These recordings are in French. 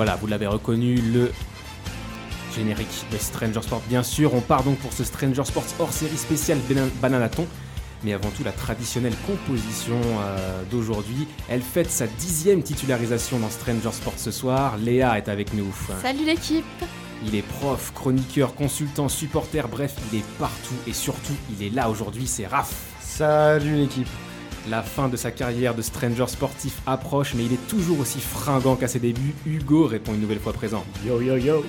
Voilà, vous l'avez reconnu, le générique de Stranger Sport. Bien sûr, on part donc pour ce Stranger Sports hors série spéciale Bananaton. Mais avant tout, la traditionnelle composition euh, d'aujourd'hui. Elle fête sa dixième titularisation dans Stranger Sport ce soir. Léa est avec nous. Salut l'équipe Il est prof, chroniqueur, consultant, supporter, bref, il est partout et surtout, il est là aujourd'hui, c'est Raph. Salut l'équipe la fin de sa carrière de stranger sportif approche, mais il est toujours aussi fringant qu'à ses débuts. Hugo répond une nouvelle fois présent. Yo yo yo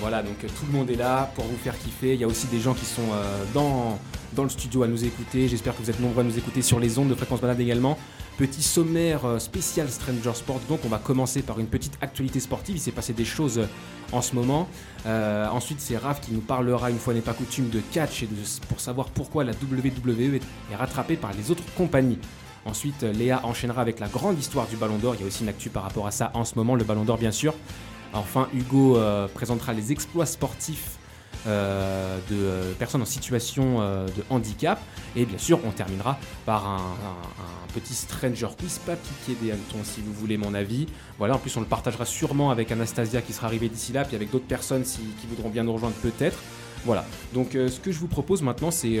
Voilà, donc tout le monde est là pour vous faire kiffer. Il y a aussi des gens qui sont euh, dans, dans le studio à nous écouter. J'espère que vous êtes nombreux à nous écouter sur les ondes de fréquence également. Petit sommaire euh, spécial Stranger Sport. Donc on va commencer par une petite actualité sportive. Il s'est passé des choses euh, en ce moment. Euh, ensuite c'est Raph qui nous parlera une fois n'est pas coutume de catch et pour savoir pourquoi la WWE est rattrapée par les autres compagnies. Ensuite, Léa enchaînera avec la grande histoire du Ballon d'Or. Il y a aussi une actu par rapport à ça en ce moment, le Ballon d'Or bien sûr. Enfin, Hugo présentera les exploits sportifs euh, de euh, personnes en situation euh, de handicap. Et bien sûr, on terminera par un, petit Stranger Quiz, pas piqué des hannetons si vous voulez mon avis. Voilà, en plus on le partagera sûrement avec Anastasia qui sera arrivée d'ici là, puis avec d'autres personnes qui voudront bien nous rejoindre peut-être. Voilà, donc ce que je vous propose maintenant, c'est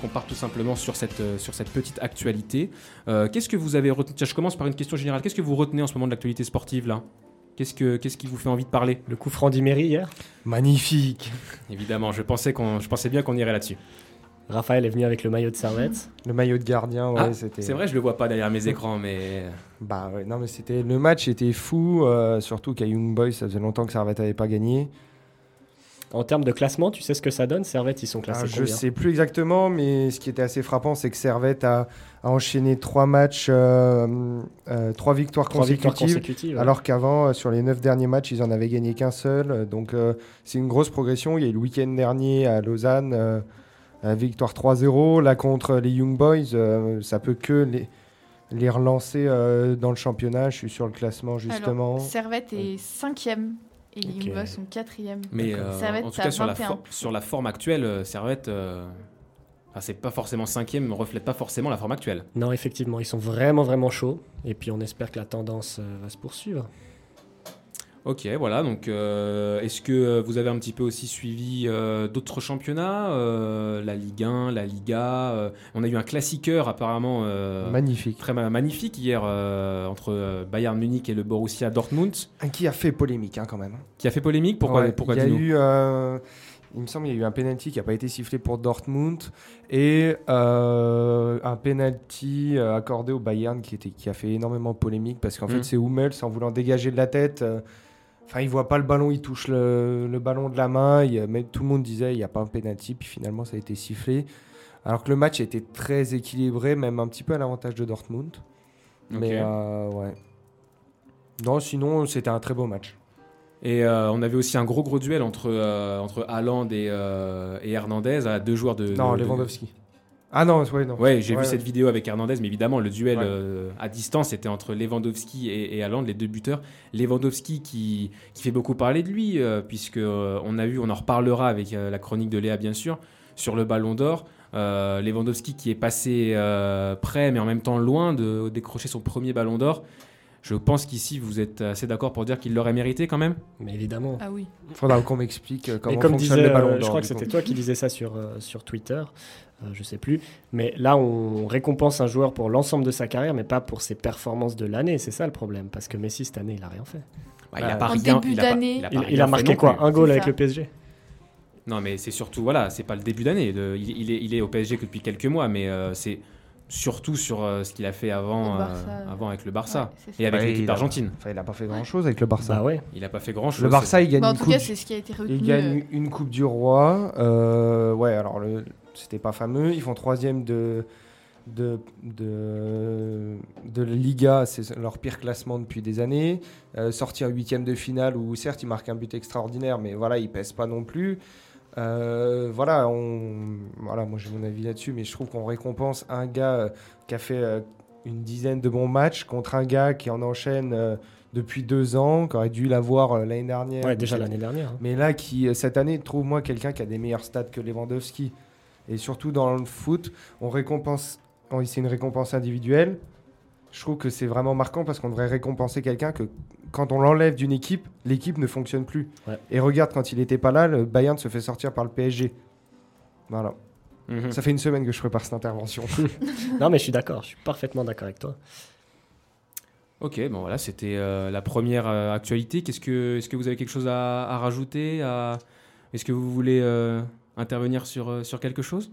qu'on parte tout simplement sur cette, sur cette petite actualité. Qu'est-ce que vous avez retenu? Je commence par une question générale. Qu'est-ce que vous retenez en ce moment de l'actualité sportive là? Qu'est-ce, que, qu'est-ce qui vous fait envie de parler? Le coup franc d'Imery hier? Magnifique Évidemment, je pensais, qu'on, je pensais bien qu'on irait là-dessus. Raphaël est venu avec le maillot de Servette. Le maillot de gardien, ouais, ah, c'était. C'est vrai, je le vois pas derrière mes écrans, mais. Bah ouais, non, mais c'était le match était fou, euh, surtout qu'à Young Boys, ça faisait longtemps que Servette n'avait pas gagné. En termes de classement, tu sais ce que ça donne Servette, ils sont classés Je sais plus exactement, mais ce qui était assez frappant, c'est que Servette a, enchaîné trois matchs, euh, euh, trois victoires consécutives, alors qu'avant, euh, sur les neuf derniers matchs, ils en avaient gagné qu'un seul. Donc c'est une grosse progression. Il y a eu le week-end dernier à Lausanne, victoire 3-0. Là contre les Young Boys, ça peut que les les relancer dans le championnat. Je suis sur le classement justement. Alors, Servette est cinquième et les okay. sont quatrième. Mais euh, en tout cas, sur la, sur la, forme actuelle, euh, Servette, euh, c'est pas forcément cinquième, ne reflète pas forcément la forme actuelle. Non, effectivement, ils sont vraiment, vraiment chauds. Et puis on espère que la tendance va se poursuivre. Ok, voilà. Donc, euh, est-ce que vous avez un petit peu aussi suivi euh, d'autres championnats, euh, la Ligue 1, la Liga On a eu un classiqueur apparemment magnifique, très magnifique hier entre Bayern Munich et le Borussia Dortmund. Qui a fait polémique hein, quand même. Qui a fait polémique Pourquoi, pourquoi Il y a eu il me semble qu'il y a eu un penalty qui n'a pas été sifflé pour Dortmund et un penalty accordé au Bayern qui, était, qui a fait énormément polémique parce qu'en fait mm. c'est Hummels en voulant dégager de la tête Enfin, il voit pas le ballon, il touche le, ballon de la main. mais tout le monde disait il n'y a pas un penalty, puis finalement ça a été sifflé. Alors que le match était très équilibré, même un petit peu à l'avantage de Dortmund. Mais euh, ouais. Non, sinon c'était un très beau match. Et euh, on avait aussi un gros gros duel entre, euh, entre Haaland et, et Hernandez, à deux joueurs de. Non, Lewandowski. Ah non, ouais, non. Ouais, j'ai vu cette vidéo avec Hernandez, mais évidemment, le duel euh, à distance était entre Lewandowski et, et Haaland, les deux buteurs. Lewandowski qui, qui fait beaucoup parler de lui, euh, puisque euh, on a vu, on en reparlera avec la chronique de Léa, bien sûr, sur le Ballon d'Or. Lewandowski qui est passé près, mais en même temps loin de décrocher son premier Ballon d'Or. Je pense qu'ici, vous êtes assez d'accord pour dire qu'il l'aurait mérité quand même Mais évidemment. Ah oui. Il faudra qu'on m'explique comment comme fonctionne le ballon d'or. Je crois que c'était toi qui disais ça sur, sur Twitter. Euh, je sais plus. Mais là, on récompense un joueur pour l'ensemble de sa carrière, mais pas pour ses performances de l'année. C'est ça le problème, parce que Messi cette année, il a rien fait. il a pas début d'année, il, a, marqué quoi Un goal avec le PSG. Non, mais c'est surtout voilà, c'est pas le début d'année. Il, est, il est au PSG que depuis quelques mois, mais euh, c'est surtout sur euh, ce qu'il a fait avant, avant avec le Barça et avec l'équipe d'Argentine. Enfin, il n'a pas fait grand chose avec le Barça. Bah ouais. Il n'a pas fait grand chose. Le Barça, il gagne. Bah, en tout cas, c'est ce qui a été retenu. Il gagne une Coupe du Roi. ouais, alors le, c'était pas fameux. Ils font troisième de, de, de, de Liga, c'est leur pire classement depuis des années. Euh, sorti en huitième de finale où certes ils marquent un but extraordinaire, mais voilà, ils pèsent pas non plus. Euh, voilà, on, voilà, moi j'ai mon avis là-dessus, mais je trouve qu'on récompense un gars euh, qui a fait une dizaine de bons matchs contre un gars qui en enchaîne depuis deux ans, qui aurait dû l'avoir l'année dernière. Ouais, déjà l'année dernière. Hein. Mais là, qui cette année trouve moi quelqu'un qui a des meilleurs stats que Lewandowski. Et surtout dans le foot, on récompense, c'est une récompense individuelle. Je trouve que c'est vraiment marquant parce qu'on devrait récompenser quelqu'un que quand on l'enlève d'une équipe, l'équipe ne fonctionne plus. Ouais. Et regarde, quand il n'était pas là, le Bayern se fait sortir par le PSG. Voilà. Mhm. Ça fait une semaine que je prépare cette intervention. Non, mais je suis d'accord, je suis parfaitement d'accord avec toi. Ok, bon voilà, c'était euh, la première euh, actualité. Qu'est-ce que, est-ce que vous avez quelque chose à, à rajouter à... Est-ce que vous voulez euh, intervenir sur, euh, sur quelque chose?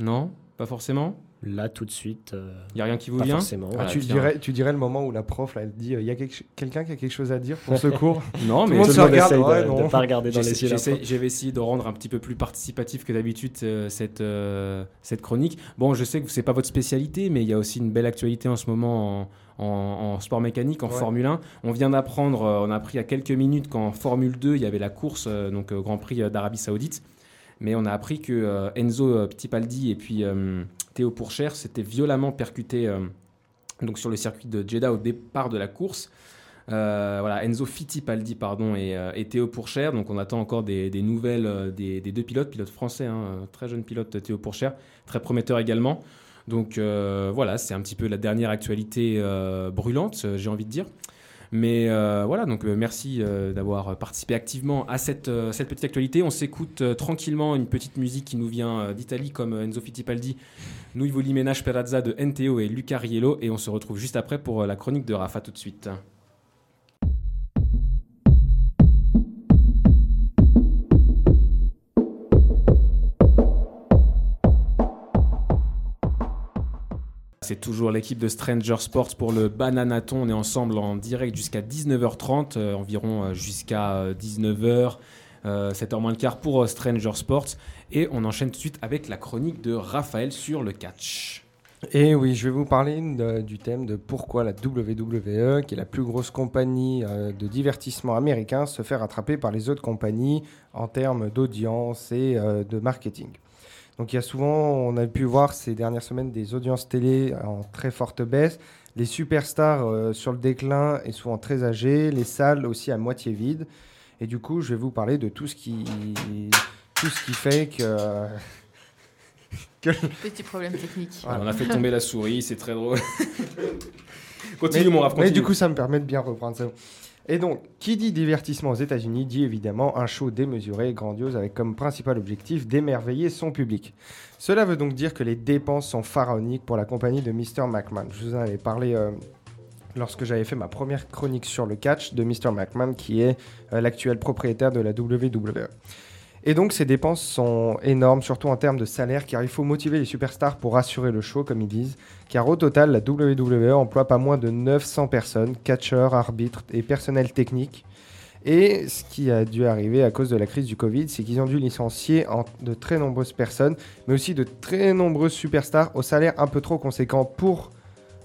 Non Pas forcément? Là, tout de suite, euh, Il n'y a rien qui vous pas vient? forcément. Voilà, Ah, tu, tiens. dirais, tu dirais le moment où la prof, là, elle dit il y a quelqu'un qui a quelque chose à dire pour ce cours? Non, Tout mais le monde Tout se monde regarde, ouais, de pas regarder dans les J'essaie- yeux la j'essaie- prof. Je vais essayer de rendre un petit peu plus participatif que d'habitude euh, cette, euh, cette chronique. Bon, je sais que c'est pas votre spécialité, mais il y a aussi une belle actualité en ce moment en, en- en sport mécanique, en Ouais. Formule 1. On vient d'apprendre, euh, on a appris il y a quelques minutes qu'en Formule 2, il y avait la course, euh, donc euh, Grand Prix d'Arabie Saoudite. Mais on a appris que Enzo Fittipaldi et puis Théo Pourchère s'étaient violemment percutés donc sur le circuit de Jeddah au départ de la course. Euh, voilà, Enzo Fittipaldi pardon, et, euh, et Théo Pourchère. Donc on attend encore des, des nouvelles euh, des, des deux pilotes, pilotes français, hein, très jeune pilote Théo Pourchère, très prometteur également. Donc euh, voilà, c'est un petit peu la dernière actualité euh, brûlante, euh, j'ai envie de dire. Mais voilà, donc merci d'avoir participé activement à cette, petite actualité. On s'écoute tranquillement une petite musique qui nous vient d'Italie comme Enzo Fittipaldi, Noi Volimena Sperazza de NTO et Luca Riello. Et on se retrouve juste après pour la chronique de Rafa tout de suite. C'est toujours l'équipe de Stranger Sports pour le Bananaton. On est ensemble en direct jusqu'à 19h30, euh, environ euh, jusqu'à 19h, 7h moins le quart pour euh, Stranger Sports. Et on enchaîne tout de suite avec la chronique de Raphaël sur le catch. Et oui, je vais vous parler du thème de pourquoi la WWE, qui est la plus grosse compagnie euh, de divertissement américain, se fait rattraper par les autres compagnies en termes d'audience et euh, de marketing. Donc il y a souvent, on a pu voir ces dernières semaines des audiences télé en très forte baisse, les superstars euh, sur le déclin et souvent très âgés, les salles aussi à moitié vides. Et du coup, je vais vous parler de tout ce qui, tout ce qui fait que... Petit problème technique. Voilà. On a fait tomber la souris, c'est très drôle. continue mais, mon Raph, mais du coup, ça me permet de bien reprendre ça. Et donc, qui dit divertissement aux États-Unis dit évidemment un show démesuré et grandiose avec comme principal objectif d'émerveiller son public. Cela veut donc dire que les dépenses sont pharaoniques pour la compagnie de Mr. McMahon. Je vous en avais parlé euh, lorsque j'avais fait ma première chronique sur le catch de Mr. McMahon, qui est euh, l'actuel propriétaire de la WWE. Et donc ces dépenses sont énormes, surtout en termes de salaire, car il faut motiver les superstars pour assurer le show, comme ils disent. Car au total, la WWE emploie pas moins de 900 personnes, catcheurs, arbitres et personnel technique. Et ce qui a dû arriver à cause de la crise du Covid, c'est qu'ils ont dû licencier en- de très nombreuses personnes, mais aussi de très nombreuses superstars au salaire un peu trop conséquent pour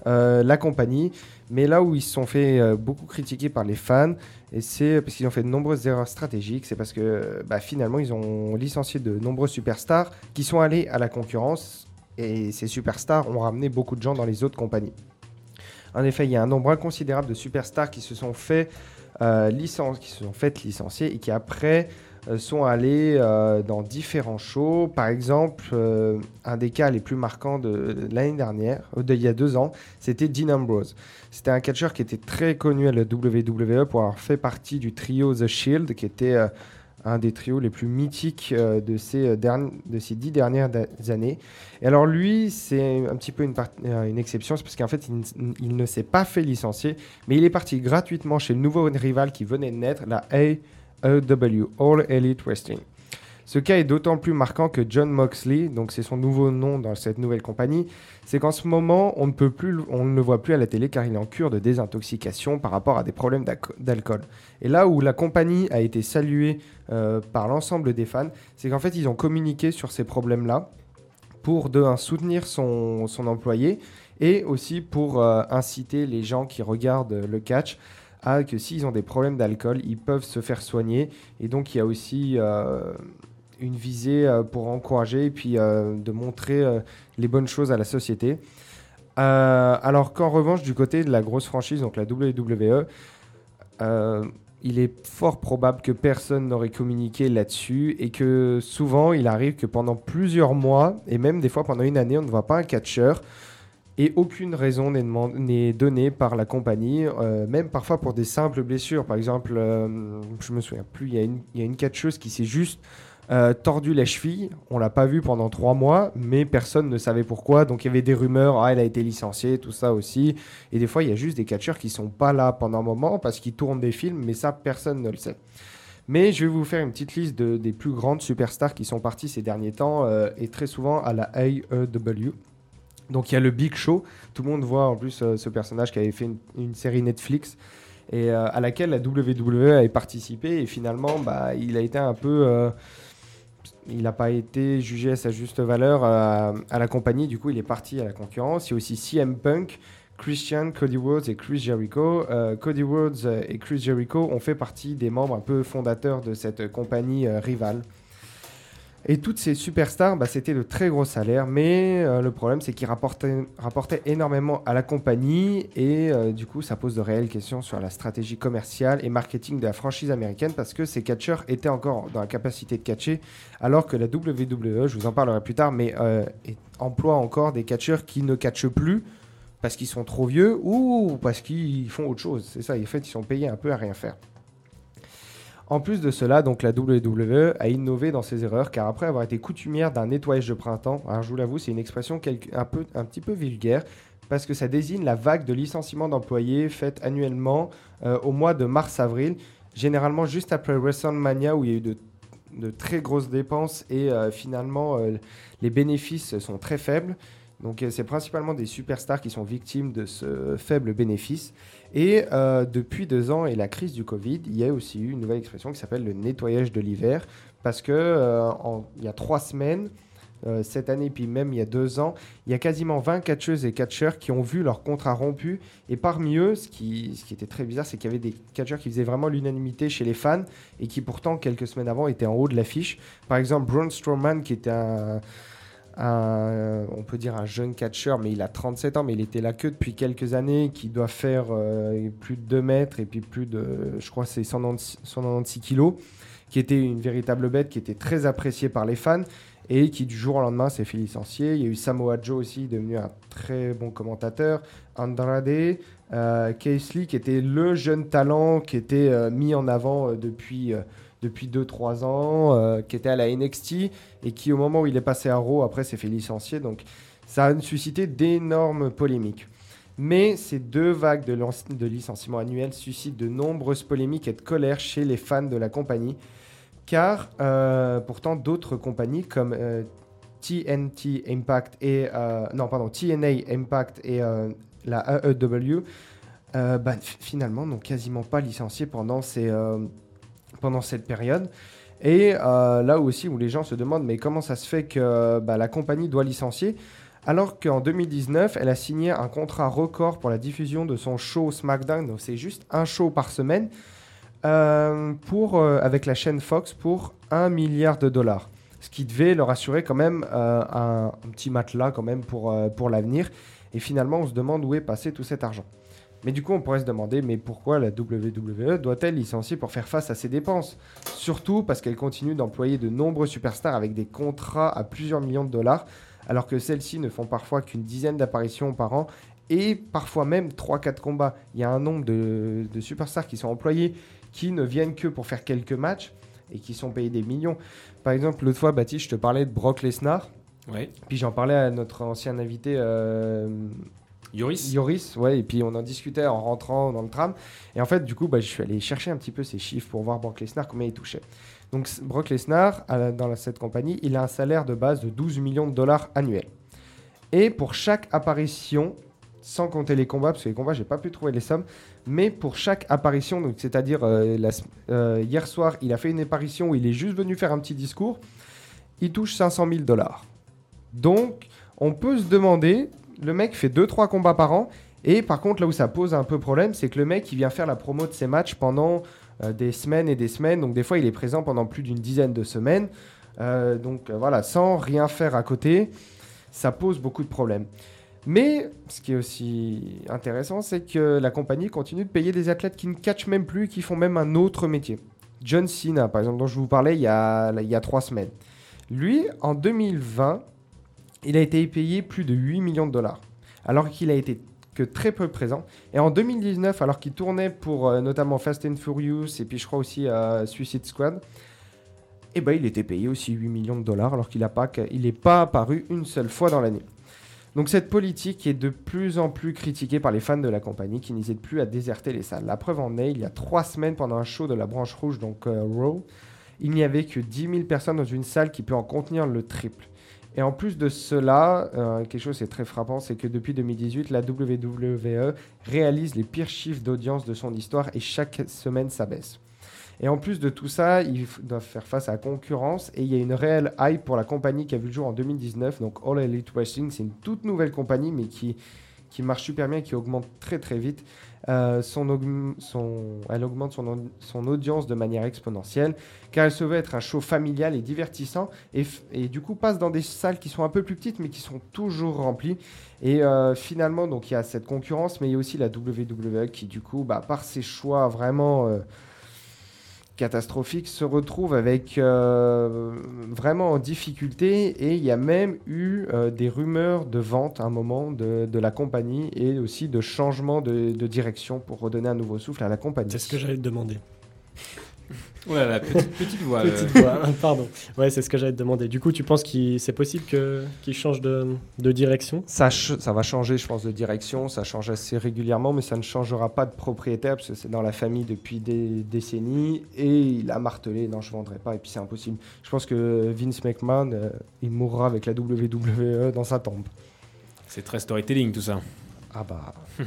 euh, la compagnie. Mais là où ils se sont fait euh, beaucoup critiquer par les fans, et c'est parce qu'ils ont fait de nombreuses erreurs stratégiques, c'est parce que bah, finalement ils ont licencié de nombreux superstars qui sont allés à la concurrence, et ces superstars ont ramené beaucoup de gens dans les autres compagnies. En effet, il y a un nombre inconsidérable de superstars qui se sont fait euh, licencier et qui après sont allés euh, dans différents shows. Par exemple, euh, un des cas les plus marquants de, l'année dernière, euh, d'il y a deux ans, c'était Dean Ambrose. C'était un catcheur qui était très connu à la WWE pour avoir fait partie du trio The Shield, qui était euh, un des trios les plus mythiques euh, de, ces, euh, de ces dix dernières années. Et alors lui, c'est un petit peu une, euh, exception, c'est parce qu'en fait, il, il ne s'est pas fait licencier, mais il est parti gratuitement chez le nouveau rival qui venait de naître, la AEW, All Elite Wrestling. Ce cas est d'autant plus marquant que John Moxley, donc c'est son nouveau nom dans cette nouvelle compagnie, c'est qu'en ce moment, on ne, peut plus, on ne le voit plus à la télé car il est en cure de désintoxication par rapport à des problèmes d'alcool. Et là où la compagnie a été saluée euh, par l'ensemble des fans, c'est qu'en fait, ils ont communiqué sur ces problèmes-là pour, soutenir son, son employé et aussi pour euh, inciter les gens qui regardent le catch à que s'ils ont des problèmes d'alcool, ils peuvent se faire soigner. Et donc, il y a aussi euh, une visée euh, pour encourager et puis euh, de montrer les bonnes choses à la société. Alors qu'en revanche, du côté de la grosse franchise, donc la WWE, il est fort probable que personne n'aurait communiqué là-dessus et que souvent il arrive que pendant plusieurs mois et même des fois pendant une année, on ne voit pas un catcheur et aucune raison n'est donnée par la compagnie, euh, même parfois pour des simples blessures. Par exemple, euh, je me souviens plus, il y, a une, catcheuse qui s'est juste euh, tordu la cheville. On l'a pas vu pendant trois mois, mais personne ne savait pourquoi. Donc il y avait des rumeurs, ah, elle a été licenciée, tout ça aussi. Et des fois, il y a juste des catcheurs qui sont pas là pendant un moment parce qu'ils tournent des films, mais ça, personne ne le sait. Mais je vais vous faire une petite liste de, des plus grandes superstars qui sont parties ces derniers temps euh, et très souvent à la AEW. Donc il y a le Big Show. Tout le monde voit en plus euh, ce personnage qui avait fait une, série Netflix et à laquelle la WWE avait participé. Et finalement, bah, il a été un peu il n'a pas été jugé à sa juste valeur euh, à, la compagnie, du coup il est parti à la concurrence. Il y a aussi CM Punk, Christian, Cody Rhodes et Chris Jericho. Euh, Cody Rhodes et Chris Jericho ont fait partie des membres un peu fondateurs de cette compagnie euh, rivale. Et toutes ces superstars, bah, c'était de très gros salaires, mais euh, le problème c'est qu'ils rapportaient, énormément à la compagnie et euh, du coup ça pose de réelles questions sur la stratégie commerciale et marketing de la franchise américaine parce que ces catcheurs étaient encore dans la capacité de catcher alors que la WWE, je vous en parlerai plus tard, mais euh, emploie encore des catcheurs qui ne catchent plus parce qu'ils sont trop vieux ou parce qu'ils font autre chose. C'est ça, en fait ils sont payés un peu à rien faire. En plus de cela, donc la WWE a innové dans ses erreurs car après avoir été coutumière d'un nettoyage de printemps, alors je vous l'avoue, c'est une expression un petit peu vulgaire parce que ça désigne la vague de licenciements d'employés faite annuellement euh, au mois de mars-avril, généralement juste après WrestleMania où il y a eu de, très grosses dépenses et euh, finalement euh, les bénéfices sont très faibles. Donc c'est principalement des superstars qui sont victimes de ce faible bénéfice. Et euh, depuis deux ans et la crise du Covid, il y a aussi eu une nouvelle expression qui s'appelle le nettoyage de l'hiver. Parce que euh, il y a trois semaines, euh, cette année, puis même il y a deux ans, il y a quasiment 20 catcheuses et catcheurs qui ont vu leur contrat rompu. Et parmi eux, ce qui, ce qui était très bizarre, c'est qu'il y avait des catcheurs qui faisaient vraiment l'unanimité chez les fans et qui pourtant, quelques semaines avant, étaient en haut de l'affiche. Par exemple, Braun Strowman, qui était un on peut dire un jeune catcheur, mais il a 37 ans, mais il était là que depuis quelques années, qui doit faire euh, plus de 2 mètres et puis plus de, je crois, c'est 196 kilos, qui était une véritable bête, qui était très appréciée par les fans et qui du jour au lendemain s'est fait licencier. Il y a eu Samoa Joe aussi, devenu un très bon commentateur. Andrade, euh, qui était le jeune talent qui était euh, mis en avant depuis depuis 2-3 ans, euh, qui était à la NXT et qui, au moment où il est passé à Raw, après s'est fait licencier. Donc, ça a suscité d'énormes polémiques. Mais ces deux vagues de, de licenciements annuels suscitent de nombreuses polémiques et de colère chez les fans de la compagnie, car euh, pourtant d'autres compagnies comme TNT euh, Impact et non pardon TNA Impact et la AEW bah, finalement n'ont quasiment pas licencié pendant ces pendant cette période. Et euh, là aussi où les gens se demandent mais comment ça se fait que bah, la compagnie doit licencier? Alors qu'en 2019 elle a signé un contrat record pour la diffusion de son show SmackDown, donc c'est juste un show par semaine, euh, pour, euh, avec la chaîne Fox pour 1 milliard de dollars. Ce qui devait leur assurer quand même un, un, petit matelas quand même pour, pour l'avenir. Et finalement on se demande où est passé tout cet argent. Mais du coup, on pourrait se demander, mais pourquoi la WWE doit-elle licencier pour faire face à ses dépenses? Surtout parce qu'elle continue d'employer de nombreux superstars avec des contrats à plusieurs millions de dollars, alors que celles-ci ne font parfois qu'une dizaine d'apparitions par an et parfois même 3-4 combats. Il y a un nombre de, superstars qui sont employés qui ne viennent que pour faire quelques matchs et qui sont payés des millions. Par exemple, l'autre fois, Baptiste, je te parlais de Brock Lesnar. Ouais. Puis j'en parlais à notre ancien invité euh, Yoris Yoris, ouais, et puis on en discutait en rentrant dans le tram. Et en fait, du coup, bah, je suis allé chercher un petit peu ces chiffres pour voir Brock Lesnar combien il touchait. Donc, Brock Lesnar, dans cette compagnie, il a un salaire de base de 12 millions de dollars annuels. Et pour chaque apparition, sans compter les combats, parce que les combats, j'ai pas pu trouver les sommes, mais pour chaque apparition, donc c'est-à-dire euh, euh, hier soir, il a fait une apparition où il est juste venu faire un petit discours, il touche 500 000 dollars. Donc, on peut se demander le mec fait 2-3 combats par an. Et par contre, là où ça pose un peu problème, c'est que le mec, il vient faire la promo de ses matchs pendant euh, des semaines et des semaines. Donc des fois, il est présent pendant plus d'une dizaine de semaines. Euh, donc euh, voilà, sans rien faire à côté, ça pose beaucoup de problèmes. Mais ce qui est aussi intéressant, c'est que la compagnie continue de payer des athlètes qui ne catchent même plus, qui font même un autre métier. John Cena, par exemple, dont je vous parlais il y a, il y a trois semaines. Lui, en 2020, il a été payé plus de 8 millions de dollars. alors qu'il a été que très peu présent. Et en 2019, alors qu'il tournait pour euh, notamment Fast and Furious et puis je crois aussi à Suicide Squad, eh ben, il était payé aussi 8 millions de dollars alors qu'il n'est pas, pas apparu une seule fois dans l'année. Donc cette politique est de plus en plus critiquée par les fans de la compagnie qui n'hésitent plus à déserter les salles. La preuve en est, il y a trois semaines pendant un show de la branche rouge, donc euh, Raw, il n'y avait que 10 000 personnes dans une salle qui peut en contenir le triple. Et en plus de cela, euh, quelque chose est très frappant, c'est que depuis 2018, la WWE réalise les pires chiffres d'audience de son histoire et chaque semaine ça baisse. Et en plus de tout ça, ils doivent faire face à la concurrence et il y a une réelle hype pour la compagnie qui a vu le jour en 2019. Donc All Elite Wrestling, c'est une toute nouvelle compagnie mais qui, qui marche super bien, qui augmente très très vite. Euh, son, elle augmente son, son, audience de manière exponentielle car elle se veut être un show familial et divertissant et, et, du coup passe dans des salles qui sont un peu plus petites mais qui sont toujours remplies. Et euh, finalement donc il y a cette concurrence mais il y a aussi la WWE qui du coup bah, par ses choix vraiment euh, catastrophique se retrouve avec euh, vraiment en difficulté et il y a même eu euh, des rumeurs de vente à un moment de, la compagnie et aussi de changement de, de, direction pour redonner un nouveau souffle à la compagnie. C'est ce que j'allais te demander. Ouais, la petite, petite voix. petite voix, pardon. Ouais, c'est ce que j'allais te demander. Du coup, tu penses que c'est possible qu'il change de, de, direction? Ça, ça va changer, je pense, de direction. Ça change assez régulièrement, mais ça ne changera pas de propriétaire parce que c'est dans la famille depuis des décennies. Et il a martelé non, je ne vendrai pas. Et puis c'est impossible. Je pense que Vince McMahon, euh, il mourra avec la WWE dans sa tombe. C'est très storytelling tout ça. Ah bah.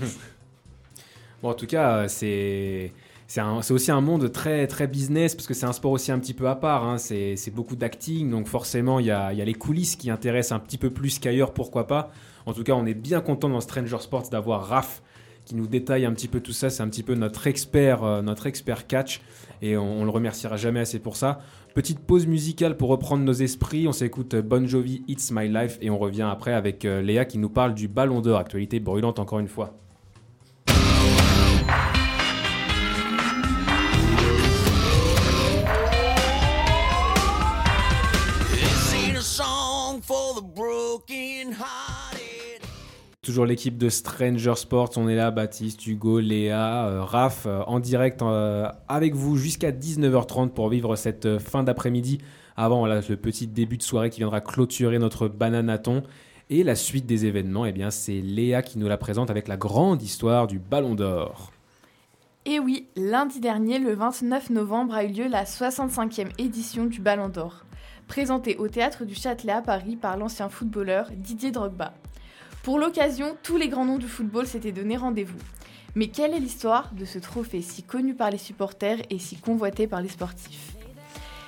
bon, en tout cas, c'est c'est aussi un monde très, très business parce que c'est un sport aussi un petit peu à part. Hein. C'est beaucoup d'acting, donc forcément, il y a, y a, les coulisses qui intéressent un petit peu plus qu'ailleurs, pourquoi pas. En tout cas, on est bien content dans Stranger Sports d'avoir Raph qui nous détaille un petit peu tout ça. C'est un petit peu notre expert, euh, notre expert catch et on, le remerciera jamais assez pour ça. Petite pause musicale pour reprendre nos esprits. On s'écoute Bon Jovi, It's My Life et on revient après avec euh, Léa qui nous parle du Ballon d'Or, actualité brûlante encore une fois. Toujours l'équipe de Stranger Sports, on est là, Baptiste, Hugo, Léa, euh, Raph, euh, en direct euh, avec vous jusqu'à 19h30 pour vivre cette fin d'après-midi avant le petit début de soirée qui viendra clôturer notre bananaton. Et la suite des événements, eh bien, c'est Léa qui nous la présente avec la grande histoire du Ballon d'Or. Et oui, lundi dernier, le 29 novembre, a eu lieu la 65e édition du Ballon d'Or, présentée au théâtre du Châtelet à Paris par l'ancien footballeur Didier Drogba. Pour l'occasion, tous les grands noms du football s'étaient donné rendez-vous. Mais quelle est l'histoire de ce trophée si connu par les supporters et si convoité par les sportifs?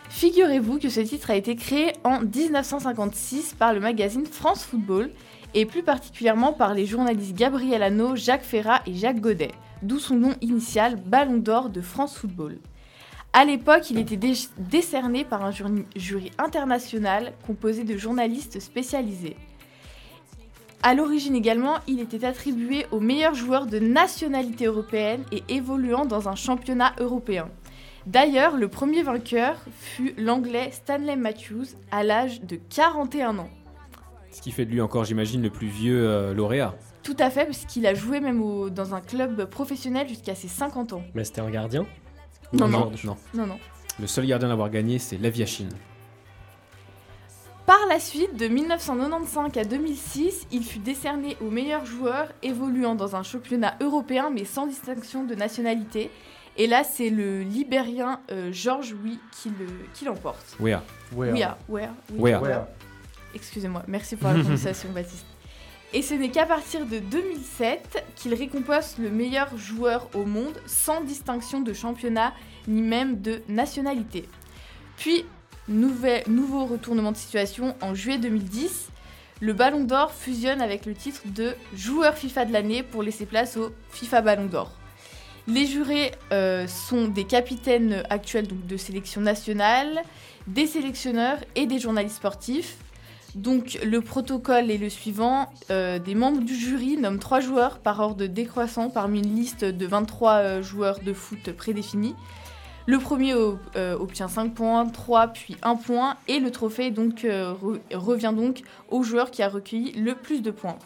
Figurez-vous que ce titre a été créé en 1956 par le magazine France Football et plus particulièrement par les journalistes Gabriel Hano, Jacques Ferrat et Jacques Godet, d'où son nom initial Ballon d'Or de France Football. À l'époque, il était décerné par un jury international composé de journalistes spécialisés. À l'origine également, il était attribué aux meilleurs joueurs de nationalité européenne et évoluant dans un championnat européen. D'ailleurs, le premier vainqueur fut l'anglais Stanley Matthews à l'âge de 41 ans. Ce qui fait de lui encore, j'imagine, le plus vieux euh, lauréat. Tout à fait, parce qu'il a joué même dans un club professionnel jusqu'à ses 50 ans. Mais c'était un gardien? Non non. non, non. non, Le seul gardien à l'avoir gagné, c'est Laviachine. Par la suite, de 1995 à 2006, il fut décerné aux meilleurs joueurs évoluant dans un championnat européen mais sans distinction de nationalité. Et là, c'est le Libérien euh, Georges Oui qui l'emporte. Oui, oui, oui. Excusez-moi, merci pour la prononciation, Baptiste. Et ce n'est qu'à partir de 2007 qu'il récompense le meilleur joueur au monde sans distinction de championnat ni même de nationalité. Puis nouveau retournement de situation en juillet 2010. Le Ballon d'Or fusionne avec le titre de joueur FIFA de l'année pour laisser place au FIFA Ballon d'Or. Les jurés euh, sont des capitaines actuels de sélection nationale, des sélectionneurs et des journalistes sportifs. Donc le protocole est le suivant. Euh, des membres du jury nomment trois joueurs par ordre décroissant parmi une liste de 23 euh, joueurs de foot prédéfinis. Le premier euh, obtient 5 points, 3 puis 1 point et le trophée revient donc au joueur qui a recueilli le plus de points.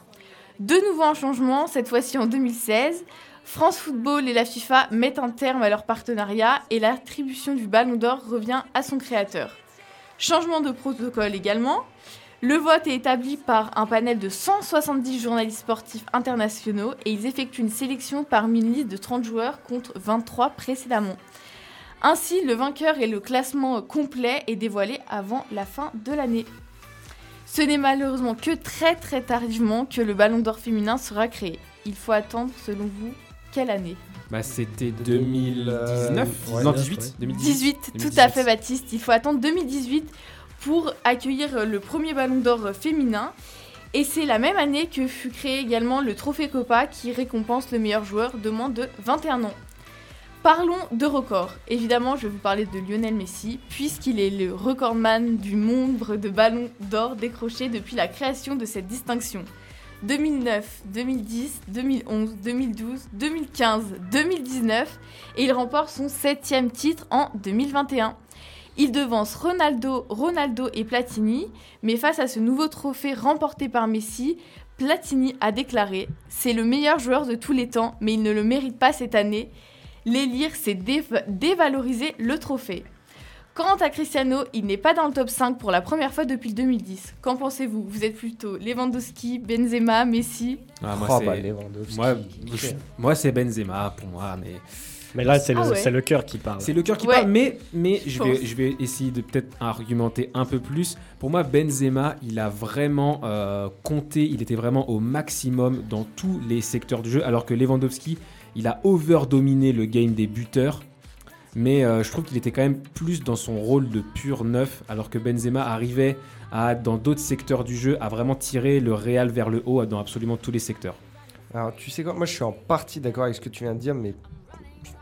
De nouveau un changement, cette fois-ci en 2016. France Football et la FIFA mettent un terme à leur partenariat et l'attribution du Ballon d'Or revient à son créateur. Changement de protocole également. Le vote est établi par un panel de 170 journalistes sportifs internationaux et ils effectuent une sélection parmi une liste de 30 joueurs contre 23 précédemment. Ainsi, le vainqueur et le classement complet est dévoilé avant la fin de l'année. Ce n'est malheureusement que très très tardivement que le Ballon d'Or féminin sera créé. Il faut attendre, selon vous, quelle année? Bah c'était 2019 ouais, Non, ouais. 18 2018. 18, tout 2018. à fait Baptiste. Il faut attendre 2018 pour accueillir le premier Ballon d'Or féminin. Et c'est la même année que fut créé également le Trophée Copa qui récompense le meilleur joueur de moins de 21 ans. Parlons de records. Évidemment, je vais vous parler de Lionel Messi, puisqu'il est le recordman du nombre de ballons d'or décrochés depuis la création de cette distinction. 2009, 2010, 2011, 2012, 2015, 2019, et il remporte son septième titre en 2021. Il devance Ronaldo, Ronaldo et Platini, mais face à ce nouveau trophée remporté par Messi, Platini a déclaré C'est le meilleur joueur de tous les temps, mais il ne le mérite pas cette année. L'élire, c'est dév- dévaloriser le trophée. Quant à Cristiano, il n'est pas dans le top 5 pour la première fois depuis le 2010. Qu'en pensez-vous? Vous êtes plutôt Lewandowski, Benzema, Messi? Ah, moi, Oh, c'est- bah, Lewandowski. moi, je- moi, c'est Benzema pour moi, mais Mais là, c'est le, Ah ouais. c'est le cœur qui parle. c'est le cœur qui Ouais. parle. Mais, mais je, Je vais, je vais essayer de peut-être argumenter un peu plus. Pour moi, Benzema, il a vraiment euh, compté, il était vraiment au maximum dans tous les secteurs du jeu, alors que Lewandowski, il a over-dominé le game des buteurs. Mais euh, je trouve qu'il était quand même plus dans son rôle de pur neuf, alors que Benzema arrivait à, dans d'autres secteurs du jeu, à vraiment tirer le Real vers le haut dans absolument tous les secteurs. Alors, tu sais quoi? Moi, je suis en partie d'accord avec ce que tu viens de dire, mais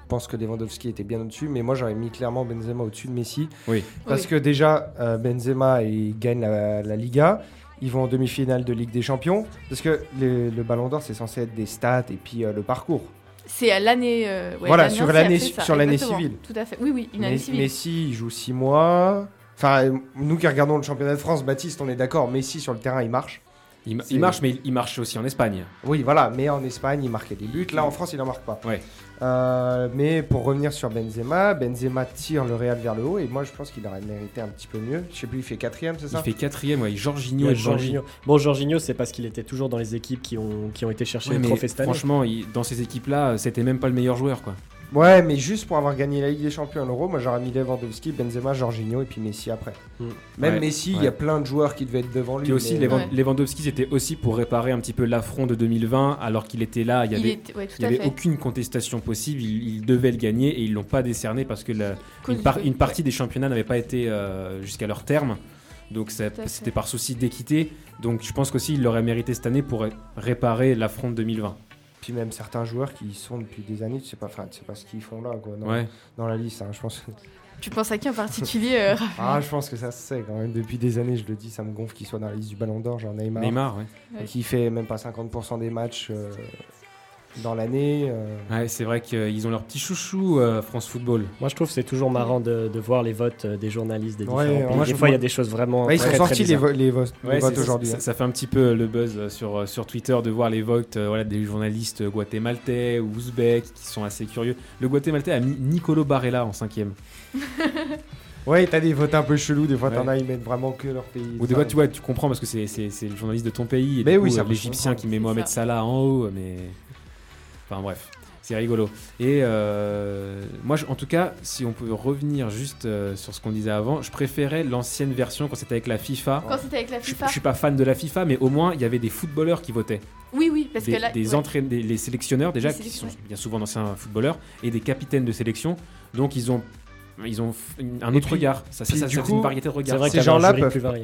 pense que Lewandowski était bien au-dessus. Mais moi, j'aurais mis clairement Benzema au-dessus de Messi. Oui. Parce Oui. que déjà, euh, Benzema, il gagne la, la Liga. Ils vont en demi-finale de Ligue des Champions. Parce que le, le Ballon d'Or, c'est censé être des stats et puis euh, le parcours. C'est à l'année. euh, ouais, Voilà, sur l'année- sur l'année civile. Tout à fait. Oui, oui, une année civile. Messi, il joue 6 mois. Enfin, nous qui regardons le championnat de France, Baptiste, on est d'accord. Messi, sur le terrain, il marche. Il, il marche, mais il, il marche aussi en Espagne. Oui, voilà, mais en Espagne, il marquait des buts. Là, en France, il n'en marque pas. Ouais. Euh, mais pour revenir sur Benzema, Benzema tire le Real vers le haut et moi, je pense qu'il aurait mérité un petit peu mieux. Je sais plus, il fait quatrième, c'est Il ça fait quatrième, ouais. Il Jorginho et Jorginho. Bon, Jorginho, c'est parce qu'il était toujours dans les équipes qui ont, qui ont été chercher Ouais, le mais trophée cette année. franchement, il- dans ces équipes-là, c'était même pas le meilleur joueur, quoi. Ouais, mais juste pour avoir gagné la Ligue des Champions en Euro, moi, j'aurais mis Lewandowski, Benzema, Jorginho et puis Messi après. Mm. Même Ouais, Messi, il y a plein de joueurs qui devaient être devant lui. Puis aussi, mais- Levan- Ouais. Lewandowski, c'était aussi pour réparer un petit peu l'affront de 2020, alors qu'il était là, il y Il avait, il y avait aucune contestation possible, il, il devait le gagner et ils l'ont pas décerné parce que la- une, par- partie des championnats n'avait pas été euh, jusqu'à leur terme. Donc c'était par souci d'équité. Donc je pense qu'aussi il l'aurait mérité cette année pour réparer l'affront de 2020. Puis même certains joueurs qui y sont depuis des années, tu sais pas, tu sais pas ce qu'ils font là, quoi, dans, Ouais. dans la liste. hein, je pense. Tu penses à qui en particulier euh, ah, je pense que ça se sait quand même. Depuis des années, je le dis, ça me gonfle qu'il soit dans la liste du Ballon d'Or, genre Neymar. Neymar. Ouais. qui fait même pas 50% des matchs euh, dans l'année. euh. Ouais, c'est vrai qu'ils ont leur petit chouchou euh, France Football. Moi, je trouve que c'est toujours marrant de, de voir les votes euh, des journalistes des Ouais, différents ouais, pays. moi, des je fois, il y a des choses vraiment. Ouais, ils très, sont très sortis les, bizarres. vo- les, vo- les Ouais, votes aujourd'hui. Ça, hein. ça fait un petit peu le buzz euh, sur, euh, sur Twitter de voir les votes euh, voilà, des journalistes guatémaltais ou ouzbeks qui sont assez curieux. Le guatémaltais a mis Nicolo Barella en cinquième. Ouais, t'as des votes un peu chelous, des fois Ouais. t'en as, ils mettent vraiment que leur pays. Ou des fois, tu vois, tu comprends parce que c'est, le journaliste de ton pays. Et Mais du oui, euh, l'Égyptien qui met Mohamed. Salah en haut, mais. Enfin bref, c'est rigolo. Et euh, moi, je- en tout cas, si on peut revenir juste euh, sur ce qu'on disait avant, je préférais l'ancienne version quand c'était avec la FIFA. Quand c'était avec la Je, FIFA je suis pas fan de la FIFA, mais au moins il y avait des footballeurs qui votaient. Oui, oui, parce des, que là. des ouais. entraîne- des- les sélectionneurs déjà Les qui sont bien souvent d'anciens footballeurs et des capitaines de sélection donc ils ont ils ont un autre puis- regard ça, ça, coup, une variété de C'est regards vrai Ces gens-là.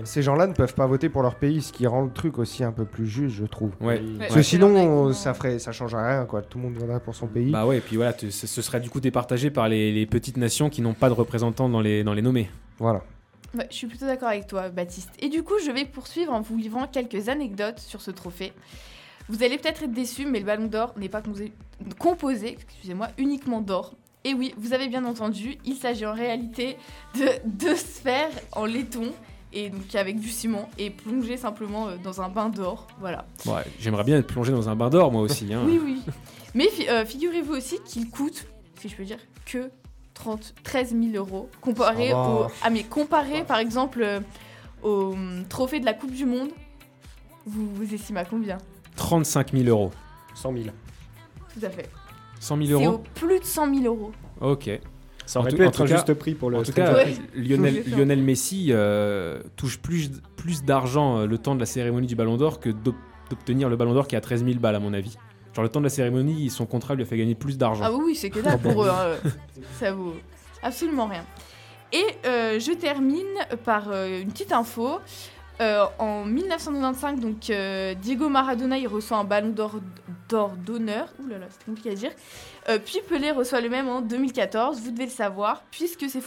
Ces gens-là ne peuvent pas voter pour leur pays, ce qui rend le truc aussi un peu plus juste, je trouve. ouais Oui. Parce que Ouais. sinon, Ouais. ça ferait, ça changerait rien, quoi. Tout le monde voterait pour son pays. bah ouais et puis voilà tu- ce serait du coup départagé par les, les petites nations qui n'ont pas de représentants dans les dans les nommés Voilà. Ouais, je suis plutôt d'accord avec toi, Baptiste. Et du coup, je vais poursuivre en vous livrant quelques anecdotes sur ce trophée. Vous allez peut-être être déçus, mais le Ballon d'Or n'est pas composé, composé excusez-moi, uniquement d'or. Et oui, vous avez bien entendu, il s'agit en réalité de deux sphères en laiton. et donc avec du ciment et plonger simplement euh, dans un bain d'or. Voilà. Ouais, J'aimerais bien être plongé dans un bain d'or moi aussi. Hein. Oui, oui. Mais euh, figurez-vous aussi qu'il coûte, si je peux dire, que 30, 13 000 euros comparé au. Ah, mais comparé par exemple euh, au hum, trophée de la Coupe du Monde, vous, vous estimez à combien? 35 000 euros. 100 000. Tout à fait. 100 000 C'est euros au plus de 100 000 euros. Ok. Ça En aurait tout- pu en être un juste prix pour le En tout cas, Ouais. Lionel, Messi euh, touche plus, plus d'argent euh, le temps de la cérémonie du Ballon d'Or que d'ob- d'obtenir le Ballon d'Or qui est à 13 000 balles à mon avis. Genre le temps de la cérémonie, son contrat lui a fait gagner plus d'argent. Ah oui, oui, c'est que dalle pour eux. hein. Ça vaut absolument rien. Et euh, je termine par euh, une petite info. Euh, en 1995, donc euh, Diego Maradona il reçoit un ballon d'or d'honneur. Ouh là là, c'est compliqué à dire. Euh, puis Pelé reçoit le même en 2014. Vous devez le savoir, puisque ces,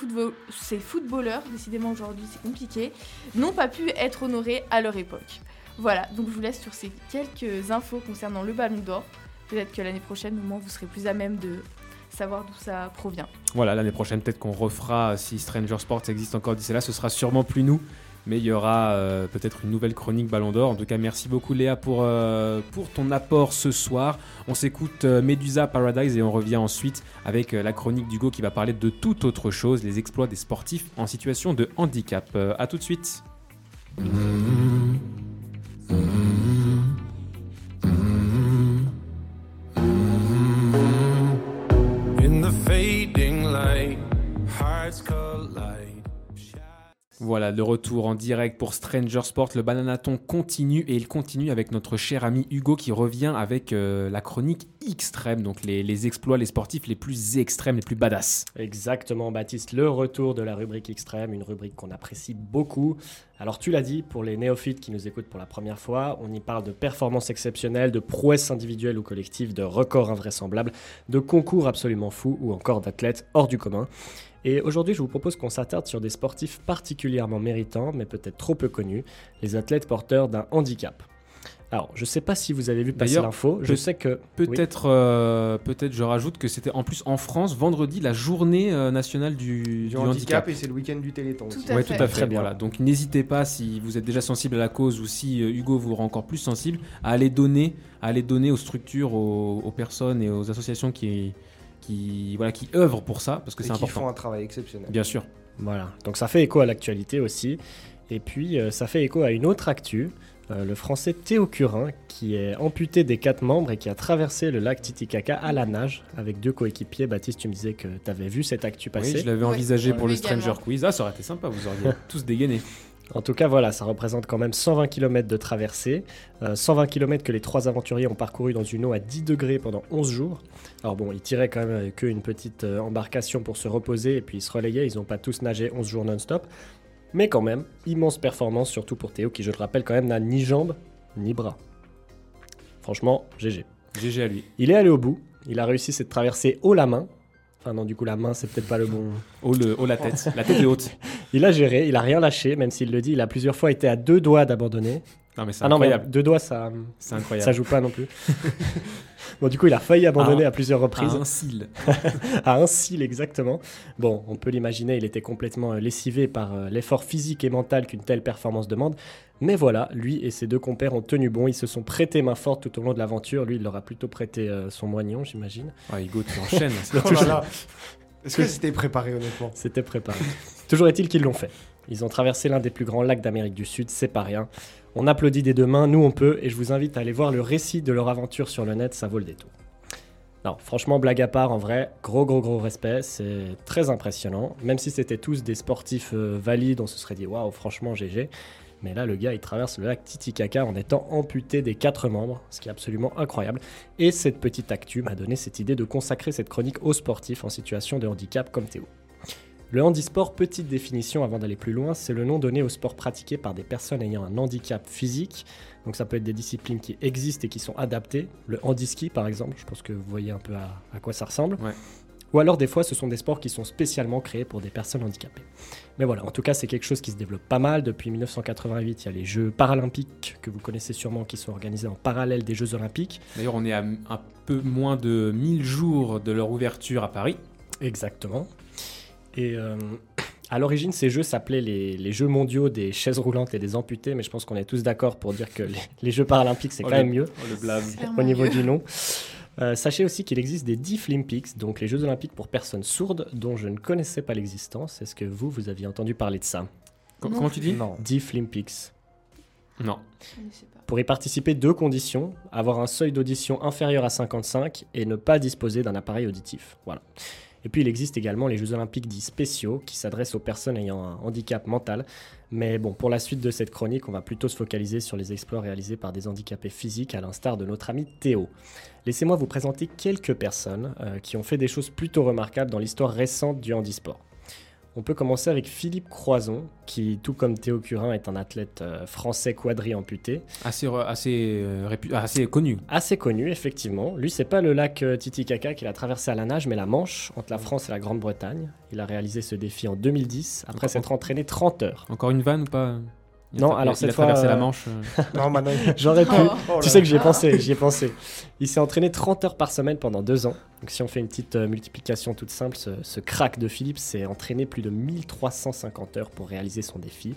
ces footballeurs, décidément aujourd'hui c'est compliqué, n'ont pas pu être honorés à leur époque. Voilà, donc je vous laisse sur ces quelques infos concernant le ballon d'or. Peut-être que l'année prochaine, au moins, vous serez plus à même de savoir d'où ça provient. Voilà, l'année prochaine, peut-être qu'on refera, si Stranger Sports existe encore d'ici là, ce sera sûrement plus nous, mais il y aura euh, peut-être une nouvelle chronique Ballon d'Or. En tout cas, merci beaucoup Léa pour, euh, pour ton apport ce soir. On s'écoute euh, Medusa Paradise et on revient ensuite avec euh, la chronique d'Hugo qui va parler de toute autre chose, les exploits des sportifs en situation de handicap. À tout de suite. In Voilà, de retour en direct pour Stranger Sport. Le bananaton continue et il continue avec notre cher ami Hugo qui revient avec euh, la chronique extrême, donc les, les exploits, les sportifs les plus extrêmes, les plus badass. Exactement, Baptiste, le retour de la rubrique extrême, une rubrique qu'on apprécie beaucoup. Alors tu l'as dit, pour les néophytes qui nous écoutent pour la première fois, on y parle de performances exceptionnelles, de prouesses individuelles ou collectives, de records invraisemblables, de concours absolument fous ou encore d'athlètes hors du commun. Et aujourd'hui, je vous propose qu'on s'attarde sur des sportifs particulièrement méritants, mais peut-être trop peu connus, les athlètes porteurs d'un handicap. Alors, je sais pas si vous avez vu passer D'ailleurs, l'info, je sais que... oui. Peut-être, euh, peut-être, je rajoute que c'était en plus en France vendredi la journée euh, nationale du, Du, du handicap, handicap. et c'est le week-end du Téléthon. Tout aussi. à Ouais, fait. tout à fait. Très bien. Voilà. Donc n'hésitez pas si vous êtes déjà sensible à la cause ou si euh, Hugo vous rend encore plus sensible à aller donner, à aller donner aux structures, aux, aux personnes et aux associations qui, qui, voilà, qui œuvrent pour ça parce que c'est qui important. font un travail exceptionnel. Bien sûr. Voilà, donc ça fait écho à l'actualité aussi. Et puis euh, ça fait écho à une autre actu, euh, le français Théo Curin, qui est amputé des quatre membres et qui a traversé le lac Titicaca à la nage avec deux coéquipiers. Baptiste, tu me disais que tu avais vu cette actu Oui, passer. je l'avais Ouais. envisagé pour le Stranger. Quiz. Ah, ça aurait été sympa, vous auriez tous dégainé. En tout cas, voilà, ça représente quand même 120 km de traversée. Euh, 120 km que les trois aventuriers ont parcouru dans une eau à 10 degrés pendant 11 jours. Alors bon, ils tiraient quand même avec eux une petite euh, embarcation pour se reposer et puis ils se relayaient. Ils n'ont pas tous nagé 11 jours non-stop. Mais quand même, immense performance, surtout pour Théo, qui, je le rappelle, quand même n'a ni jambes ni bras. Franchement, GG. GG à lui. Il est allé au bout. Il a réussi cette traversée haut la main. Enfin non, du coup, la main, c'est peut-être pas le bon... Oh, le, oh la tête. La tête est haute. Il a géré, il a rien lâché, même s'il le dit, il a plusieurs fois été à deux doigts d'abandonner. Non, mais c'est Ah non, mais incroyable. deux doigts, ça, C'est ça incroyable. joue pas non plus. bon, du coup, il a failli abandonner Ah, à plusieurs reprises, À un cil. à un cil exactement. Bon, on peut l'imaginer, il était complètement euh, lessivé par euh, l'effort physique et mental qu'une telle performance demande. Mais voilà, lui et ses deux compères ont tenu bon, ils se sont prêtés main forte tout au long de l'aventure. Lui, il leur a plutôt prêté euh, son moignon, j'imagine. Ah, Hugo, tu enchaînes. Oh là là. Est-ce que c'était préparé honnêtement? C'était préparé. Toujours est-il qu'ils l'ont fait. Ils ont traversé l'un des plus grands lacs d'Amérique du Sud, c'est pas rien. On applaudit des deux mains, nous on peut, et je vous invite à aller voir le récit de leur aventure sur le net, ça vaut le détour. Non, franchement, blague à part, en vrai, gros gros gros respect, c'est très impressionnant. Même si c'était tous des sportifs euh, valides, on se serait dit waouh, franchement GG. Mais là, le gars, il traverse le lac Titicaca en étant amputé des quatre membres, ce qui est absolument incroyable. Et cette petite actu m'a donné cette idée de consacrer cette chronique aux sportifs en situation de handicap comme Théo. Le handisport, petite définition avant d'aller plus loin, c'est le nom donné au sport pratiqué par des personnes ayant un handicap physique. Donc ça peut être des disciplines qui existent et qui sont adaptées. Le handiski par exemple, je pense que vous voyez un peu à, à quoi ça ressemble. Ouais. Ou alors des fois ce sont des sports qui sont spécialement créés pour des personnes handicapées. Mais voilà, en tout cas c'est quelque chose qui se développe pas mal. Depuis 1988, il y a les Jeux paralympiques que vous connaissez sûrement qui sont organisés en parallèle des Jeux olympiques. D'ailleurs, on est à un peu moins de 1000 jours de leur ouverture à Paris. Exactement. Et euh, À l'origine, ces jeux s'appelaient les, les Jeux mondiaux des chaises roulantes et des amputés, mais je pense qu'on est tous d'accord pour dire que les, les Jeux paralympiques, c'est Oh, quand le- même mieux Oh, le blâme. Au niveau mieux. du nom. Euh, sachez aussi qu'il existe des Deaflympics, donc les Jeux olympiques pour personnes sourdes, dont je ne connaissais pas l'existence. Est-ce que vous, vous aviez entendu parler de ça? Comment tu dis? Non. Deaflympics. Non. Je ne sais pas. Pour y participer, deux conditions avoir un seuil d'audition inférieur à 55 et ne pas disposer d'un appareil auditif. Voilà. Et puis il existe également les Jeux Olympiques dits spéciaux qui s'adressent aux personnes ayant un handicap mental. Mais bon, pour la suite de cette chronique, on va plutôt se focaliser sur les exploits réalisés par des handicapés physiques, à l'instar de notre ami Théo. Laissez-moi vous présenter quelques personnes euh, qui ont fait des choses plutôt remarquables dans l'histoire récente du handisport. On peut commencer avec Philippe Croison, qui, tout comme Théo Curin, est un athlète euh, français quadri-amputé. Assez, re- assez, euh, ah, assez connu. Assez connu, effectivement. Lui, c'est pas le lac euh, Titicaca qu'il a traversé à la nage, mais la Manche, entre la France et la Grande-Bretagne. Il a réalisé ce défi en 2010, après s'être entraîné 30 heures. Encore une vanne ou pas? Il Non, alors il cette a traversé fois, la euh, Manche. euh, Non, maintenant, il- J'aurais pu. Oh. Oh tu sais que j'y ai pensé, j'y ai pensé. Il s'est entraîné 30 heures par semaine pendant deux ans. Donc si on fait une petite euh, multiplication toute simple, ce, ce crack de Philippe s'est entraîné plus de 1350 heures pour réaliser son défi.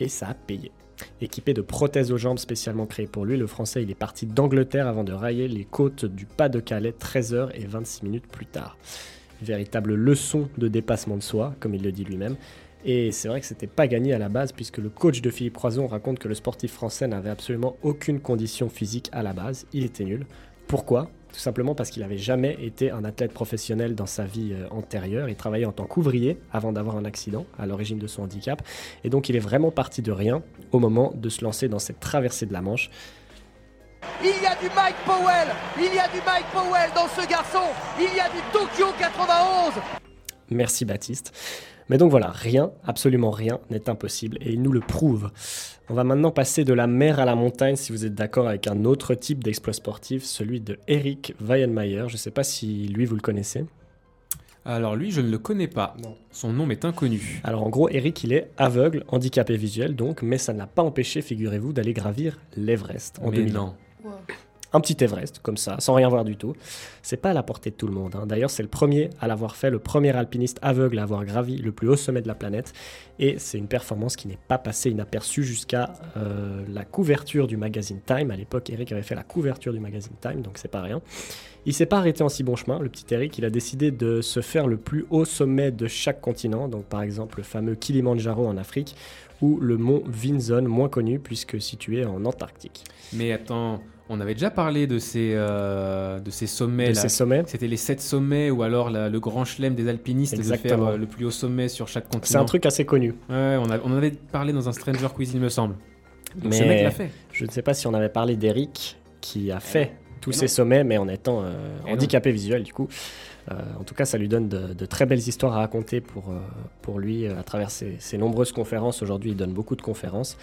Et ça a payé. Équipé de prothèses aux jambes spécialement créées pour lui, le Français il est parti d'Angleterre avant de railler les côtes du Pas-de-Calais 13 heures et 26 minutes plus tard. Véritable leçon de dépassement de soi, comme il le dit lui-même. Et c'est vrai que c'était pas gagné à la base, puisque le coach de Philippe Croison raconte que le sportif français n'avait absolument aucune condition physique à la base. Il était nul. Pourquoi? Tout simplement parce qu'il n'avait jamais été un athlète professionnel dans sa vie euh, antérieure. Il travaillait en tant qu'ouvrier avant d'avoir un accident à l'origine de son handicap. Et donc il est vraiment parti de rien au moment de se lancer dans cette traversée de la Manche. Il y a du Mike Powell, il y a du Mike Powell dans ce garçon, il y a du Tokyo 91. Merci Baptiste. Mais donc voilà, rien, absolument rien n'est impossible et il nous le prouve. On va maintenant passer de la mer à la montagne si vous êtes d'accord avec un autre type d'exploit sportif, celui de Eric Weihenmayer. Je ne sais pas si lui vous le connaissez. Alors lui, je ne le connais pas. Non. Son nom m'est inconnu. Alors en gros, Eric il est aveugle, handicapé visuel donc, mais ça ne l'a pas empêché, figurez-vous, d'aller gravir l'Everest en Mais 2000. non. Wow. Un petit Everest, comme ça, sans rien voir du tout. C'est pas à la portée de tout le monde. hein. D'ailleurs, c'est le premier à l'avoir fait, le premier alpiniste aveugle à avoir gravi le plus haut sommet de la planète. Et c'est une performance qui n'est pas passée inaperçue jusqu'à euh, la couverture du magazine Time. À l'époque, Eric avait fait la couverture du magazine Time, donc c'est pas rien. Il s'est pas arrêté en si bon chemin, le petit Eric. Il a décidé de se faire le plus haut sommet de chaque continent. Donc, par exemple, le fameux Kilimandjaro en Afrique ou le mont Vinson, moins connu puisque situé en Antarctique. Mais attends, on avait déjà parlé de ces, euh, de ces sommets. De là. ces sommets, C'était les sept sommets ou alors la- le grand chelem des alpinistes de faire Exactement. euh, le plus haut sommet sur chaque continent. c'est un truc assez connu. Ouais, on, a- on avait parlé dans un Stranger Quiz, il me semble. Donc ce Mais- mec l'a fait. Je ne sais pas si on avait parlé d'Eric qui a fait tous Eh ces non. sommets, mais en étant euh, Eh handicapé visuel du coup. En tout cas, ça lui donne de, de très belles histoires à raconter pour, pour lui à travers ses, ses nombreuses conférences. Aujourd'hui, il donne beaucoup de conférences.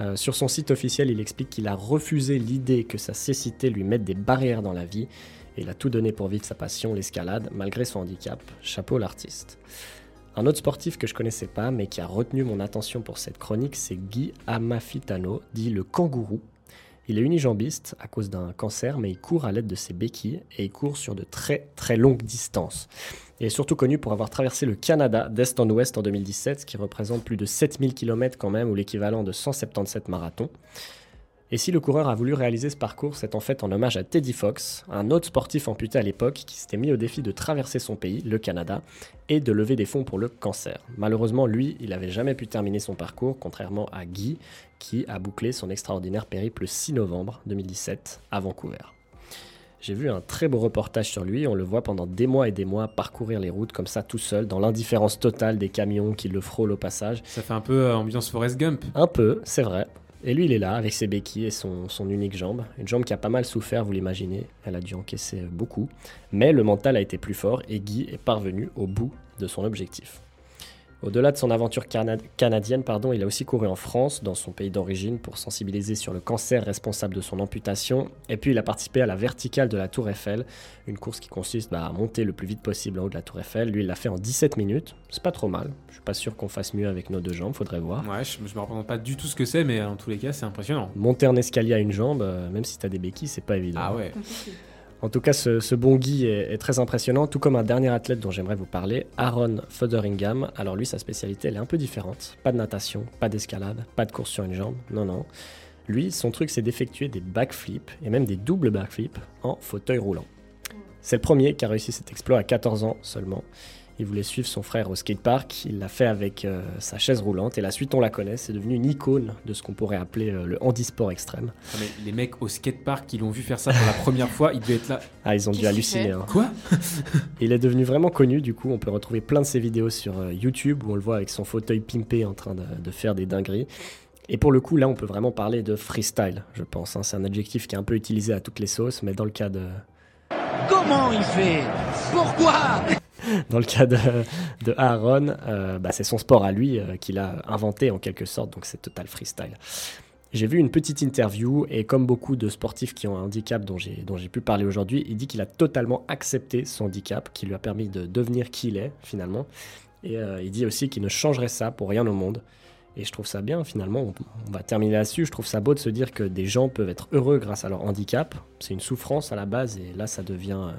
Euh, sur son site officiel, il explique qu'il a refusé l'idée que sa cécité lui mette des barrières dans la vie. Et il a tout donné pour vivre sa passion, l'escalade, malgré son handicap. Chapeau l'artiste. Un autre sportif que je connaissais pas, mais qui a retenu mon attention pour cette chronique, c'est Guy Amafitano, dit le kangourou. Il est unijambiste à cause d'un cancer, mais il court à l'aide de ses béquilles et il court sur de très très longues distances. Il est surtout connu pour avoir traversé le Canada d'est en ouest en 2017, ce qui représente plus de 7000 km quand même, ou l'équivalent de 177 marathons. Et si le coureur a voulu réaliser ce parcours, c'est en fait en hommage à Teddy Fox, un autre sportif amputé à l'époque qui s'était mis au défi de traverser son pays, le Canada, et de lever des fonds pour le cancer. Malheureusement, lui, il n'avait jamais pu terminer son parcours, contrairement à Guy, qui a bouclé son extraordinaire périple le 6 novembre 2017 à Vancouver. J'ai vu un très beau reportage sur lui, on le voit pendant des mois et des mois parcourir les routes comme ça tout seul, dans l'indifférence totale des camions qui le frôlent au passage. Ça fait un peu euh, ambiance Forrest Gump. Un peu, c'est vrai. Et lui, il est là avec ses béquilles et son, unique jambe. Une jambe qui a pas mal souffert, vous l'imaginez. Elle a dû encaisser beaucoup. Mais le mental a été plus fort et Guy est parvenu au bout de son objectif. Au-delà de son aventure cana- canadienne, pardon, il a aussi couru en France, dans son pays d'origine, pour sensibiliser sur le cancer responsable de son amputation. Et puis il a participé à la verticale de la Tour Eiffel, une course qui consiste bah, à monter le plus vite possible en haut de la Tour Eiffel. Lui, il l'a fait en 17 minutes. C'est pas trop mal. Je suis pas sûr qu'on fasse mieux avec nos deux jambes, faudrait voir. Ouais, je, je me représente pas du tout ce que c'est, mais en tous les cas, c'est impressionnant. Monter un escalier à une jambe, euh, même si t'as des béquilles, c'est pas évident. Ah ouais. En tout cas, ce, bon Guy est, est très impressionnant, tout comme un dernier athlète dont j'aimerais vous parler, Aaron Fotheringham. Alors lui, sa spécialité, elle est un peu différente. Pas de natation, pas d'escalade, pas de course sur une jambe, non, non. Lui, son truc, c'est d'effectuer des backflips, et même des doubles backflips, en fauteuil roulant. C'est le premier qui a réussi cet exploit à 14 ans seulement. Il voulait suivre son frère au skatepark, il l'a fait avec euh, sa chaise roulante, et la suite, on la connaît, c'est devenu une icône de ce qu'on pourrait appeler euh, le handisport extrême. Ah, mais les mecs au skatepark qui l'ont vu faire ça pour la première fois, ils devaient être là. Ah, ils ont dû halluciner. hein. Quoi? Il est devenu vraiment connu, du coup, on peut retrouver plein de ses vidéos sur euh, YouTube où on le voit avec son fauteuil pimpé en train de, de faire des dingueries. Et pour le coup, là, on peut vraiment parler de freestyle, je pense. hein. C'est un adjectif qui est un peu utilisé à toutes les sauces, mais dans le cas de, Comment il fait? Pourquoi? dans le cas de, Aaron, euh, bah, c'est son sport à lui euh, qu'il a inventé en quelque sorte, donc c'est total freestyle. J'ai vu une petite interview et comme beaucoup de sportifs qui ont un handicap dont j'ai dont j'ai pu parler aujourd'hui, il dit qu'il a totalement accepté son handicap, qui lui a permis de devenir qui il est finalement. Et euh, il dit aussi qu'il ne changerait ça pour rien au monde. Et je trouve ça bien finalement, on, va terminer là-dessus, je trouve ça beau de se dire que des gens peuvent être heureux grâce à leur handicap. C'est une souffrance à la base et là ça devient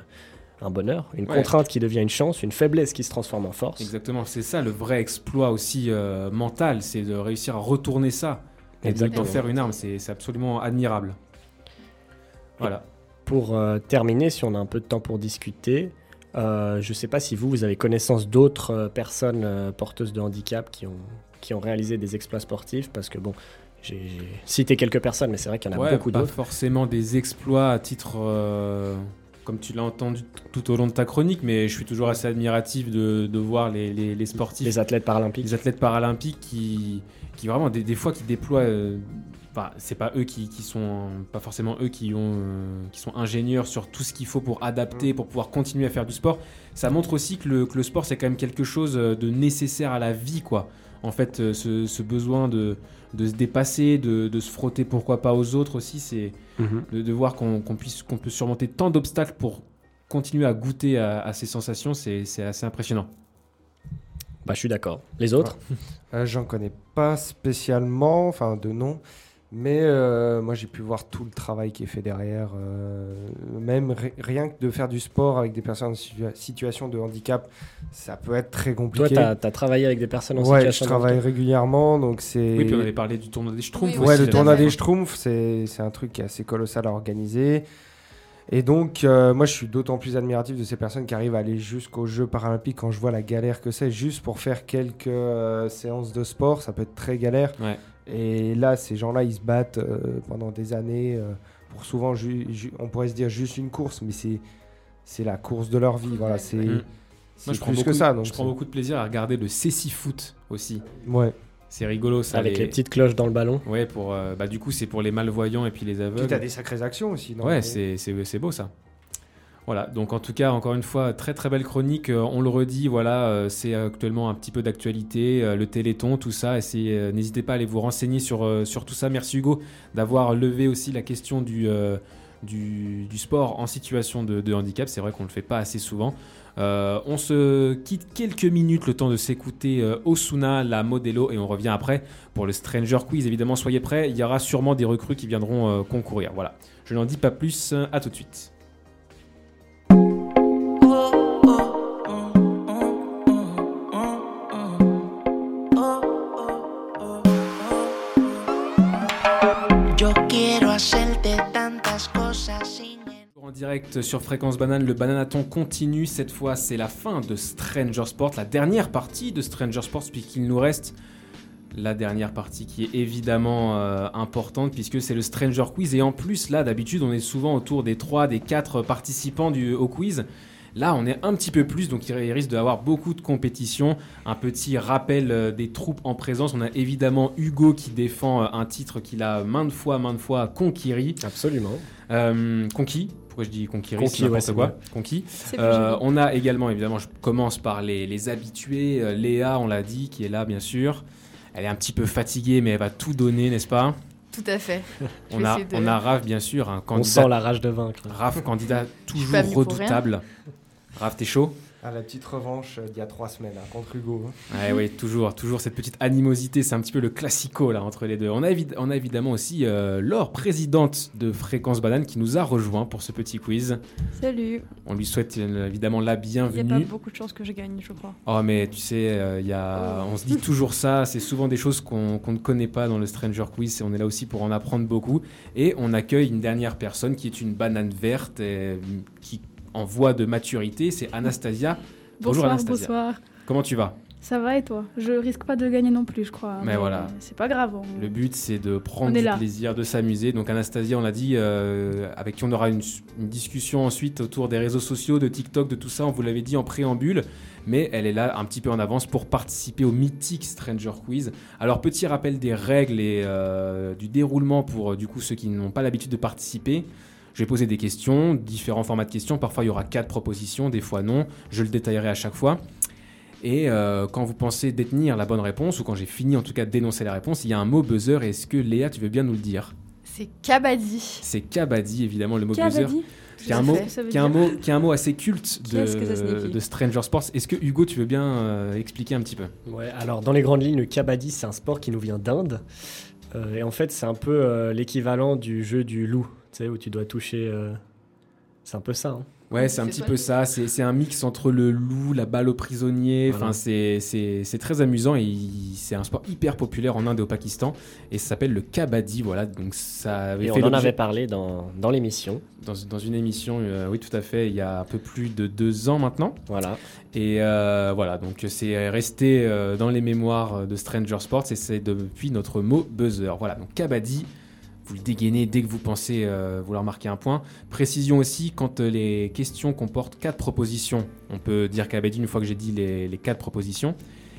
un bonheur, une Ouais. contrainte qui devient une chance, une faiblesse qui se transforme en force. Exactement, c'est ça le vrai exploit aussi euh, mental, c'est de réussir à retourner ça et de- d'en faire une arme, c'est absolument admirable. Voilà. Pour euh, terminer, si on a un peu de temps pour discuter, euh, je ne sais pas si vous, vous avez connaissance d'autres personnes porteuses de handicap qui ont, qui ont réalisé des exploits sportifs, parce que bon, j'ai cité quelques personnes, mais c'est vrai qu'il y en a Ouais, beaucoup pas d'autres. forcément des exploits à titre, comme tu l'as entendu tout au long de ta chronique, mais je suis toujours assez admiratif de, de voir les, les- les sportifs, Les athlètes paralympiques. les athlètes paralympiques qui, qui vraiment des, des fois qui déploient. euh, Enfin, c'est pas eux qui, qui sont pas forcément eux qui ont euh, qui sont ingénieurs sur tout ce qu'il faut pour adapter pour pouvoir continuer à faire du sport ça montre aussi que le, que le sport c'est quand même quelque chose euh, de nécessaire à la vie quoi en fait euh, ce, ce besoin de, de se dépasser de, de se frotter pourquoi pas aux autres aussi c'est Mhm. de, de voir qu'on qu'on puisse qu'on peut surmonter tant d'obstacles pour continuer à goûter à, à ces sensations c'est c'est assez impressionnant Bah, je suis d'accord. Les autres Euh, J'en connais pas spécialement, enfin de nom, mais euh, moi j'ai pu voir tout le travail qui est fait derrière. euh, même ri- rien que de faire du sport avec des personnes en situa- situation de handicap, ça peut être très Toi, compliqué. tu as, travaillé avec des personnes en ouais, je situation de travaille handicap. régulièrement, donc c'est. oui puis on avait parlé du tournoi des Schtroumpfs Oui, Ouais, aussi, le tournoi des. Schtroumpfs, c'est c'est un truc qui est assez colossal à organiser. Et donc, euh, moi, je suis d'autant plus admiratif de ces personnes qui arrivent à aller jusqu'aux Jeux paralympiques quand je vois la galère que c'est, juste pour faire quelques euh, séances de sport, ça peut être très galère. Ouais. Et là, ces gens-là, ils se battent euh, pendant des années euh, pour souvent, ju- ju- on pourrait se dire juste une course, mais c'est c'est la course de leur vie. Voilà, c'est Mm. c'est Moi, je prends, plus beaucoup, que ça. Donc je prends c'est- beaucoup de plaisir à regarder le Céci Foot aussi. Ouais. C'est rigolo ça. Avec les petites cloches dans le ballon. Ouais, pour, euh, bah, du coup, c'est pour les malvoyants et puis les Puis aveugles. t'as des sacrées actions aussi. dans Ouais, les- c'est c'est- c'est beau ça. Voilà, donc en tout cas, encore une fois, très très belle chronique. Euh, on le redit, voilà, euh, c'est actuellement un petit peu d'actualité, euh, le Téléthon, tout ça. N'hésitez pas à aller vous renseigner sur, tout ça. Merci Hugo d'avoir levé aussi la question du, sport en situation de, handicap. C'est vrai qu'on ne le fait pas assez souvent. On se quitte quelques minutes le temps de s'écouter Osuna, la Modelo, et on revient après pour le Stranger Quiz. Évidemment, soyez prêts. Il y aura sûrement des recrues qui viendront concourir. Voilà. Je n'en dis pas plus. À tout de suite. Direct sur Fréquence Banane, le Bananaton continue. Cette fois, c'est la fin de Stranger Sport, la dernière partie de Stranger Sport, puisqu'il nous reste la dernière partie qui est évidemment euh, importante, puisque c'est le Stranger Quiz. Et en plus, là, d'habitude, on est souvent autour des 3, des 4 participants du, au quiz. Là, on est un petit peu plus, donc il risque d'avoir beaucoup de compétition. Un petit rappel euh, des troupes en présence. On a évidemment Hugo qui défend euh, un titre qu'il a maintes fois, maintes fois conquéri. Absolument. Euh, conquis. Pourquoi je dis conquérir Conquis, c'est n'importe ouais, c'est quoi. Conquis. Euh, on a également, évidemment, je commence par les, les habitués. Euh, Léa, on l'a dit, qui est là, bien sûr. Elle est un petit peu fatiguée, mais elle va tout donner, n'est-ce pas? Tout à fait. On a, de- on a Raph, bien sûr, un On sent la rage de vaincre. Raph, candidat toujours redoutable. Raph, t'es chaud? Ah, la petite revanche euh, d'il y a trois semaines hein, contre Hugo. hein. Ouais, ouais, toujours, toujours cette petite animosité, c'est un petit peu le classico là entre les deux. On a, évi- on a évidemment aussi euh, Laure, présidente de Fréquence Banane, qui nous a rejoint pour ce petit quiz. Salut. On lui souhaite euh, évidemment la Il n'y a pas bienvenue. beaucoup de chances que je gagne, je crois. Oh mais tu sais, euh, y a... on se dit toujours ça, c'est souvent des choses qu'on qu'on ne connaît pas dans le Stranger Quiz et on est là aussi pour en apprendre beaucoup. Et on accueille une dernière personne qui est une banane verte et, qui en voie de maturité, c'est Anastasia. Bonjour, Bonsoir, Anastasia. bonsoir. Comment tu vas? Ça va et toi? Je risque pas de gagner non plus, je crois. Mais voilà. C'est pas grave. on- Le but, c'est de prendre du là. plaisir, de s'amuser. Donc, Anastasia, on l'a dit, euh, avec qui on aura une, une discussion ensuite autour des réseaux sociaux, de TikTok, de tout ça. On vous l'avait dit en préambule. Mais elle est là un petit peu en avance pour participer au mythique Stranger Quiz. Alors, petit rappel des règles et euh, du déroulement pour euh, du coup ceux qui n'ont pas l'habitude de participer. Je vais poser des questions, différents formats de questions. Parfois, il y aura quatre propositions, des fois non. Je le détaillerai à chaque fois. Et euh, quand vous pensez détenir la bonne réponse, ou quand j'ai fini en tout cas de dénoncer la réponse, il y a un mot buzzer. Est-ce que Léa, tu veux bien nous le dire? C'est Kabaddi. C'est Kabaddi, évidemment, le mot buzzer. Qui est, un mot, fait. Ça veut qui, est un dire mot, qui est un mot assez culte de, Stranger Sports. Est-ce que Hugo, tu veux bien euh, expliquer un petit peu? Ouais, alors dans les grandes lignes, le kabaddi, c'est un sport qui nous vient d'Inde. Euh, et en fait, c'est un peu euh, l'équivalent du jeu du loup, sais, où tu dois toucher. euh, C'est un peu ça. hein. Ouais, c'est un petit peu ça. C'est c'est un mix entre le loup, la balle au prisonnier. Voilà. Enfin, c'est- c'est c'est très amusant et il- c'est un sport hyper populaire en Inde et au Pakistan. Et ça s'appelle le kabaddi. Voilà, donc ça avait Et fait on en avait parlé dans, dans l'émission. dans, dans une émission, euh, oui, tout à fait, il y a un peu plus de deux ans maintenant. Voilà. Et euh, voilà, donc c'est resté euh, dans les mémoires de Stranger Sports et c'est depuis notre mot buzzer. Voilà, donc Kabaddi, vous le dégainez dès que vous pensez euh, vouloir marquer un point. Précision aussi, quand euh, les questions comportent quatre propositions, on peut dire Kabaddi une fois que j'ai dit les, quatre propositions.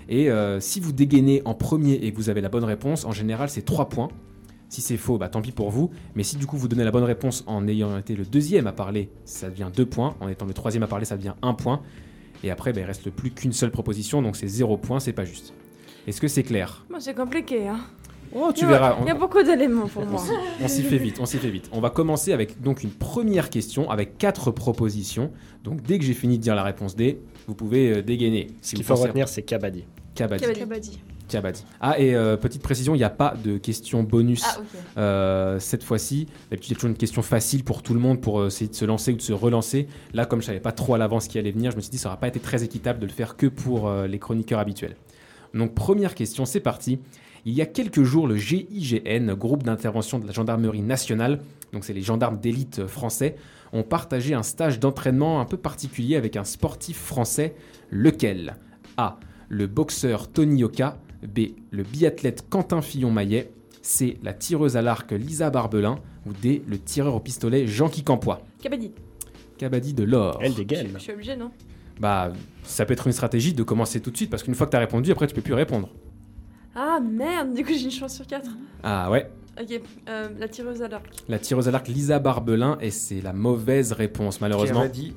Et euh, si vous dégainez en premier et que vous avez la bonne réponse, en général c'est trois points. Si c'est faux, bah tant pis pour vous. Mais si du coup vous donnez la bonne réponse en ayant été le deuxième à parler, ça devient deux points. En étant le troisième à parler, ça devient un point. Et après, bah, il reste plus qu'une seule proposition, donc c'est zéro point, c'est pas juste. Est-ce que c'est clair? Moi, c'est compliqué. Hein. Oh, tu Il y a- verras. Il y a On, beaucoup d'éléments pour moi. on s'y fait vite, on s'y fait vite. On va commencer avec donc une première question avec quatre propositions. Donc dès que j'ai fini de dire la réponse D, vous pouvez euh, dégainer. Ce Si qu'il faut pensez- retenir, c'est kabaddi. Kabaddi. Kabaddi. Kabaddi. Ah, et euh, petite précision, il n'y a pas de question bonus. Ah. Euh, cette fois-ci, d'habitude, il y a toujours une question facile pour tout le monde pour euh, essayer de se lancer ou de se relancer. Là, comme je savais pas trop à l'avance qui allait venir, je me suis dit ça n'aurait pas été très équitable de le faire que pour euh, les chroniqueurs habituels. Donc, première question, c'est parti. Il y a quelques jours, le GIGN, groupe d'intervention de la gendarmerie nationale, donc c'est les gendarmes d'élite français, ont partagé un stage d'entraînement un peu particulier avec un sportif français, lequel? A. Le boxeur Tony Oka, B. Le biathlète Quentin Fillon-Maillet, C. La tireuse à l'arc Lisa Barbelin, ou D. Le tireur au pistolet Jean-Qui Campois. Kabaddi. Cabadi de l'or. Elle dégaine. je suis obligée, non? Bah, ça peut être une stratégie de commencer tout de suite, parce qu'une fois que tu as répondu, après tu peux plus répondre. Ah merde, du coup j'ai une chance sur 4. Ah ouais, Ok, euh, la tireuse à l'arc. la tireuse à l'arc Lisa Barbelin, et c'est la mauvaise réponse, malheureusement. Kabaddi,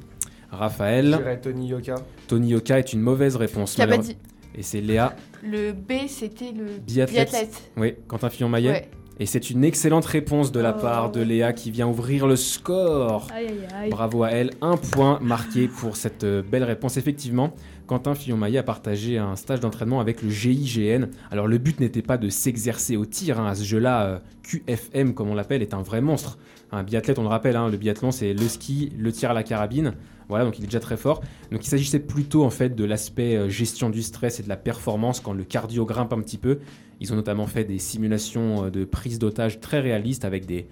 je Raphaël, Tony Yoka. Tony Oka est une mauvaise réponse. malheure- Kabaddi. Et c'est Léa, Le B, c'était le biathlète. biathlète. Oui, Quentin Fillon-Maillet. Ouais. Et c'est une excellente réponse de la Oh. part de Léa qui vient ouvrir le score. Aïe aïe aïe. Bravo à elle, un point marqué pour cette euh, belle réponse. Effectivement, Quentin Fillon-Maillet a partagé un stage d'entraînement avec le GIGN. Alors le but n'était pas de s'exercer au tir, hein. à ce jeu-là, euh, QFM comme on l'appelle, est un vrai monstre. Un biathlète, on le rappelle, hein, le biathlon c'est le ski, le tir à la carabine. Voilà, donc il est déjà très fort. Donc il s'agissait plutôt en fait de l'aspect euh, gestion du stress et de la performance quand le cardio grimpe un petit peu. Ils ont notamment fait des simulations euh, de prise d'otage très réalistes avec des,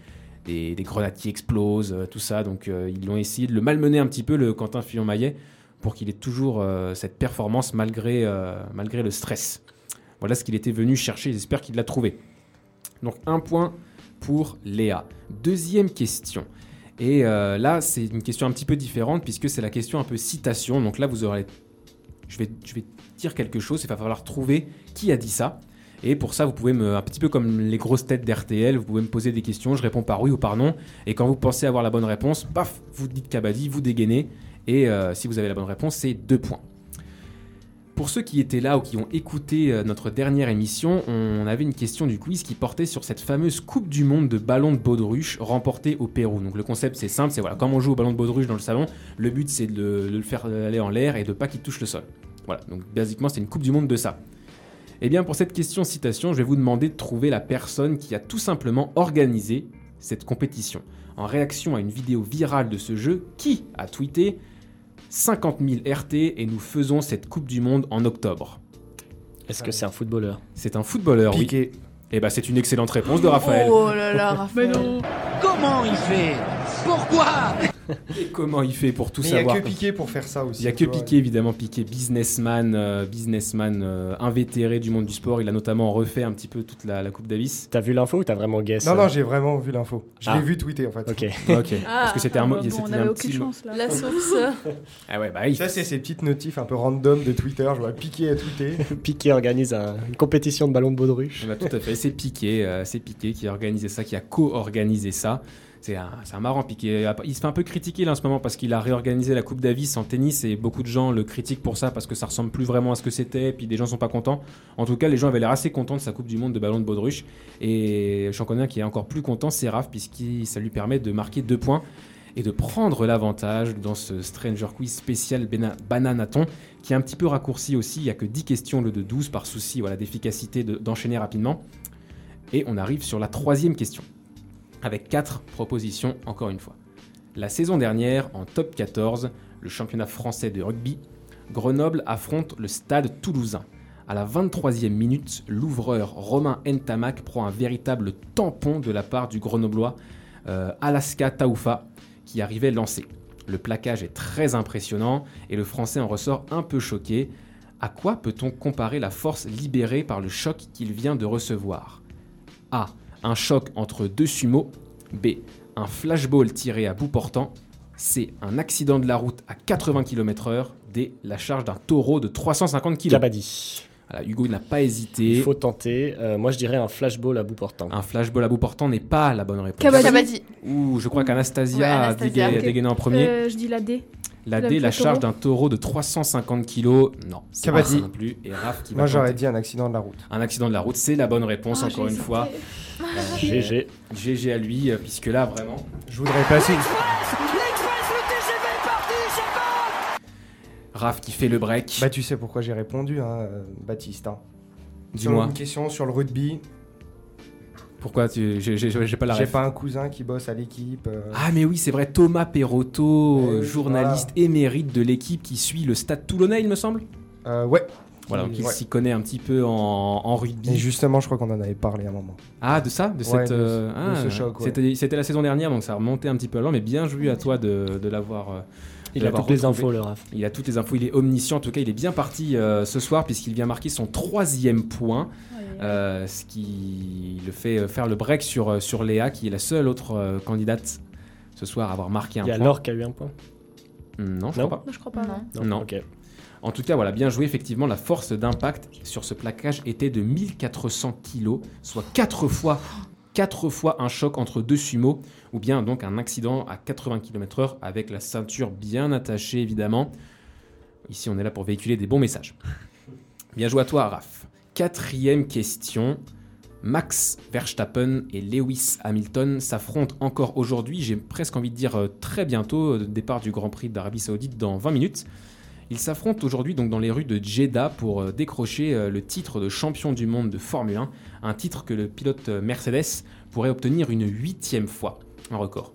des, des grenades qui explosent, tout ça. Donc ils ont essayé de le malmener un petit peu, le Quentin Fillon-Maillet, pour qu'il ait toujours euh, cette performance malgré, euh, malgré le stress. Voilà ce qu'il était venu chercher, j'espère qu'il l'a trouvé. Donc un point pour Léa. Deuxième question. Et euh, là, c'est une question un petit peu différente puisque c'est la question un peu citation. Donc là, vous aurez... Je vais, je vais dire quelque chose, il va falloir trouver qui a dit ça. Et pour ça, vous pouvez me, un petit peu comme les grosses têtes d'RTL, vous pouvez me poser des questions, je réponds par oui ou par non. Et quand vous pensez avoir la bonne réponse, paf, vous dites Kabaddi, vous dégainez. Et euh, si vous avez la bonne réponse, c'est deux points. Pour ceux qui étaient là ou qui ont écouté euh, notre dernière émission, on avait une question du quiz qui portait sur cette fameuse Coupe du Monde de ballon de baudruche remportée au Pérou. Donc le concept c'est simple, c'est voilà, comme on joue au ballon de baudruche dans le salon, le but c'est de, le- de le faire aller en l'air et de pas qu'il touche le sol. Voilà, donc basiquement c'est une Coupe du Monde de ça. Eh bien pour cette question citation, je vais vous demander de trouver la personne qui a tout simplement organisé cette compétition. En réaction à une vidéo virale de ce jeu, qui a tweeté 50 000 RT et nous faisons cette Coupe du Monde en octobre. Est-ce que c'est un footballeur C'est un footballeur, oui. Piqué. Et bah c'est une excellente réponse de Raphaël. Oh là là, Raphaël. Comment il fait? Pourquoi? Et comment il fait pour tout Mais il n'y a savoir que Piqué pour faire ça aussi. Il y a que vois. Piqué évidemment, Piqué businessman, euh, businessman euh, invétéré du monde du sport. Il a notamment refait un petit peu toute la, la Coupe Davis. T'as vu l'info ou t'as vraiment guess Non, euh non, j'ai vraiment vu l'info. Je Ah. l'ai vu tweeter en fait. Ok. Ok. Ah, Parce que c'était un, Ah, mo- bah, bon, c'était on un avait petit aucune chance là. La source. Ah ouais bah il- Ça, c'est ces petites notifs un peu random de Twitter. Je vois Piqué à tweeter. Piqué organise un- une compétition de ballon de baudruche. Bah, tout à fait, c'est Piqué, euh, c'est Piqué qui a organisé ça, qui a co-organisé ça. C'est un, marrant Piqué. Il se fait un peu critiquer là en ce moment parce qu'il a réorganisé la Coupe Davis en tennis et beaucoup de gens le critiquent pour ça parce que ça ressemble plus vraiment à ce que c'était. Puis des gens sont pas contents. En tout cas, les gens avaient l'air assez contents de sa Coupe du Monde de ballon de baudruche. Et j'en connais un qui est encore plus content, c'est Raph, puisque ça lui permet de marquer deux points et de prendre l'avantage dans ce Stranger Quiz spécial Bananaton qui est un petit peu raccourci aussi. Il n'y a que 10 questions lieu de 12 par souci voilà, d'efficacité de- d'enchaîner rapidement. Et on arrive sur la troisième question, avec quatre propositions encore une fois. La saison dernière, en top 14, le championnat français de rugby, Grenoble affronte le stade toulousain. À la 23e minute, l'ouvreur Romain Ntamak prend un véritable tampon de la part du grenoblois euh, Alaska Taoufa, qui arrivait lancé. Le plaquage est très impressionnant et le français en ressort un peu choqué. À quoi peut-on comparer la force libérée par le choc qu'il vient de recevoir? A. Un choc entre deux sumos. B. Un flashball tiré à bout portant. C. Un accident de la route à 80 km/h. D. La charge d'un taureau de 350 kg. Kabaddi. Voilà, Hugo n'a pas hésité. Il faut tenter. Euh, moi, je dirais un flashball à bout portant. Un flashball à bout portant n'est pas la bonne réponse. Kabaddi. Kabaddi. Ouh, je crois qu'Anastasia Ouais, a dégainé en premier. Euh, je dis la D. la D, la charge d'un taureau de 350 kg. Non, c'est pas non plus. Et Raph qui va Moi, j'aurais dit un accident de la route. Un accident de la route, c'est la bonne réponse, Ah, encore une fois. hésité. GG. GG à lui, euh, puisque là, vraiment, Je voudrais passer. Raph qui fait le break. Bah, tu sais pourquoi j'ai répondu, hein, euh, Baptiste. hein. Dis-moi, une question sur le rugby. Pourquoi tu... j'ai- pas la J'ai ref. pas un cousin qui bosse à l'équipe. euh, Ah mais oui, c'est vrai, Thomas Perotto, Eh euh, journaliste émérite de l'équipe qui suit le stade toulonnais, il me semble? euh, ouais. Voilà, donc il Ouais. s'y connaît un petit peu en, en Et rugby. justement, je crois qu'on en avait parlé à un moment. Ah, de ça De, Ouais, cette, de- euh, de ah, ce choc, ouais. C'était la saison dernière, donc ça remontait un petit peu alors, mais bien joué à toi de, de l'avoir... Il a toutes les infos, le Raph. Il a toutes les infos, il est omniscient. En tout cas, il est bien parti euh, ce soir puisqu'il vient marquer son troisième point, ce qui le fait euh, faire le break sur, euh, sur Léa, qui est la seule autre euh, candidate ce soir à avoir marqué un Il y a point. Laure qui a eu un point. Hmm, Non, je Non. crois pas. Non, je crois pas. Non. Non. Ok. En tout cas, voilà, bien joué. Effectivement, la force d'impact sur ce plaquage était de 1400 kg, soit 4 fois, 4 fois un choc entre deux sumos, ou bien donc un accident à 80 km/h avec la ceinture bien attachée, évidemment. Ici, on est là pour véhiculer des bons messages. Bien joué à toi, Raph. Quatrième question. Max Verstappen et Lewis Hamilton s'affrontent encore aujourd'hui, j'ai presque envie de dire euh, très bientôt, euh, départ du Grand Prix d'Arabie Saoudite dans 20 minutes. Ils s'affrontent aujourd'hui donc dans les rues de Jeddah pour euh, décrocher le titre de champion du monde de Formule 1, un titre que le pilote Mercedes pourrait obtenir une huitième fois, un record.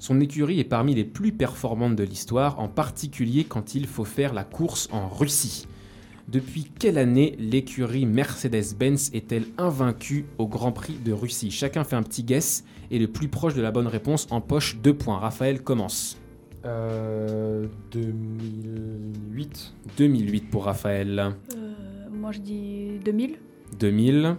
Son écurie est parmi les plus performantes de l'histoire, en particulier quand il faut faire la course en Russie. Depuis quelle année l'écurie Mercedes-Benz est-elle invaincue au Grand Prix de Russie? Chacun fait un petit guess et le plus proche de la bonne réponse empoche deux points. Raphaël commence. Euh, 2008. 2008 pour Raphaël. Euh, moi, je dis 2000. 2000,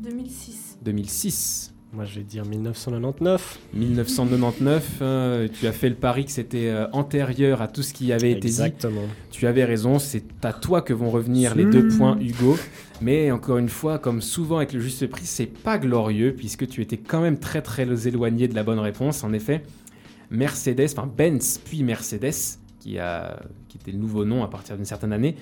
2006. 2006, Moi, je vais dire 1999. 1999. euh, tu as fait le pari que c'était euh, antérieur à tout ce qui avait été dit. Exactement. Tu avais raison, c'est à toi que vont revenir les deux points, Hugo. Mais encore une fois, comme souvent avec le juste prix, c'est pas glorieux puisque tu étais quand même très très éloigné de la bonne réponse. En effet, Mercedes, enfin Benz puis Mercedes, qui, a, qui était le nouveau nom à partir d'une certaine année,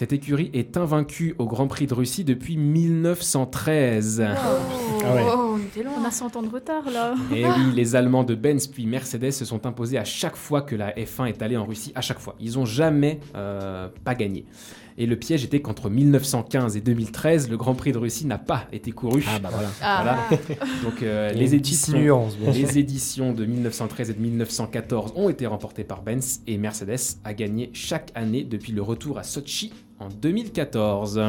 Cette écurie est invaincue au Grand Prix de Russie depuis 1913. Ah ouais. Oh, on était loin. On a 100 ans de retard là. Et oui, les Allemands de Benz puis Mercedes se sont imposés à chaque fois que la F1 est allée en Russie, à chaque fois. Ils ont jamais euh, pas gagné. Et le piège était qu'entre 1915 et 2013, le Grand Prix de Russie n'a pas été couru. Ah bah voilà. Ah, Voilà. Donc euh, les éditions, nuance, les éditions de 1913 et de 1914 ont été remportées par Benz et Mercedes a gagné chaque année depuis le retour à Sochi en 2014.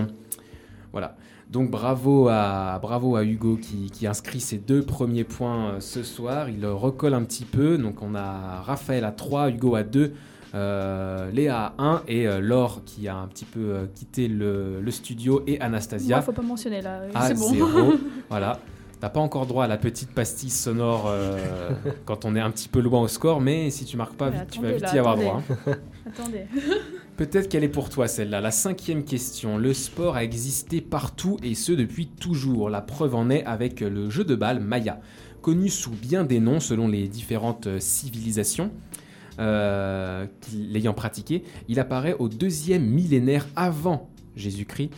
Voilà. Donc bravo à, bravo à Hugo qui, qui inscrit ses deux premiers points euh, ce soir. Il le recolle un petit peu. Donc on a Raphaël à 3, Hugo à 2, euh, Léa à 1 et euh, Laure qui a un petit peu euh, quitté le, le studio et Anastasia Moi, faut pas mentionner là. à C'est bon. 0. voilà. T'as pas encore droit à la petite pastille sonore euh, quand on est un petit peu loin au score, mais si tu marques pas vite, tu vas vite là, y avoir droit. hein. Attendez. Peut-être qu'elle est pour toi celle-là. La cinquième question. Le sport a existé partout et ce depuis toujours. La preuve en est avec le jeu de balle Maya, connu sous bien des noms selon les différentes euh, civilisations. euh, l'ayant pratiqué, il apparaît au deuxième millénaire avant Jésus-Christ,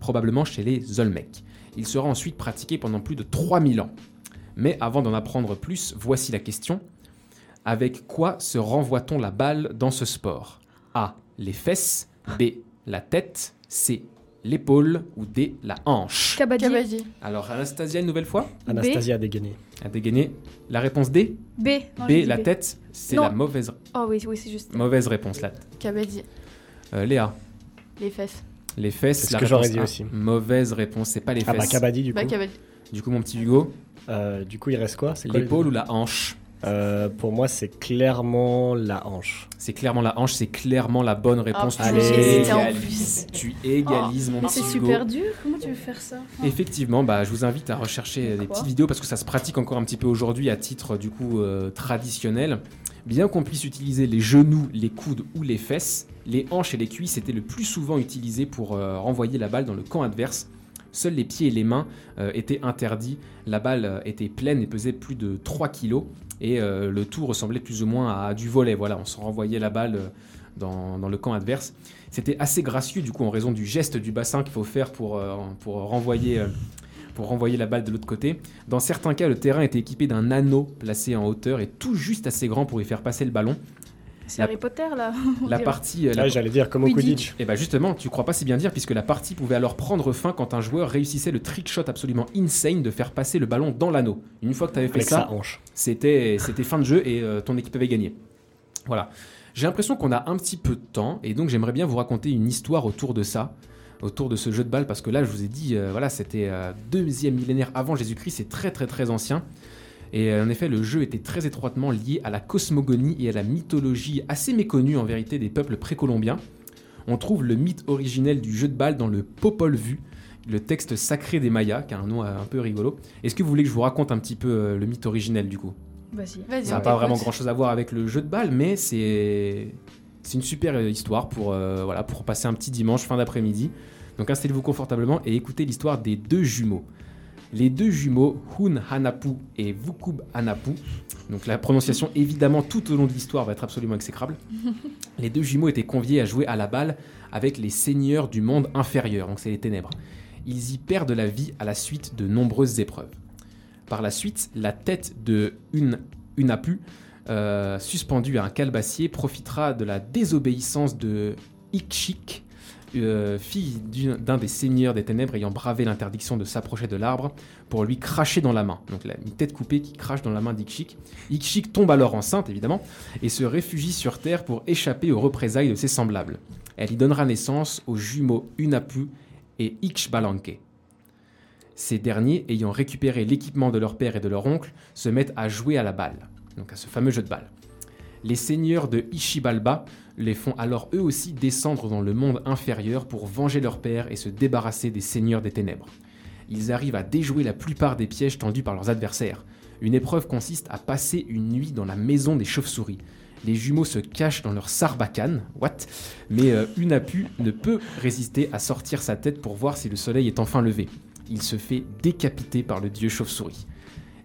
probablement chez les Olmecs. Il sera ensuite pratiqué pendant plus de 3000 ans. Mais avant d'en apprendre plus, voici la question. Avec quoi se renvoie-t-on la balle dans ce sport? Les fesses. B. La tête. C. L'épaule. Ou D. La hanche. Kabaddi. Kabaddi. Alors, Anastasia, une nouvelle fois? Anastasia a dégainé. a dégainé. La réponse D? B. Non, B. La B. tête. C'est la mauvaise, Oh oui, oui, c'est juste. mauvaise réponse. Là. Kabaddi. Euh, Léa. Les fesses. Les fesses. C'est ce la que j'aurais réponse dit A. aussi. Mauvaise réponse. C'est pas les Ah bah fesses. Kabaddi du coup. Bah, Kabaddi. du coup, mon petit Hugo. Euh, du coup il reste quoi? C'est L'épaule le- ou la hanche? Euh, Pour moi c'est clairement la hanche. C'est clairement la hanche. C'est clairement la bonne réponse. Ah, tu, allez. égalises, tu égalises mon Mais petit c'est super dur. Comment tu veux faire ça? Effectivement, bah, je vous invite à rechercher des petites vidéos parce que ça se pratique encore un petit peu aujourd'hui à titre du coup euh, traditionnel. Bien qu'on puisse utiliser les genoux, les coudes ou les fesses, les hanches et les cuisses étaient le plus souvent utilisés pour euh, renvoyer la balle dans le camp adverse. Seuls les pieds et les mains euh, étaient interdits. La balle était pleine et pesait plus de 3 kilos. Et euh, le tout ressemblait plus ou moins à du volet. Voilà, on se renvoyait la balle euh, dans, le camp adverse. C'était assez gracieux du coup en raison du geste du bassin qu'il faut faire pour, euh, renvoyer, pour renvoyer la balle de l'autre côté. Dans certains cas, le terrain était équipé d'un anneau placé en hauteur et tout juste assez grand pour y faire passer le ballon. C'est La- Harry Potter là. La partie, euh, la Là j'allais dire comme au Quidditch. Quidditch. et bah justement, tu crois pas si bien dire puisque la partie pouvait alors prendre fin quand un joueur réussissait le trick shot absolument insane de faire passer le ballon dans l'anneau. Une fois que tu avais fait Avec ça, sa hanche. c'était c'était fin de jeu et euh, ton équipe avait gagné. Voilà. J'ai l'impression qu'on a un petit peu de temps et donc j'aimerais bien vous raconter une histoire autour de ça, autour de ce jeu de balle parce que là je vous ai dit euh, voilà c'était euh, deuxième millénaire avant Jésus-Christ, c'est très très très ancien. Et euh, en effet, le jeu était très étroitement lié à la cosmogonie et à la mythologie assez méconnue en vérité des peuples précolombiens. On trouve le mythe originel du jeu de balle dans le Popol Vuh, le texte sacré des Mayas, qui a un nom euh, un peu rigolo. Est-ce que vous voulez que je vous raconte un petit peu euh, le mythe originel du coup? Vas-y. Vas-y. Ça n'a pas vraiment grand chose à voir avec le jeu de balle, mais c'est c'est une super histoire pour, euh, voilà, pour passer un petit dimanche fin d'après-midi. Donc installez-vous confortablement et écoutez l'histoire des deux jumeaux. Les deux jumeaux, Hun Hanapu et Vukub Hanapu, donc la prononciation évidemment tout au long de l'histoire va être absolument exécrable. les deux jumeaux étaient conviés à jouer à la balle avec les seigneurs du monde inférieur, donc c'est les ténèbres. Ils y perdent la vie à la suite de nombreuses épreuves. Par la suite, la tête de Un- Unapu, euh, suspendue à un calebassier, profitera de la désobéissance de Ikshik, euh, fille d'un des seigneurs des ténèbres ayant bravé l'interdiction de s'approcher de l'arbre, pour lui cracher dans la main. Donc la, une tête coupée qui crache dans la main d'Ikshik. Ikshik tombe alors enceinte, évidemment, et se réfugie sur Terre pour échapper aux représailles de ses semblables. Elle y donnera naissance aux jumeaux Unapu et Ikshbalanke. Ces derniers, ayant récupéré l'équipement de leur père et de leur oncle, se mettent à jouer à la balle, donc à ce fameux jeu de balle. Les seigneurs de Ishibalba les font alors eux aussi descendre dans le monde inférieur pour venger leur père et se débarrasser des seigneurs des ténèbres. Ils arrivent à déjouer la plupart des pièges tendus par leurs adversaires. Une épreuve consiste à passer une nuit dans la maison des chauves-souris. Les jumeaux se cachent dans leur sarbacane, what? Mais euh, Unapu ne peut résister à sortir sa tête pour voir si le soleil est enfin levé. Il se fait décapiter par le dieu chauve-souris.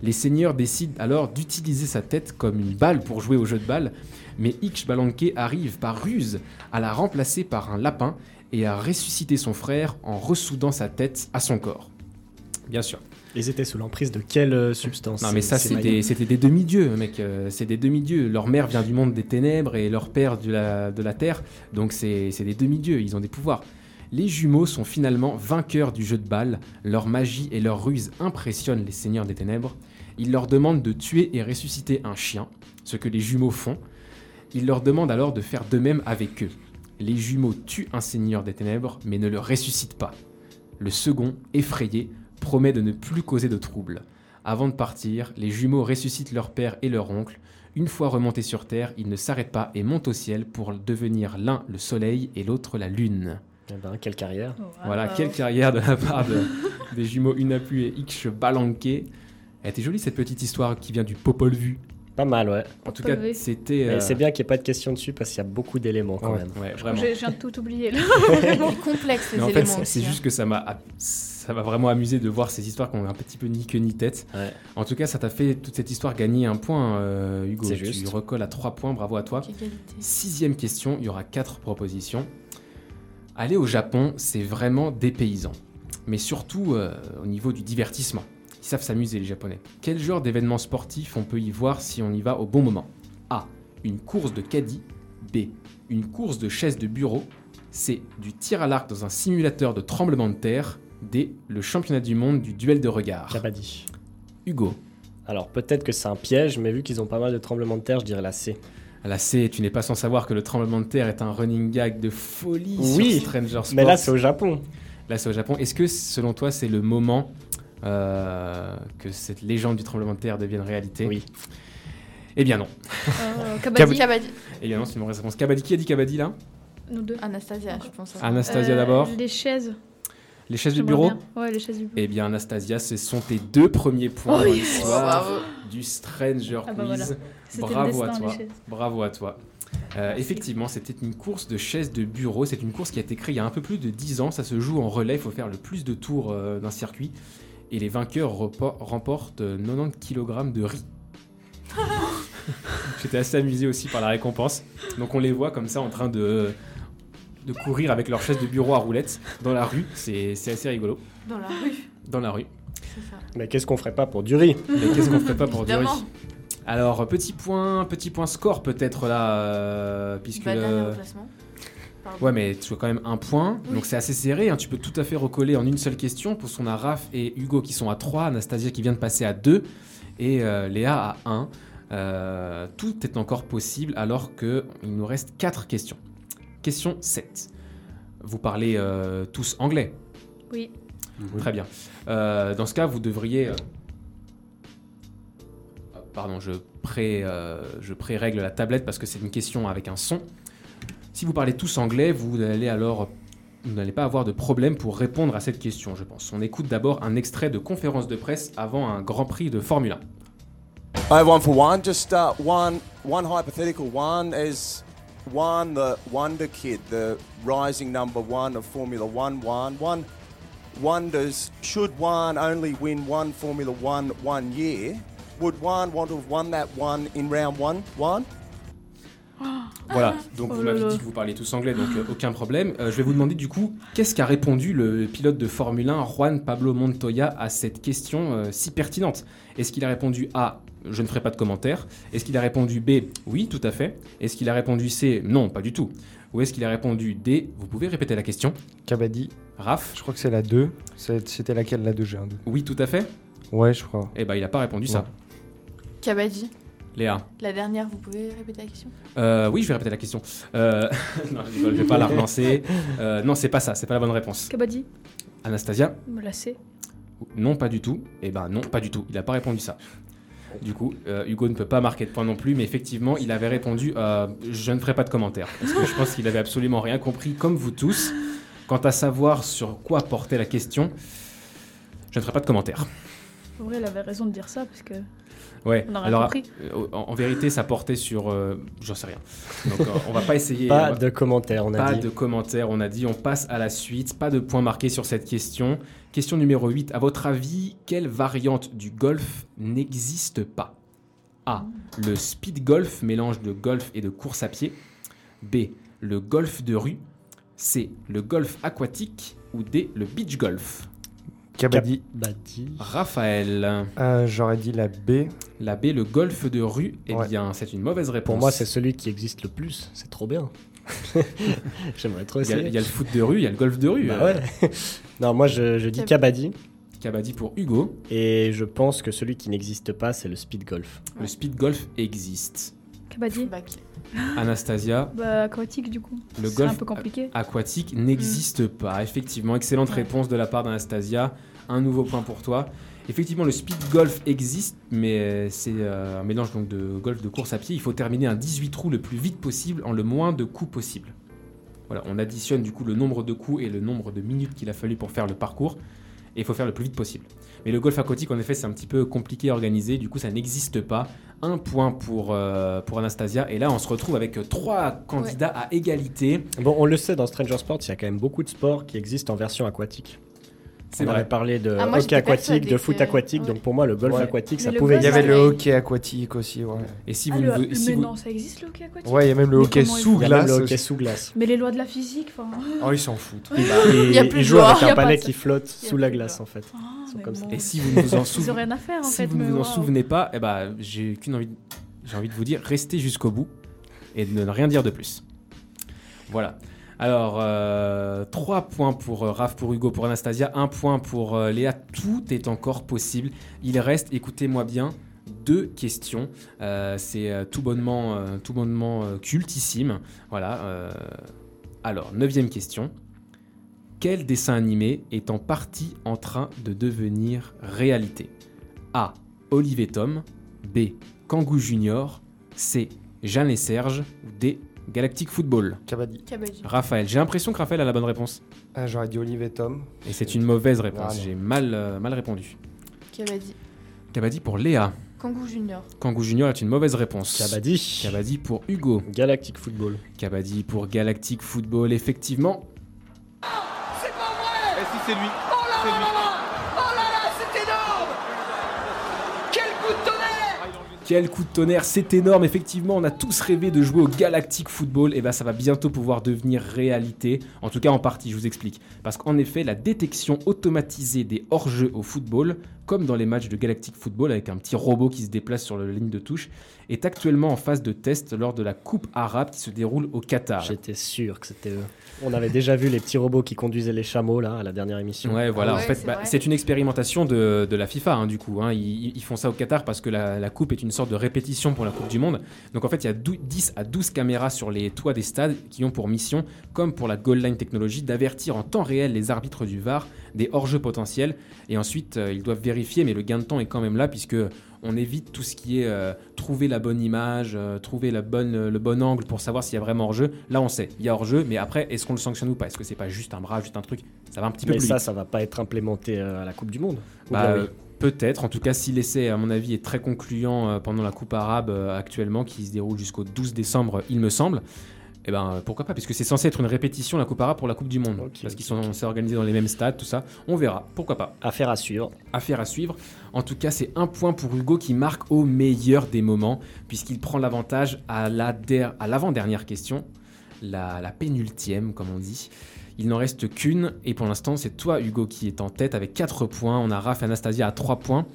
Les seigneurs décident alors d'utiliser sa tête comme une balle pour jouer au jeu de balle, mais Ixbalanque arrive par ruse à la remplacer par un lapin et a ressuscité son frère en ressoudant sa tête à son corps. Bien sûr. Ils étaient sous l'emprise de quelle euh, substance Non mais ça c'était des demi-dieux mec, euh, c'est des demi-dieux. Leur mère vient du monde des ténèbres et leur père de la, de la terre, donc c'est c'est des demi-dieux, ils ont des pouvoirs. Les jumeaux sont finalement vainqueurs du jeu de balle, leur magie et leur ruse impressionnent les seigneurs des ténèbres. Ils leur demandent de tuer et ressusciter un chien, ce que les jumeaux font. Ils leur demandent alors de faire de même avec eux. Les jumeaux tuent un seigneur des ténèbres, mais ne le ressuscitent pas. Le second, effrayé, promet de ne plus causer de troubles. Avant de partir, les jumeaux ressuscitent leur père et leur oncle. Une fois remontés sur Terre, ils ne s'arrêtent pas et montent au ciel pour devenir l'un le soleil et l'autre la lune. Eh ben, quelle carrière Voilà, quelle carrière de la part de- des jumeaux Unapu et Iksh Balanke. Elle était jolie cette petite histoire qui vient du Popol Vuh. Pas mal, ouais. En tout cas, c'était. Euh, c'est bien qu'il n'y ait pas de questions dessus parce qu'il y a beaucoup d'éléments quand Ouais. même. Ouais, vraiment. J'ai- Je viens de tout oublier là. C'est complexe les Mais en fait, éléments c'est- aussi, c'est hein. juste que ça m'a ça m'a vraiment amusé de voir ces histoires qui ont un petit peu ni queue ni tête. Ouais. En tout cas, ça t'a fait toute cette histoire gagner un point, euh, Hugo. C'est Tu juste. recolles à 3 points, bravo à toi. Sixième question, il y aura quatre propositions. Aller au Japon, c'est vraiment dépaysant. Mais surtout euh, au niveau du divertissement. Ils savent s'amuser les Japonais. Quel genre d'événement sportif on peut y voir si on y va au bon moment? A. Une course de caddie. B. Une course de chaise de bureau. C. Du tir à l'arc dans un simulateur de tremblement de terre. D. Le championnat du monde du duel de regard. Kabaddi. Hugo. Alors peut-être que c'est un piège, mais vu qu'ils ont pas mal de tremblements de terre, je dirais la C. La C, tu n'es pas sans savoir que le tremblement de terre est un running gag de folie Oui, sur Stranger Sports. Mais là, c'est au Japon. Là, c'est au Japon. Est-ce que, selon toi, c'est le moment euh, que cette légende du tremblement de terre devienne réalité Oui. Eh bien non. Euh, Kabaddi. Kabaddi. Eh bien non, c'est une mauvaise réponse. Kabaddi, qui a dit Kabaddi là? Nous deux. Anastasia, je pense. Anastasia Euh, d'abord. Les chaises. Les chaises J'aimerais bureau bien. Ouais, les chaises du bureau. Eh bien, Anastasia, ce sont tes deux premiers points Oh dans oui. l'histoire Bravo. du Stranger Ah bah Quiz. voilà. C'était le Bravo à toi. Bravo à toi. Euh, effectivement, c'était une course de chaises de bureau. C'est une course qui a été créée il y a un peu plus de 10 ans. Ça se joue en relais. Il faut faire le plus de tours euh, d'un circuit. Et les vainqueurs remportent euh, 90 kg de riz. J'étais assez amusé aussi par la récompense. Donc on les voit comme ça en train de, de courir avec leurs chaises de bureau à roulettes dans la rue. C'est c'est assez rigolo. Dans la rue. Dans la rue. Ça. Mais qu'est-ce qu'on ferait pas pour du riz? Mais qu'est-ce qu'on ferait pas pour du riz? Alors, petit point, petit point score peut-être là, euh, puisque... Bah, dernier. Pardon. Ouais, mais tu as quand même un point, Oui. donc c'est assez serré. hein. Tu peux tout à fait recoller en une seule question. Pour son Raph et Hugo qui sont à 3, Anastasia qui vient de passer à 2 et euh, Léa à 1. Euh, tout est encore possible alors qu'il nous reste 4 questions. Question 7. Vous parlez euh, tous anglais Oui. Très bien. Euh, dans ce cas, vous devriez. Pardon, je pré, euh, je pré-règle la tablette parce que c'est une question avec un son. Si vous parlez tous anglais, vous allez alors. Vous n'allez pas avoir de problème pour répondre à cette question, je pense. On écoute d'abord un extrait de conférence de presse avant un Grand Prix de Formule 1. I have one for one. Just uh, one, one hypothetical. One is one, the wonder kid, the rising number one of Formula One. One, one wonders should one only win one Formula One one year? Would one want to have won that one in round one? One? Voilà, donc Oh vous m'avez dit que vous parlez tous anglais, donc euh, aucun problème. Euh, je vais vous demander du coup, qu'est-ce qu'a répondu le pilote de Formule 1, Juan Pablo Montoya, à cette question euh, si pertinente? Est-ce qu'il a répondu A, je ne ferai pas de commentaire Est-ce qu'il a répondu B, oui, tout à fait? Est-ce qu'il a répondu C, non, pas du tout? Ou est-ce qu'il a répondu D, vous pouvez répéter la question? Kabaddi, Raph, je crois que c'est la 2. C'est- C'était laquelle la 2 J'ai un doute. oui, tout à fait Ouais, je crois. Eh ben, il n'a pas répondu ça. Kabaddi. Léa La dernière, vous pouvez répéter la question? Euh, oui, je vais répéter la question. Euh, non, je je vais pas la relancer. Euh, non, c'est pas ça, c'est pas la bonne réponse. Kabaddi. Anastasia? C. Non, pas du tout. Eh ben non, pas du tout. Il n'a pas répondu ça. Du coup, euh, Hugo ne peut pas marquer de point non plus, mais effectivement, il avait répondu euh, Je ne ferai pas de commentaire. Parce que je pense qu'il avait absolument rien compris, comme vous tous. Quant à savoir sur quoi portait la question, je ne ferai pas de commentaire. En vrai, elle avait raison de dire ça parce que. Ouais, On alors compris. euh, en, en vérité, ça portait sur. euh, J'en sais rien. Donc, euh, on va pas essayer. Pas va- de commentaires, on a Pas dit. de commentaires, on a dit on passe à la suite, pas de points marqués sur cette question. Question numéro 8, à votre avis, quelle variante du golf n'existe pas? A. Le speed golf, mélange de golf et de course à pied. B. Le golf de rue. C. Le golf aquatique ou D. Le beach golf Kabaddi. Raphaël. Euh, J'aurais dit la B. La B, le golf de rue. Eh Ouais. bien, c'est une mauvaise réponse. Pour moi, c'est celui qui existe le plus. C'est trop bien. J'aimerais trop il y, a, essayer. il y a le foot de rue, il y a le golf de rue. Bah euh, ouais. non, moi je, je dis Kab- Kabaddi. Kabaddi pour Hugo. Et je pense que celui qui n'existe pas, c'est le speed golf. Le speed golf existe. Kabaddi. Anastasia, Bah, aquatique du coup. le C'est golf un peu compliqué. aquatique n'existe pas. Effectivement, excellente Ouais. réponse de la part d'Anastasia. Un nouveau point pour toi. Effectivement, le speed golf existe, mais euh, c'est euh, un mélange donc de golf de course à pied. Il faut terminer un 18 trous le plus vite possible en le moins de coups possible. Voilà, on additionne du coup le nombre de coups et le nombre de minutes qu'il a fallu pour faire le parcours. Et il faut faire le plus vite possible. Mais le golf aquatique, en effet, c'est un petit peu compliqué à organiser. Du coup, ça n'existe pas. Un point pour, euh, pour Anastasia. Et là, on se retrouve avec euh, trois candidats à égalité. Bon, on le sait, dans Stranger Sports, il y a quand même beaucoup de sports qui existent en version aquatique. C'est on vrai. avait parlé de Ah, moi, hockey aquatique, de foot que- aquatique, ouais. donc pour moi, le golf Ouais. aquatique, Mais ça pouvait golf, Il y avait le Ouais. hockey aquatique aussi, ouais. Et si Ah, vous, le- si mais vous- non, ça existe le hockey aquatique? Ouais, il y a même le Mais hockey sous Il glace. le hockey aussi. sous glace. Mais les lois de la physique, enfin. Oh, ils s'en foutent. Et, Il y a plus ils de jouent avec Il un de- qui flotte Il sous la glace, en fait. Ah, Ils sont mais comme ça. bon. et si vous ne vous en souvenez, si vous vous en souvenez pas, eh ben, j'ai qu'une envie, j'ai envie de vous dire, restez jusqu'au bout et de ne rien dire de plus. Voilà. Alors, 3 points pour euh, Raph, pour Hugo, pour Anastasia, 1 point pour euh, Léa. Tout est encore possible. Il reste, écoutez-moi bien, deux questions. Euh, C'est euh, tout bonnement, euh, euh, cultissime. Voilà. euh, alors, neuvième question. Quel dessin animé est en partie en train de devenir réalité? A. Olive et Tom. B. Kangoo Junior. C. Jeanne et Serge. D. Galactic Football. Kabaddi. Kabaddi. Raphaël. J'ai l'impression que Raphaël a la bonne réponse. Ah, J'aurais dit Olive et Tom. Et c'est une mauvaise réponse. J'ai mal, euh, mal répondu. Kabaddi. Kabaddi pour Léa. Kangoo Junior. Kangoo Junior est une mauvaise réponse. Kabaddi. Kabaddi pour Hugo. Galactic Football. Kabaddi pour Galactic Football. Effectivement, C'est pas vrai Et si c'est lui Oh là là là là Oh là là, c'est énorme Quel coup de tonnerre Quel coup de tonnerre, c'est énorme, effectivement, on a tous rêvé de jouer au Galactic Football, et ben ça va bientôt pouvoir devenir réalité, en tout cas en partie, je vous explique. Parce qu'en effet, la détection automatisée des hors-jeux au football, comme dans les matchs de Galactic Football avec un petit robot qui se déplace sur la ligne de touche, est actuellement en phase de test lors de la Coupe arabe qui se déroule au Qatar. J'étais sûr que c'était eux. On avait déjà vu les petits robots qui conduisaient les chameaux là à la dernière émission. Ouais, voilà. Ah en fait, c'est bah, c'est une expérimentation de, de la FIFA, hein, du coup. hein. Ils, ils font ça au Qatar parce que la, la coupe est une sorte de répétition pour la Coupe du Monde. Donc, en fait, il y a dou- 10 à 12 caméras sur les toits des stades qui ont pour mission, comme pour la Goal Line Technology, d'avertir en temps réel les arbitres du VAR des hors-jeux potentiels. Et ensuite, euh, ils doivent vérifier, mais le gain de temps est quand même là, puisque on évite tout ce qui est euh, trouver la bonne image, euh, trouver la bonne, le bon angle pour savoir s'il y a vraiment hors-jeu. Là, on sait, il y a hors-jeu, mais après, est-ce qu'on le sanctionne ou pas? Est-ce que c'est pas juste un bras, juste un truc? Ça va un petit peu Mais plus ça, vite. ça va pas être implémenté euh, à la Coupe du Monde. Bah, euh, oui. Peut-être, en tout cas si l'essai à mon avis est très concluant euh, pendant la Coupe arabe euh, actuellement qui se déroule jusqu'au 12 décembre il me semble, et ben pourquoi pas puisque c'est censé être une répétition la Coupe arabe pour la Coupe du Monde parce qu'ils sont c'est organisé dans les mêmes stades tout ça, on verra, pourquoi pas. Affaire à suivre. Affaire à suivre. En tout cas, c'est un point pour Hugo qui marque au meilleur des moments, puisqu'il prend l'avantage à la der- à l'avant-dernière question, la, la pénultième, comme on dit. Il n'en reste qu'une, et pour l'instant, c'est toi, Hugo, qui est en tête avec 4 points. On a Raph et Anastasia à 3 points,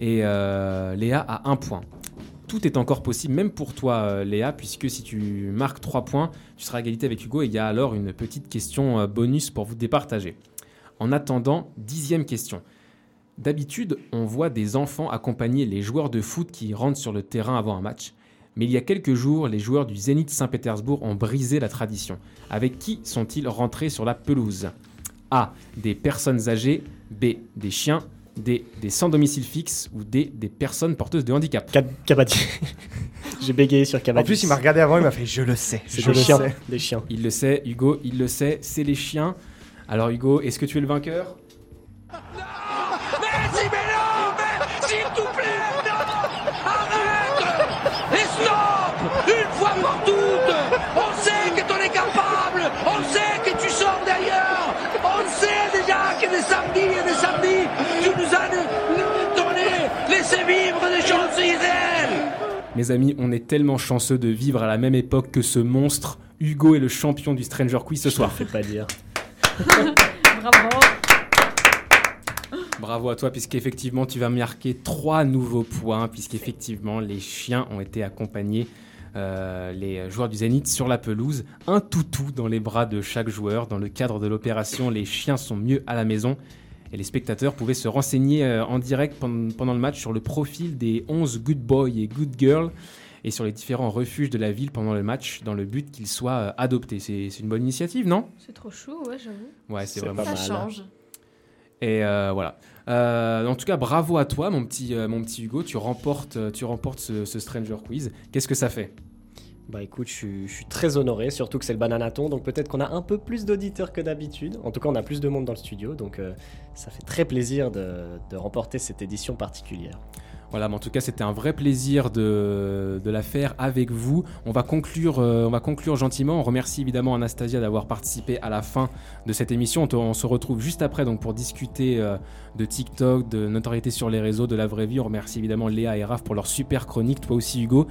et euh, Léa à 1 point. Tout est encore possible, même pour toi, euh, Léa, puisque si tu marques 3 points, tu seras à égalité avec Hugo, et il y a alors une petite question euh, bonus pour vous départager. En attendant, dixième question. D'habitude, on voit des enfants accompagner les joueurs de foot qui rentrent sur le terrain avant un match. Mais il y a quelques jours, les joueurs du Zénith Saint-Pétersbourg ont brisé la tradition. Avec qui sont-ils rentrés sur la pelouse? A. Des personnes âgées. B. Des chiens. Des sans domicile fixe. Ou. Des personnes porteuses de handicap. J'ai bégayé sur Kabaddi. En plus, il m'a regardé avant, il m'a fait Je le sais. C'est je des le chiens. sais. Des chiens. Il le sait, Hugo, il le sait, c'est les chiens. Alors Hugo, est-ce que tu es le vainqueur? Mes amis, on est tellement chanceux de vivre à la même époque que ce monstre. Hugo est le champion du Stranger Quiz ce soir. Fais pas dire. Bravo. Bravo à toi, puisqu'effectivement, tu vas marquer trois nouveaux points, puisqu'effectivement, les chiens ont été accompagnés, euh, les joueurs du Zénith, sur la pelouse. Un toutou dans les bras de chaque joueur. Dans le cadre de l'opération, les chiens sont mieux à la maison. Et les spectateurs pouvaient se renseigner euh, en direct pendant, le match sur le profil des 11 good boys et good girls et sur les différents refuges de la ville pendant le match, dans le but qu'ils soient euh, adoptés. C'est une bonne initiative, non? C'est trop chou, ouais, j'avoue. Ouais, c'est vraiment pas Ça mal. change. et euh, voilà. Euh, en tout cas, bravo à toi, mon petit, euh, mon petit Hugo. Tu remportes, tu remportes ce, ce Stranger Quiz. Qu'est-ce que ça fait? Bah écoute, je suis, très honoré, surtout que c'est le bananaton, donc peut-être qu'on a un peu plus d'auditeurs que d'habitude. En tout cas, on a plus de monde dans le studio, donc euh, ça fait très plaisir de, remporter cette édition particulière. Voilà, mais en tout cas, c'était un vrai plaisir de, la faire avec vous. On va conclure, euh, on va conclure gentiment. On remercie évidemment Anastasia d'avoir participé à la fin de cette émission. On se retrouve juste après donc pour discuter euh, de TikTok, de notoriété sur les réseaux, de la vraie vie. On remercie évidemment Léa et Raph pour leur super chronique. Toi aussi, Hugo.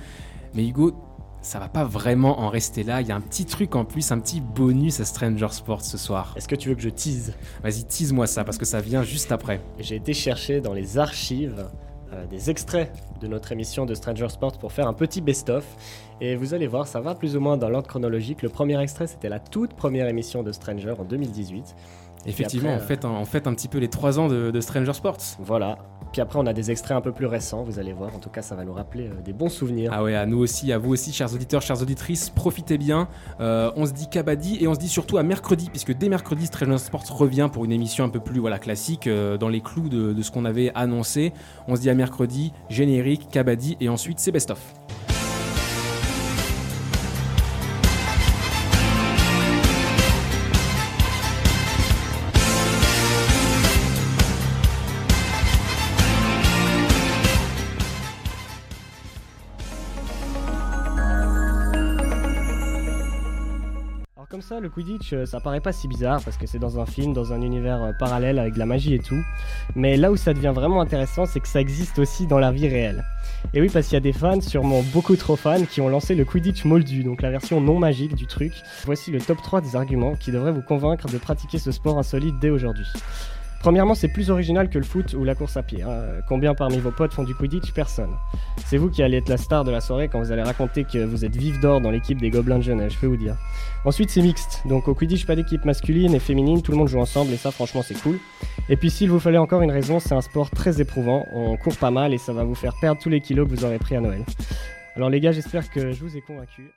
Mais Hugo, ça va pas vraiment en rester là. Il y a un petit truc en plus, un petit bonus à Stranger Sports ce soir. Est-ce que tu veux que je tease? Vas-y, tease-moi ça parce que ça vient juste après. J'ai été chercher dans les archives euh, des extraits de notre émission de Stranger Sport pour faire un petit best-of. Et vous allez voir, ça va plus ou moins dans l'ordre chronologique. Le premier extrait, c'était la toute première émission de Stranger en 2018. Effectivement, on, après, fait un, on fait un petit peu les 3 ans de, de Stranger Sports. Voilà. Puis après, on a des extraits un peu plus récents, vous allez voir. En tout cas, ça va nous rappeler euh, des bons souvenirs. Ah ouais, à nous aussi, à vous aussi, chers auditeurs, chères auditrices, profitez bien. Euh, on se dit Kabaddi et on se dit surtout à mercredi, puisque dès mercredi, Stranger Sports revient pour une émission un peu plus voilà, classique, euh, dans les clous de, de ce qu'on avait annoncé. On se dit à mercredi, générique, Kabaddi et ensuite c'est best-of. Le Quidditch, euh, ça paraît pas si bizarre parce que c'est dans un film, dans un univers euh, parallèle avec de la magie et tout. Mais là où ça devient vraiment intéressant, c'est que ça existe aussi dans la vie réelle. Et oui, parce qu'il y a des fans, sûrement beaucoup trop fans, qui ont lancé le Quidditch moldu, donc la version non magique du truc. Voici le top 3 des arguments qui devraient vous convaincre de pratiquer ce sport insolite dès aujourd'hui. Premièrement, c'est plus original que le foot ou la course à pied. hein. Combien parmi vos potes font du Quidditch? Personne. C'est vous qui allez être la star de la soirée quand vous allez raconter que vous êtes vif d'or dans l'équipe des Gobelins de Genève, je peux vous dire. Ensuite, c'est mixte. Donc au Quidditch, pas d'équipe masculine et féminine, tout le monde joue ensemble et ça, franchement, c'est cool. Et puis, s'il vous fallait encore une raison, c'est un sport très éprouvant. On court pas mal et ça va vous faire perdre tous les kilos que vous aurez pris à Noël. Alors, les gars, j'espère que je vous ai convaincu.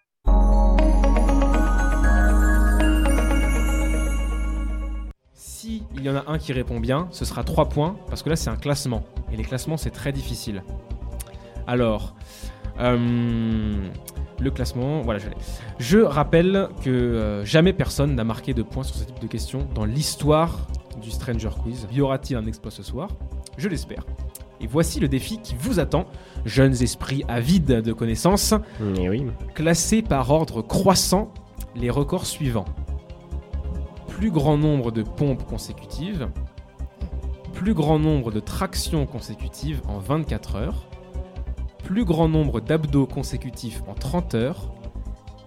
Si il y en a un qui répond bien, ce sera 3 points, parce que là c'est un classement. Et les classements c'est très difficile. Alors, euh, le classement, voilà je l'ai. Je rappelle que euh, jamais personne n'a marqué de points sur ce type de questions dans l'histoire du Stranger Quiz. Y aura-t-il un exploit ce soir? Je l'espère. Et voici le défi qui vous attend, jeunes esprits avides de connaissances. Et oui. Classez par ordre croissant les records suivants. Plus grand nombre de pompes consécutives, plus grand nombre de tractions consécutives en 24 heures, plus grand nombre d'abdos consécutifs en 30 heures,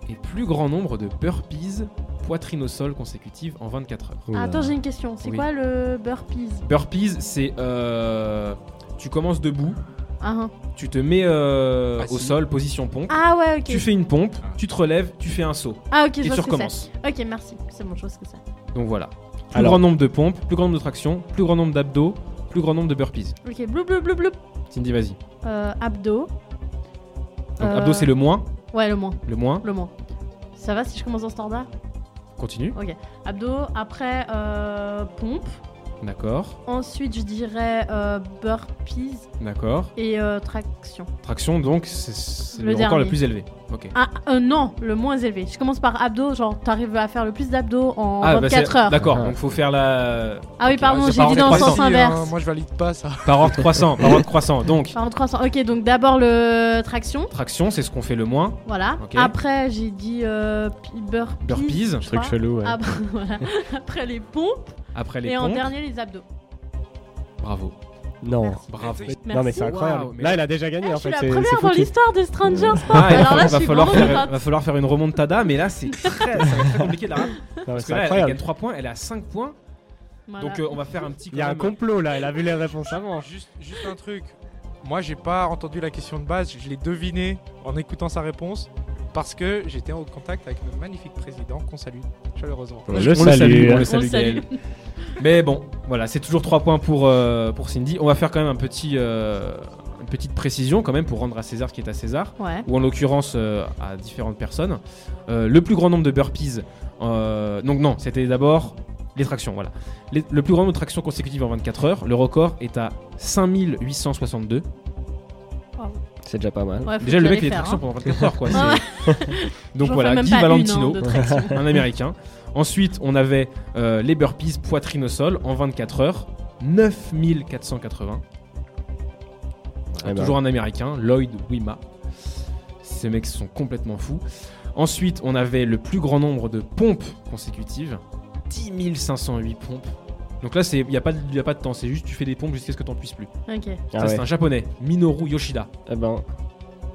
et plus grand nombre de burpees poitrine au sol consécutives en 24 heures. Ah, attends, j'ai une question. C'est Oui. quoi le burpees? Burpees, c'est... euh, tu commences debout, ah, ah. tu te mets euh, Assis. au sol, position pompe, Ah, ouais, ok. tu fais une pompe, tu te relèves, tu fais un saut. Ah, ok, je et vois tu ce que recommences. c'est. Ok, merci. C'est bon, je vois ce que c'est. Donc voilà. Plus Alors- grand nombre de pompes, plus grand nombre de tractions, plus grand nombre d'abdos, plus grand nombre de burpees. Ok, blou blou blou blou. Cindy, vas-y. Euh, abdos. Donc Euh, abdos, c'est le moins. Ouais, le moins. Le moins. Le moins. Ça va si je commence en standard Continue. Ok. Abdos, après euh, pompe. D'accord. Ensuite, je dirais euh, burpees D'accord. et euh, traction. Traction, donc, c'est- c'est Le le record le dernier. plus élevé. Ok. Ah, euh, non, le moins élevé. Je commence par abdos, genre t'arrives à faire le plus d'abdos en bah, 24 c'est- heures. D'accord, Ah. donc faut faire la. Ah oui, pardon, j'ai par dit ordre dans le sens croissant. inverse. moi je valide pas ça. Par ordre croissant, par ordre croissant. Donc, Par ordre croissant. Ok, donc d'abord le traction. traction, c'est ce qu'on fait le moins. Voilà. Ok. Après, j'ai dit euh, burpees. Burpees. je Truc crois. chelou, ouais. Après, voilà. Après les pompes. Après les et en dernier, les abdos. Bravo. Non. Merci. Bravo. Non, mais c'est incroyable. Mais- Là, il a déjà gagné Ah, en je suis fait. la c'est- première dans l'histoire de Stranger Sport. Ah, il va Alors là, falloir- je va falloir faire, va falloir faire une remontada, mais là c'est très, compliqué de la rap. Non, mais Parce que C'est là, elle gagne 3 points, elle à 5 points. Voilà. Donc euh, on va faire un petit. Il y a un complot là, elle a vu les réponses avant. Juste, juste un truc. Moi, j'ai pas entendu la question de base. Je l'ai deviné en écoutant sa réponse parce que j'étais en contact avec le magnifique président qu'on salue chaleureusement. On On le le salue. salue, on On le salue, salue. Gaël. Mais bon, voilà, c'est toujours 3 points pour, euh, pour Cindy. On va faire quand même un petit, euh, une petite précision quand même pour rendre à César ce qui est à César. Ouais. ou en l'occurrence euh, à différentes personnes. Euh, le plus grand nombre de burpees, euh, donc non, c'était d'abord les tractions, voilà. Les- le plus grand nombre de tractions consécutives en 24 heures, le record est à 5862. C'est déjà pas mal. Ouais, Déjà le mec il est faire, traction hein. pendant 24 heures quoi. Donc voilà, Guy Valentino, hein, traction. un américain. Ensuite on avait euh, les burpees poitrine au sol en 24 heures, 9480. Voilà, Eh ben. Toujours un américain, Lloyd Wima. Ces mecs sont complètement fous. Ensuite, on avait le plus grand nombre de pompes consécutives 10 508 pompes. Donc là, il n'y a, pas de- y a pas de temps, c'est juste tu fais des pompes jusqu'à ce que tu n'en puisses plus. Ok. Ah Ça, c'est un japonais, Minoru Yoshida. Eh ben,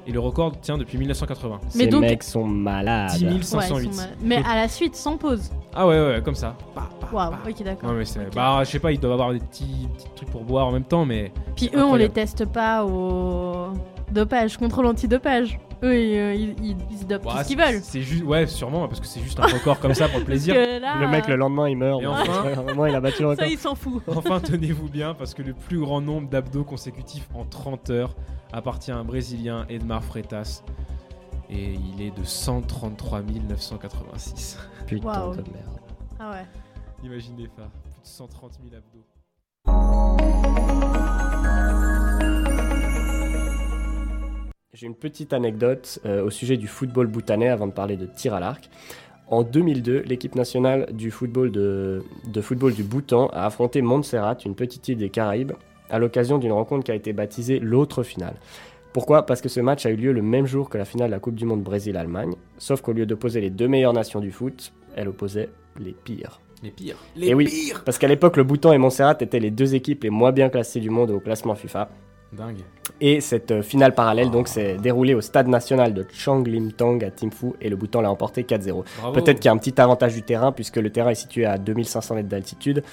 Et le record tient depuis 1980. Mais ces donc- mecs sont malades. 10 Ouais, ils 508. sont mal- Mais à la suite, sans pause. Ah ouais, ouais, comme ça. Bah, bah, Waouh, bah. ok, d'accord. Bah, je sais pas, ils doivent avoir des petits, petits trucs pour boire en même temps, mais. Puis eux, on les teste pas au dopage, contrôle antidopage. Eux, ils, euh, ils, ils- ils se dopent tout Bah, ce qu'ils veulent. C'est juste. Ouais, sûrement, parce que c'est juste un record comme ça pour le plaisir. là, Le mec, le lendemain, il meurt. Et Bon, enfin- Vraiment, il a battu le record. ça, il s'en fout. Enfin, tenez-vous bien, parce que le plus grand nombre d'abdos consécutifs en 30 heures appartient à un Brésilien, Edmar Freitas. Et il est de 133 986. Putain Waouh. de merde. Ah ouais. Imaginez ça, plus de 130 000 abdos. J'ai une petite anecdote euh, au sujet du football bhoutanais avant de parler de tir à l'arc. En 2002, l'équipe nationale du football, de, de football du Bhoutan a affronté Montserrat, une petite île des Caraïbes, à l'occasion d'une rencontre qui a été baptisée l'autre finale. Pourquoi? Parce que ce match a eu lieu le même jour que la finale de la Coupe du Monde Brésil-Allemagne, sauf qu'au lieu d'opposer les deux meilleures nations du foot, elle opposait les pires. Les pires. Les Et oui, pires Parce qu'à l'époque, le Bhoutan et Montserrat étaient les deux équipes les moins bien classées du monde au classement FIFA. Dingue. Et cette euh, finale parallèle donc s'est déroulée au stade national de Changlimtong à Thimphu et le Bhoutan l'a emporté 4-0. Bravo. Peut-être qu'il y a un petit avantage du terrain puisque le terrain est situé à 2500 mètres d'altitude.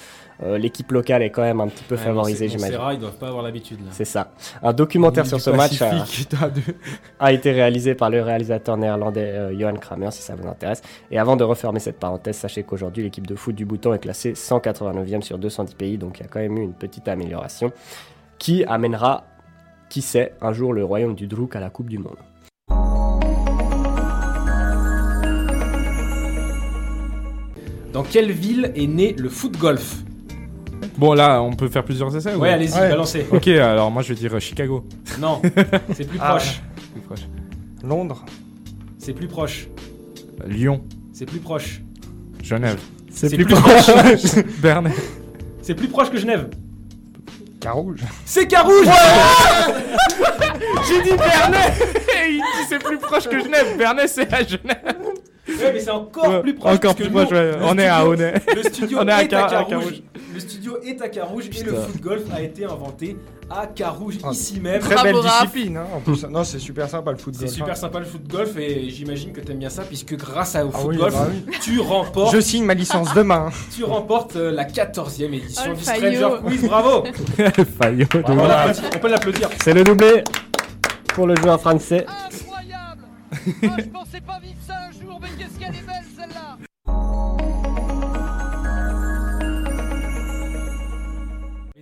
Euh, L'équipe locale est quand même un petit peu Ouais, favorisée, j'imagine. ils doivent pas avoir l'habitude là. C'est ça. Un documentaire sur ce match a, deux- a été réalisé par le réalisateur néerlandais euh, Johan Kramer, si ça vous intéresse. Et avant de refermer cette parenthèse, sachez qu'aujourd'hui, l'équipe de foot du Bhoutan est classée 189e sur 210 pays, donc il y a quand même eu une petite amélioration qui amènera, qui sait, un jour le royaume du Druk à la Coupe du Monde. Dans quelle ville est né le foot golf? Bon, là, on peut faire plusieurs essais ou- Ouais, allez-y, balancez. Ok, alors moi je vais dire euh, Chicago. Non, c'est plus Ah. proche. Plus proche. Londres. C'est plus proche. Lyon. C'est plus proche. Genève. C'est plus proche. Bernay. C'est plus proche que Genève. Carouge. C'est Carouge J'ai dit Bernay Il dit c'est plus proche que Genève. Bernay c'est à Genève. Ouais, mais c'est encore Ouais, plus proche. encore plus proche, ouais. On est à Honnay. Le studio On est à Car- Carouge. Le studio est à Carouge et le foot golf a été inventé à Carouge, Ah, ici même. Très belle discipline. Hein, en plus. Non, c'est super sympa le foot C'est golf, super hein. sympa le foot golf et j'imagine que t'aimes bien ça puisque grâce à- au Ah foot oui, golf, bah oui. tu remportes. Je signe ma licence demain. Tu remportes euh, la 14e édition Oh, du. Stranger Quiz, bravo Fayot on On peut l'applaudir. C'est le doublé pour le joueur français. Je pensais pas vivre ça un jour, mais qu'est-ce qu'elle est belle celle-là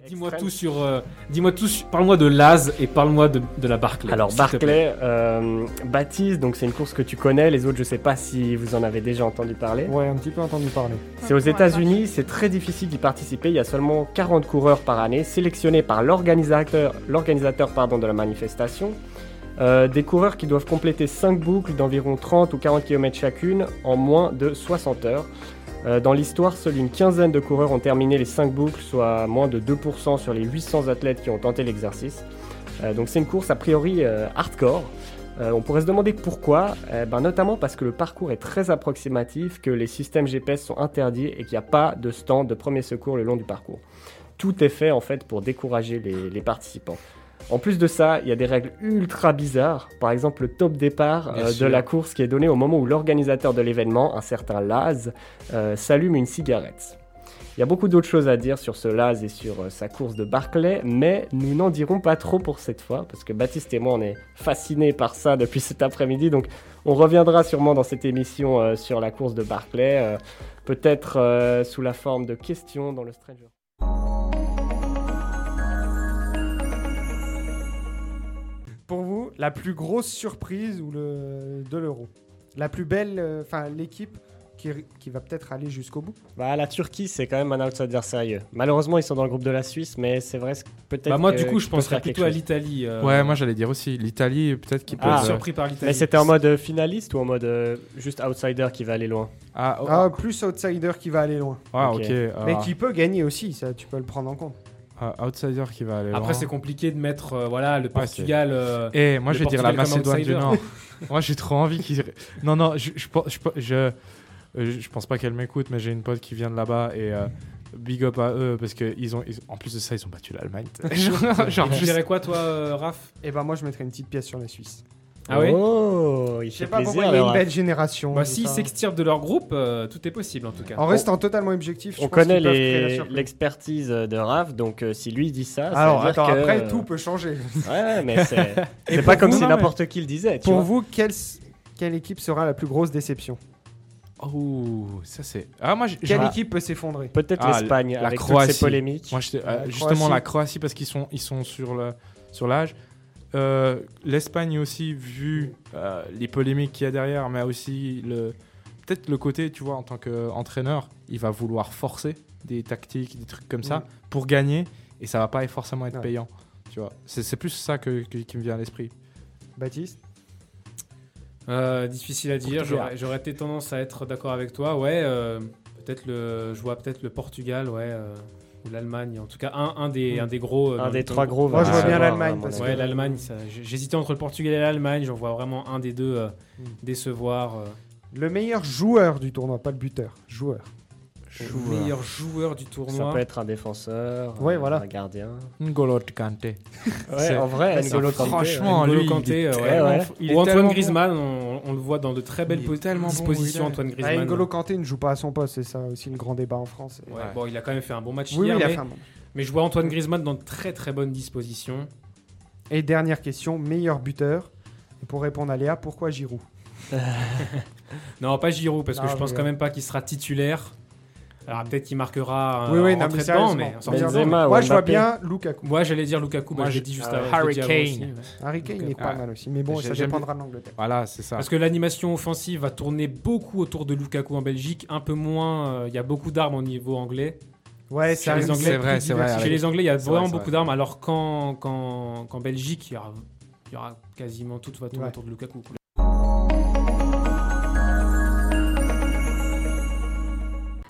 Dis-moi tout sur. euh, Dis-moi tout. sur- Parle-moi de Laz et parle-moi de, de la Barclay. Alors. Barclay, euh, Baptiste, donc c'est une course que tu connais. Les autres, je sais pas si vous en avez déjà entendu parler. Ouais, un petit peu entendu parler. C'est aux États-Unis, c'est très difficile d'y participer. Il y a seulement 40 coureurs par année, sélectionnés par l'organisateur, l'organisateur pardon, de la manifestation. Euh, des coureurs qui doivent compléter 5 boucles d'environ 30 ou 40 km chacune en moins de 60 heures. Euh, dans l'histoire, seule une quinzaine de coureurs ont terminé les 5 boucles, soit moins de 2% sur les 800 athlètes qui ont tenté l'exercice. Euh, donc c'est une course a priori hardcore. On pourrait se demander pourquoi, ben, notamment parce que le parcours est très approximatif, que les systèmes GPS sont interdits et qu'il n'y a pas de stand de premier secours le long du parcours. tout est fait en fait pour décourager les participants. En plus de ça, il y a des règles ultra bizarres. Par exemple, le top départ euh, de la course qui est donné au moment où l'organisateur de l'événement, un certain Laz, euh, s'allume une cigarette. Il y a beaucoup d'autres choses à dire sur ce Laz et sur euh, sa course de Barclay, mais nous n'en dirons pas trop pour cette fois, parce que Baptiste et moi, on est fascinés par ça depuis cet après-midi, donc on reviendra sûrement dans cette émission sur la course de Barclay, peut-être sous la forme de questions dans le Stranger. La plus grosse surprise ou le, de l'euro La plus belle, euh, enfin l'équipe qui, qui va peut-être aller jusqu'au bout Bah, la Turquie, c'est quand même un outsider sérieux. Malheureusement, ils sont dans le groupe de la Suisse, mais c'est vrai, que peut-être. Bah, moi, que- du coup, je penserais plutôt à l'Italie. euh, Ouais, moi j'allais dire aussi l'Italie, peut-être qu'ils peuvent. Ah, surpris par l'Italie. Mais c'était en mode euh, finaliste ou en mode euh, juste outsider qui va aller loin? Ah, oh, Ah, plus outsider qui va aller loin. ah, ok. ok. Mais ah, qui peut gagner aussi, ça tu peux le prendre en compte. Outsider qui va aller Après, c'est compliqué de mettre euh, voilà, le Ouais, Portugal. euh, Eh, moi je vais dire la Macédoine du. Nord. moi j'ai trop envie qu'ils. Non, non, je, je, pense- je, je, euh, je pense pas qu'elle m'écoute, mais j'ai une pote qui vient de là-bas et euh, big up à eux parce que ils ont, ils- en plus de ça, ils ont battu l'Allemagne. genre, genre tu dirais quoi, toi, euh, Raph? Et ben moi je mettrais une petite pièce sur les Suisses. Ah oui Oh, il Je sais pas plaisir. pourquoi il y a une belle génération. Bah, tout s'ils ça. s'extirpent de leur groupe, euh, tout est possible en tout cas. En restant totalement objectif, je On pense connaît l'expertise de Raph, donc euh, si lui dit ça, ça Alors veut dire attends, que, après tout peut changer. Ouais, ouais, mais c'est pas comme vous- si mais- n'importe qui le disait. tu Pour vois. vous, quelle, quelle équipe sera la plus grosse déception? Oh, ça c'est. Ah, moi. Quelle équipe peut s'effondrer? Peut-être Ah, l'Espagne la avec toutes Croatie. ces polémiques. Moi, j'étais- euh, La justement, Croatie. la Croatie, parce qu'ils sont, ils sont sur le- sur l'âge. Euh, L'Espagne aussi, vu euh, les polémiques qu'il y a derrière, mais aussi le peut-être le côté, tu vois, en tant qu'entraîneur, il va vouloir forcer des tactiques, des trucs comme ça, pour gagner, et ça va pas forcément être Ouais. payant. Tu vois, c'est c'est plus ça que, que- qui me vient à l'esprit. Baptiste? Euh, difficile à dire. J'aurais j'aurais peut-être tendance à être d'accord avec toi. Ouais, euh, peut-être le, je vois peut-être le Portugal, ouais, euh, ou l'Allemagne. En tout cas, un, un des, Mm. un des gros. euh, Un des trois gros. Moi, je vois bien recevoir, l'Allemagne, à mon parce avis. que- Ouais, l'Allemagne. ça- J'hésitais entre le Portugal et l'Allemagne. J'en vois vraiment un des deux euh, Mm. décevoir. euh. Le meilleur joueur du tournoi, pas le buteur. Joueur. Le meilleur joueur du tournoi. Ça peut être un défenseur, Ouais, un- voilà. un gardien. N'Golo Kante. Ouais, C'est- en vrai, c'est- N'Golo Kanté, franchement, N'Golo Kanté, est ouais. tellement- Ouais, ouais. il est Ou Antoine bon. Griezmann, on, on le voit dans de très belles bon dispositions. est. Antoine Ah, Griezmann. N'Golo Kanté ne joue pas à son poste, c'est ça aussi le grand débat en France. Ouais, Ouais. Bon, il a quand même fait un bon match Oui, hier, oui, il a mais, fait un bon. mais je vois Antoine Griezmann dans de très très bonnes dispositions. Et dernière question, meilleur buteur. Et pour répondre à Léa, pourquoi Giroud? Non, pas Giroud, parce que je pense quand euh, même pas qu'il sera titulaire. Alors peut-être qu'il marquera Oui, un oui, non, rentrée mais dedans, mais en sortie Benzema, Moi, je vois bien Lukaku. Moi, j'allais dire Lukaku, Moi, bah, je l'ai dit juste euh, avant. Harry Kane. Harry Kane, est pas Ah. mal aussi. Mais bon, ça dépendra de l'Angleterre. Voilà, c'est ça. Parce que l'animation offensive va tourner beaucoup autour de Lukaku en Belgique, un peu moins. euh, Il y a beaucoup d'armes au niveau anglais. Ouais, Chez les Anglais, c'est vrai, c'est vrai. Chez les Anglais, il y a vraiment beaucoup d'armes, alors qu'en Belgique, il y aura, quasiment tout va tourner autour de Lukaku.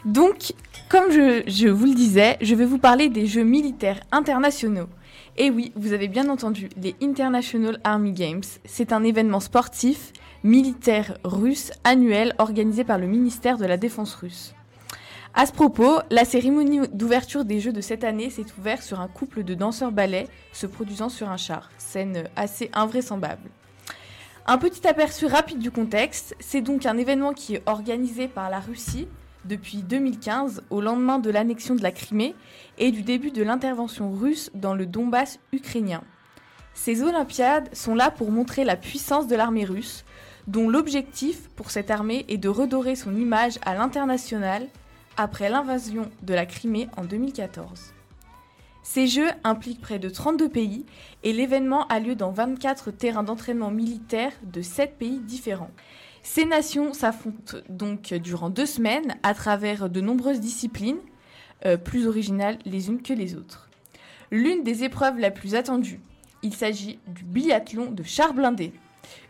Donc, comme je, vous le disais, je vais vous parler des Jeux militaires internationaux. Et oui, vous avez bien entendu, les International Army Games. C'est un événement sportif militaire russe annuel organisé par le ministère de la Défense russe. À ce propos, la cérémonie d'ouverture des Jeux de cette année s'est ouverte sur un couple de danseurs ballets se produisant sur un char. Scène assez invraisemblable. Un petit aperçu rapide du contexte, c'est donc un événement qui est organisé par la Russie depuis 2015, au lendemain de l'annexion de la Crimée et du début de l'intervention russe dans le Donbass ukrainien. Ces Olympiades sont là pour montrer la puissance de l'armée russe, dont l'objectif pour cette armée est de redorer son image à l'international après l'invasion de la Crimée en 2014. Ces Jeux impliquent près de 32 pays et l'événement a lieu dans 24 terrains d'entraînement militaire de 7 pays différents. Ces nations s'affrontent donc durant deux semaines à travers de nombreuses disciplines, euh, plus originales les unes que les autres. L'une des épreuves la plus attendue, il s'agit du biathlon de char blindé,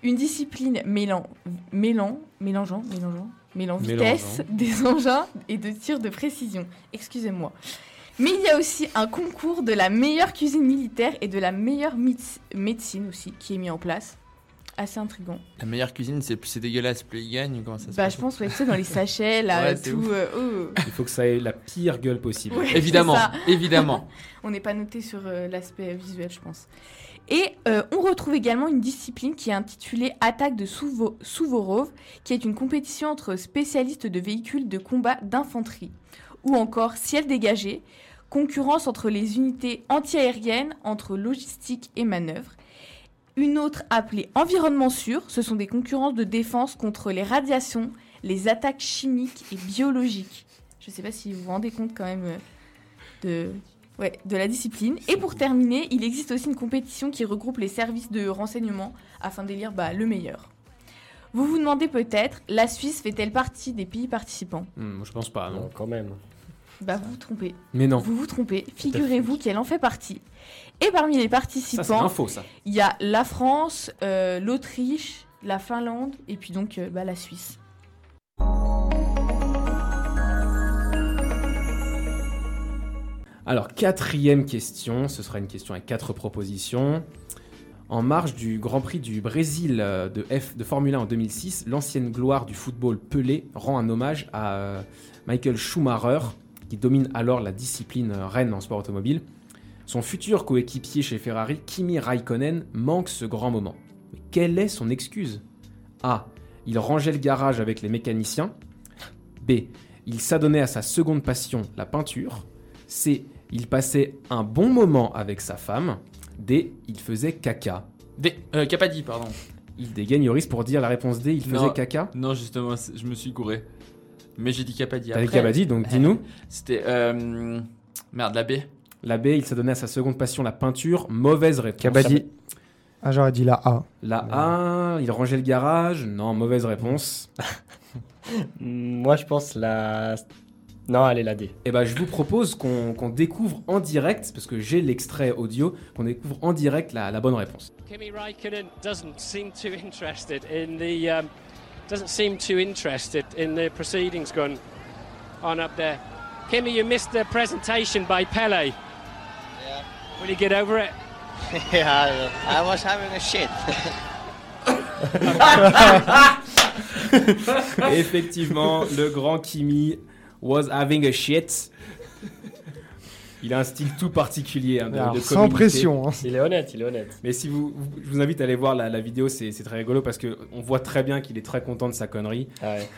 une discipline mêlant, mêlant, mélangeant, mélangeant, mêlant vitesse des engins et de tir de précision. Excusez-moi. Mais il y a aussi un concours de la meilleure cuisine militaire et de la meilleure méde- médecine aussi qui est mis en place. Assez intriguant. La meilleure cuisine, c'est plus c'est dégueulasse, plus il gagne comment ça se Bah, passe je pense, ouais, tu sais, dans les sachets, là, Ouais, tout. euh, oh. Il faut que ça ait la pire gueule possible. Ouais, Évidemment, évidemment. on n'est pas noté sur euh, l'aspect visuel, je pense. Et euh, on retrouve également une discipline qui est intitulée Attaque de Souvo- Souvorov, qui est une compétition entre spécialistes de véhicules de combat d'infanterie. Ou encore Ciel dégagé, concurrence entre les unités antiaériennes, entre logistique et manœuvre. Une autre appelée Environnement sûr, ce sont des concurrences de défense contre les radiations, les attaques chimiques et biologiques. Je ne sais pas si vous vous rendez compte quand même euh, de, ouais, de la discipline. Et pour terminer, il existe aussi une compétition qui regroupe les services de renseignement afin d'élire bah, le meilleur. Vous vous demandez peut-être, la Suisse fait-elle partie des pays participants? Hmm, je pense pas, non. Non, quand même. Bah vous vous trompez. Mais non. Vous vous trompez. Figurez-vous qu'elle en fait partie. Et parmi les participants, il y a la France, euh, l'Autriche, la Finlande et puis donc euh, bah, la Suisse. Alors, quatrième question, ce sera une question avec quatre propositions. En marge du Grand Prix du Brésil euh, de, F, de Formule 1 en 2006, l'ancienne gloire du football Pelé rend un hommage à Michael Schumacher, qui domine alors la discipline reine en sport automobile. Son futur coéquipier chez Ferrari, Kimi Raikkonen, manque ce grand moment. Mais quelle est son excuse? A. Il rangeait le garage avec les mécaniciens. B. Il s'adonnait à sa seconde passion, la peinture. C. Il passait un bon moment avec sa femme. D. Il faisait caca. D. Euh, Capadi, pardon. Il dégaine Yoris pour dire la réponse D. Il faisait Non. caca? Non, justement, je me suis gouré. Mais j'ai dit Capadi. T'as dit après. Capadi, donc dis-nous. C'était. euh, Merde, la B. La B. Il s'adonnait à sa seconde passion, la peinture. Mauvaise réponse. Kabaddi. Ah, j'aurais dit la A. La A. Il rangeait le garage. Non, mauvaise réponse. Moi, je pense la. Non, allez, la D. Eh ben, je vous propose qu'on qu'on découvre en direct, parce que j'ai l'extrait audio, qu'on découvre en direct la, la bonne réponse. Kimi Raikkonen doesn't seem too interested in the um, doesn't seem too interested in the proceedings going on up there. Kimi, you missed the presentation by Pele. Yeah. Will you get over it? yeah, I, I was having a shit. Effectivement, le grand Kimi was having a shit. Il a un style tout particulier hein, de, Alors, de sans communiquer. pression, hein. Il est honnête, il est honnête. Mais si vous, vous- je vous invite à aller voir la, la vidéo, c'est très rigolo parce que on voit très bien qu'il est très content de sa connerie. Ah ouais.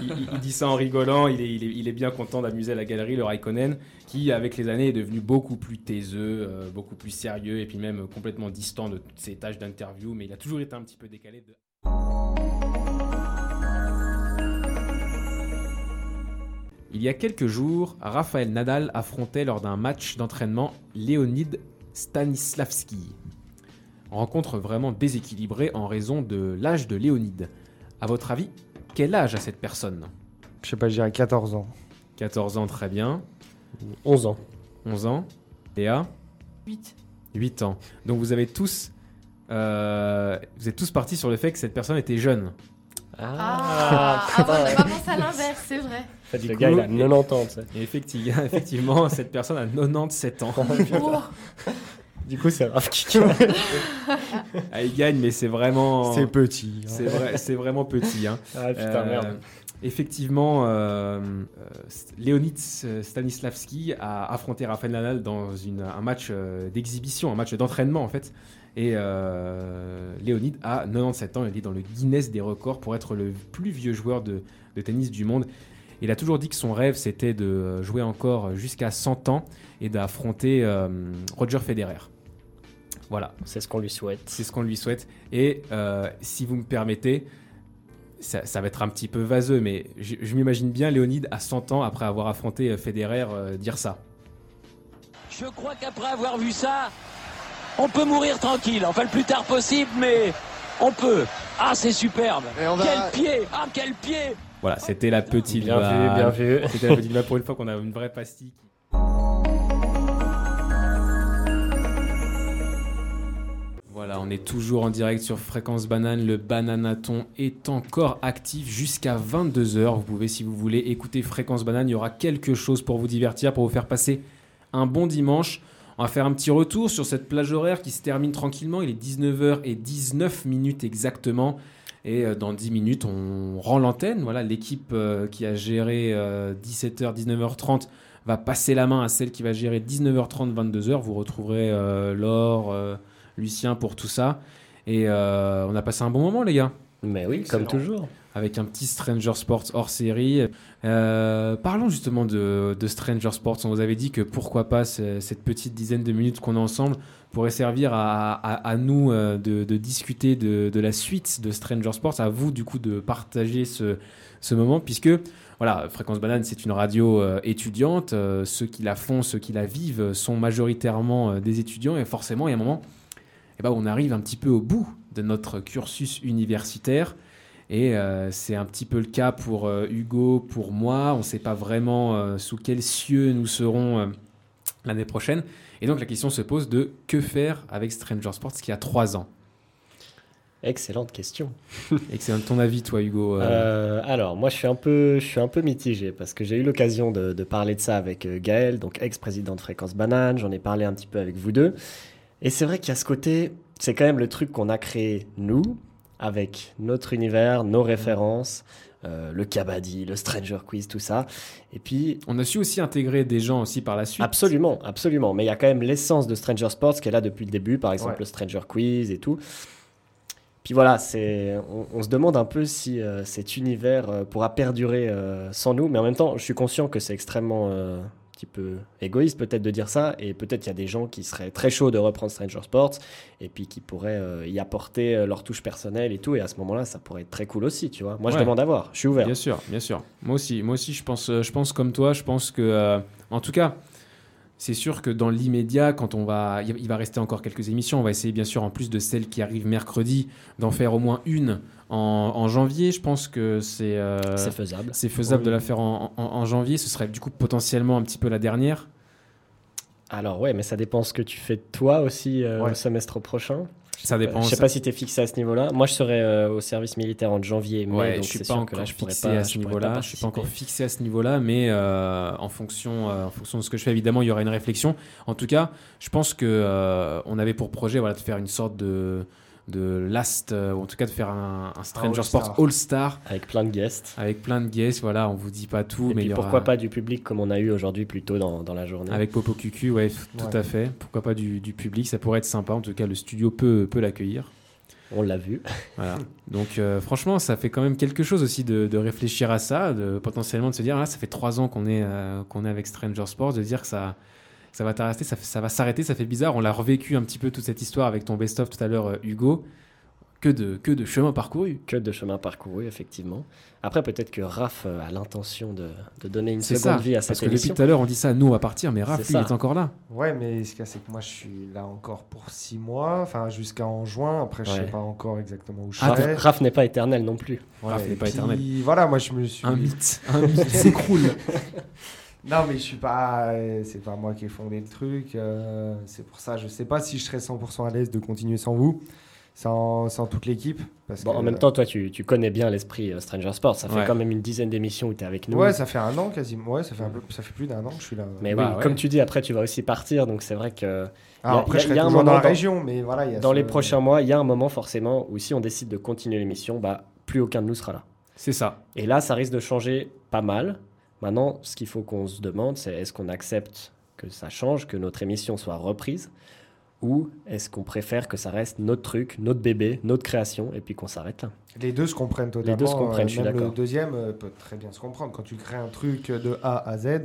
il, il- il dit ça en rigolant, il est, il est- il est bien content d'amuser la galerie, le Raikkonen, qui avec les années est devenu beaucoup plus taiseux, euh, beaucoup plus sérieux et puis même complètement distant de toutes ses tâches d'interview, mais il a toujours été un petit peu décalé de... Il y a quelques jours, Rafael Nadal affrontait lors d'un match d'entraînement Leonid Stanislavski. Rencontre vraiment déséquilibrée en raison de l'âge de Léonide. À votre avis, quel âge a cette personne? Je sais pas, je dirais 14 ans. 14 ans, très bien. 11 ans. 11 ans. Léa 8. 8 ans. Donc vous avez tous... euh, vous êtes tous partis sur le fait que cette personne était jeune. Ah, ah bon, on pensé à l'inverse, c'est vrai. En fait, Du le coup- gars, il a 90 ans, tu sais. Et effectivement, effectivement, cette personne a 97 ans. Oh. Du coup, c'est Raph qui Ah, il gagne, mais c'est vraiment. C'est petit, hein. C'est vrai, c'est vraiment petit. hein. Ah, putain, merde. Effectivement, euh, euh, Leonid Stanislavski a affronté Rafael Nadal dans une- un match euh, d'exhibition, un match d'entraînement en fait. Et euh, Leonid a 97 ans, il est dans le Guinness des records pour être le plus vieux joueur de, de tennis du monde. Il a toujours dit que son rêve c'était de jouer encore jusqu'à 100 ans et d'affronter euh, Roger Federer. Voilà. C'est ce qu'on lui souhaite. C'est ce qu'on lui souhaite. Et euh, si vous me permettez, ça, ça va être un petit peu vaseux, mais je, je m'imagine bien Léonide à 100 ans, après avoir affronté euh, Federer, euh, dire ça. Je crois qu'après avoir vu ça, on peut mourir tranquille. Enfin, le plus tard possible, mais on peut. Ah, c'est superbe. on va- Quel pied Ah, quel pied Voilà, c'était la petite Bien vu, vanne. bien vu. C'était la petite pour une fois qu'on a une vraie pastille. Voilà, on est toujours en direct sur Fréquence Banane. Le Bananaton est encore actif jusqu'à 22h. Vous pouvez, si vous voulez, écouter Fréquence Banane. Il y aura quelque chose pour vous divertir, pour vous faire passer un bon dimanche. On va faire un petit retour sur cette plage horaire qui se termine tranquillement. Il est 19h19 minutes exactement. Et euh, dans 10 minutes, on rend l'antenne. Voilà, l'équipe euh, qui a géré euh, 17h, 19h30 va passer la main à celle qui va gérer 19h30, 22h. Vous retrouverez euh, Laure, euh, Lucien pour tout ça. Et euh, on a passé un bon moment, les gars. Mais oui, comme toujours. Avec un petit Stranger Sports hors série. Euh, parlons justement de, Stranger Sports. On vous avait dit que pourquoi pas ce- cette petite dizaine de minutes qu'on a ensemble pourrait servir à, nous euh, de, discuter de, la suite de Stranger Sports, à vous du coup de partager ce, moment, puisque voilà, Fréquence Banane, c'est une radio euh, étudiante. Ceux qui la font, ceux qui la vivent sont majoritairement des étudiants, et forcément, il y a un moment eh ben, on arrive un petit peu au bout de notre cursus universitaire. Et euh, c'est un petit peu le cas pour euh, Hugo, pour moi. On ne sait pas vraiment euh, sous quels cieux nous serons l'année prochaine. Et donc la question se pose de que faire avec Stranger Sports qui a trois ans? Excellente question. Excellent. Ton avis, toi, Hugo alors, moi, je suis un peu, je suis un peu mitigé parce que j'ai eu l'occasion de, de parler de ça avec Gaël, donc ex-président de Fréquence Banane. J'en ai parlé un petit peu avec vous deux. Et c'est vrai qu'il y a ce côté, c'est quand même le truc qu'on a créé nous, avec notre univers, nos références, euh, le Kabaddi, le Stranger Quiz, tout ça. Et puis. On a su aussi intégrer des gens aussi par la suite. Absolument, absolument. Mais il y a quand même l'essence de Stranger Sports qui est là depuis le début, par exemple Ouais. le Stranger Quiz et tout. Puis voilà, c'est, on, on se demande un peu si euh, cet univers euh, pourra perdurer sans nous, mais en même temps, je suis conscient que c'est extrêmement petit peu égoïste peut-être de dire ça, et peut-être qu'il y a des gens qui seraient très chauds de reprendre Stranger Sports, et puis qui pourraient euh, y apporter euh, leur touche personnelle et tout, et à ce moment-là, ça pourrait être très cool aussi, tu vois. Moi, je demande à voir, je suis ouvert. Bien sûr, bien sûr. Moi aussi, moi aussi, je pense, euh, je pense comme toi. Je pense que, euh, en tout cas, c'est sûr que dans l'immédiat, quand on va, il va rester encore quelques émissions. On va essayer, bien sûr, en plus de celles qui arrivent mercredi, d'en faire au moins une en, en janvier. Je pense que c'est euh, faisable. C'est faisable Oui. de la faire en, en- en janvier. Ce serait du coup potentiellement un petit peu la dernière. Alors ouais, mais ça dépend ce que tu fais toi aussi euh, Ouais. au semestre prochain. Ça dépend, Je sais pas si tu es fixé à ce niveau-là. Moi, je serai euh, au service militaire en janvier, mai, Ouais, donc je suis pas sûr encore là, je fixé pas, à ce niveau-là. Je suis pas encore fixé à ce niveau-là, mais euh, en fonction, euh, en fonction de ce que je fais, évidemment, il y aura une réflexion. En tout cas, je pense que euh, on avait pour projet, voilà, de faire une sorte de de last, euh, ou en tout cas de faire un, un Stranger All-Star. Sports All Star avec plein de guests. Avec plein de guests, voilà, on vous dit pas tout, Et mais puis il y aura- pourquoi pas du public comme on a eu aujourd'hui plus tôt dans, dans la journée. Avec Popo Cucu, ouais, tout Ouais. à fait. Pourquoi pas du, du public, ça pourrait être sympa. En tout cas, le studio peut, peut l'accueillir. On l'a vu. Voilà. Donc, euh, franchement, ça fait quand même quelque chose aussi de, de réfléchir à ça, de potentiellement de se dire, ah, ça fait trois ans qu'on est, euh, qu'on est avec Stranger Sports, de dire que ça, ça va t'arrêter, ça, va s'arrêter, ça fait bizarre. On l'a revécu un petit peu toute cette histoire avec ton best-of tout à l'heure, euh, Hugo. Que de, que de chemin parcouru. Que de chemin parcouru, effectivement. Après, peut-être que Raph euh, a l'intention de, de donner une seconde ça, vie à parce cette que depuis émission. tout à l'heure, on dit ça, nous on va partir, mais Raph, lui, il est encore là. Ouais, mais ce qu'il y a, c'est que moi, je suis là encore pour six mois, enfin jusqu'en juin. Après, je Ouais. sais pas encore exactement où je Raph, serai. Raph n'est pas éternel non plus. Ouais, Raph n'est pas puis, éternel. Voilà, moi, je me suis. Un mythe, un mythe s'écroule. Non, mais je suis pas. euh, C'est pas moi qui ai fondé le truc. euh, c'est pour ça, je sais pas si je serais 100% à l'aise de continuer sans vous, sans, sans toute l'équipe. Parce Bon, que, en même temps, toi, tu, tu connais bien l'esprit euh, Stranger Sports. Ça fait Ouais. quand même une dizaine d'émissions où tu es avec nous. Ouais, ça fait un an quasiment. Ouais, ça fait, un peu, ça fait plus d'un an que je suis là. Mais Bah oui, comme tu dis, après, tu vas aussi partir. Donc, c'est vrai que. Alors après, je serai toujours dans la région, mais voilà, il y a dans ce- les prochains mois, il y a un moment forcément où si on décide de continuer l'émission, bah, plus aucun de nous sera là. C'est ça. Et là, ça risque de changer pas mal. Maintenant, ce qu'il faut qu'on se demande, c'est est-ce qu'on accepte que ça change, que notre émission soit reprise ou est-ce qu'on préfère que ça reste notre truc, notre bébé, notre création, et puis qu'on s'arrête là Les deux se comprennent totalement. Les deux se comprennent, euh, je suis même d'accord. Le deuxième euh, peut très bien se comprendre. Quand tu crées un truc de A à Z,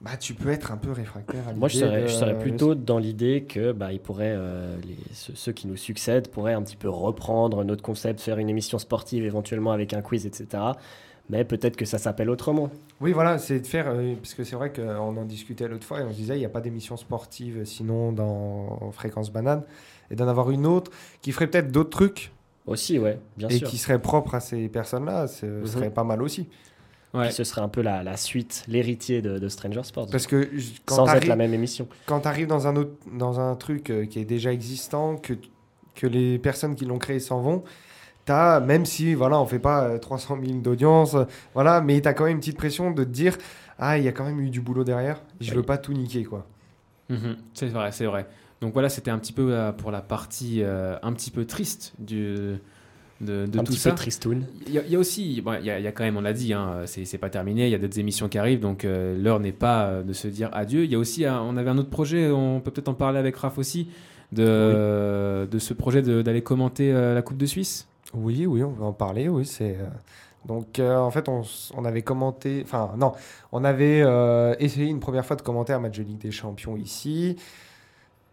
bah, tu peux être un peu réfractaire à Moi, je l'idée serais, de- je serais plutôt dans l'idée que bah, ils pourraient, euh, les- ceux, ceux qui nous succèdent pourraient un petit peu reprendre notre concept, faire une émission sportive éventuellement avec un quiz, etc. Mais peut-être que ça s'appelle autrement. Oui, voilà, c'est de faire. euh, parce que c'est vrai qu'on en discutait l'autre fois et on se disait, il n'y a pas d'émission sportive sinon dans Fréquence Banane. Et d'en avoir une autre qui ferait peut-être d'autres trucs. Aussi, ouais, bien et sûr. qui serait propre à ces personnes-là. Ce Mhm. serait pas mal aussi. Puis ce serait un peu la, la suite, l'héritier de, de Stranger Sports. Parce que quand sans être la même émission. Quand tu arrives dans un, autre, dans un truc euh, qui est déjà existant, que, que les personnes qui l'ont créé s'en vont, t'as, même si voilà, on fait pas euh, 300 000 d'audience, euh, voilà, mais tu as quand même une petite pression de te dire Ah, il y a quand même eu du boulot derrière, je veux pas tout niquer. quoi. Mhm, c'est vrai, c'est vrai. Donc voilà, c'était un petit peu euh, pour la partie euh, un petit peu triste du, de, de Un tout petit ça. peu tristoun. Il y, a- il y a aussi, bon, il y, a, il y a quand même, on l'a dit, hein, c'est c'est pas terminé, il y a d'autres émissions qui arrivent, donc euh, l'heure n'est pas euh, de se dire adieu. Il y a aussi, un- on avait un autre projet, on peut peut-être en parler avec Raph aussi, de, de ce projet de- d'aller commenter euh, la Coupe de Suisse? Oui, oui, on va en parler, oui, c'est... euh, Donc, euh, en fait, on, on avait commenté... Enfin, non, on avait euh, essayé une première fois de commenter un match de Ligue des Champions ici.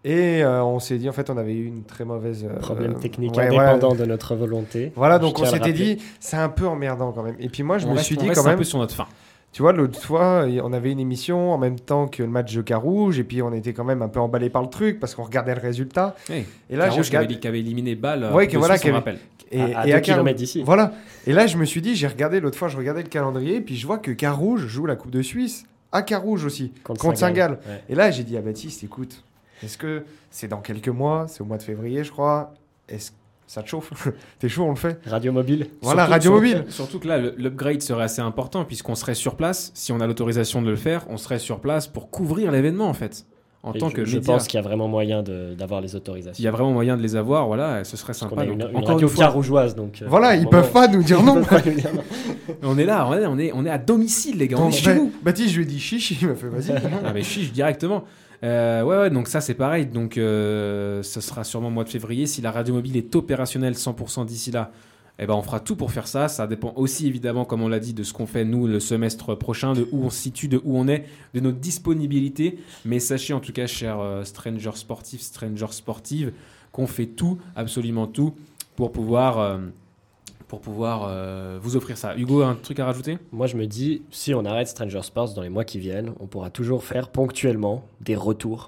Et euh, on s'est dit, en fait, on avait eu une très mauvaise... euh, Problème technique ouais, indépendant voilà. de notre volonté. Voilà, Je donc on s'était dit, c'est un peu emmerdant quand même. Et puis moi, je On me reste- suis on dit reste quand un même... peu sur notre faim. Tu vois, l'autre fois, on avait une émission en même temps que le match de Carouge, et puis on était quand même un peu emballé par le truc, parce qu'on regardait le résultat. Oui. Et là, Carouge qui avait, regardé... qui avait éliminé Bâle. que voilà, qui avait- rappelle. Et, À- à et deux Car- kilomètres d'ici. Voilà. Et là, je me suis dit, j'ai regardé l'autre fois, je regardais le calendrier, puis je vois que Carouge joue la Coupe de Suisse à Carouge aussi, Contre contre, Saint-Gall. Ouais. Et là, j'ai dit à Baptiste, écoute, est-ce que c'est dans quelques mois, c'est au mois de février, je crois, est-ce que ça te chauffe? T'es chaud, on le fait Radio mobile. Voilà, Surtout- radio surtout- mobile. Surtout que là, l'upgrade serait assez important puisqu'on serait sur place. Si on a l'autorisation de le faire, on serait sur place pour couvrir l'événement en fait. En Et tant je, que je média. pense qu'il y a vraiment moyen de- d'avoir les autorisations. Il y a vraiment moyen de les avoir, voilà, ce serait sympa. a Donc, une, une encore radio une fois, carougeoise, donc. euh, Voilà, ils peuvent pas nous dire non. on est là, on est, on est, on est à domicile, les gars, on est chez bah, nous. Baptiste, je lui ai dit chichi, il m'a fait vas-y. ah mais chiche directement. Euh, ouais, ouais, donc ça c'est pareil. Donc euh, ce sera sûrement au mois de février. Si la radio mobile est opérationnelle 100% d'ici là, eh ben on fera tout pour faire ça. Ça dépend aussi évidemment, comme on l'a dit, de ce qu'on fait nous le semestre prochain, de où on se situe, de où on est, de notre disponibilité. Mais sachez en tout cas, chers euh, Stranger sportifs, Stranger sportives, qu'on fait tout, absolument tout, pour pouvoir, euh, pour pouvoir euh, vous offrir ça. Hugo, un truc à rajouter? Moi, je me dis, si on arrête Stranger Sports dans les mois qui viennent, on pourra toujours faire ponctuellement des retours,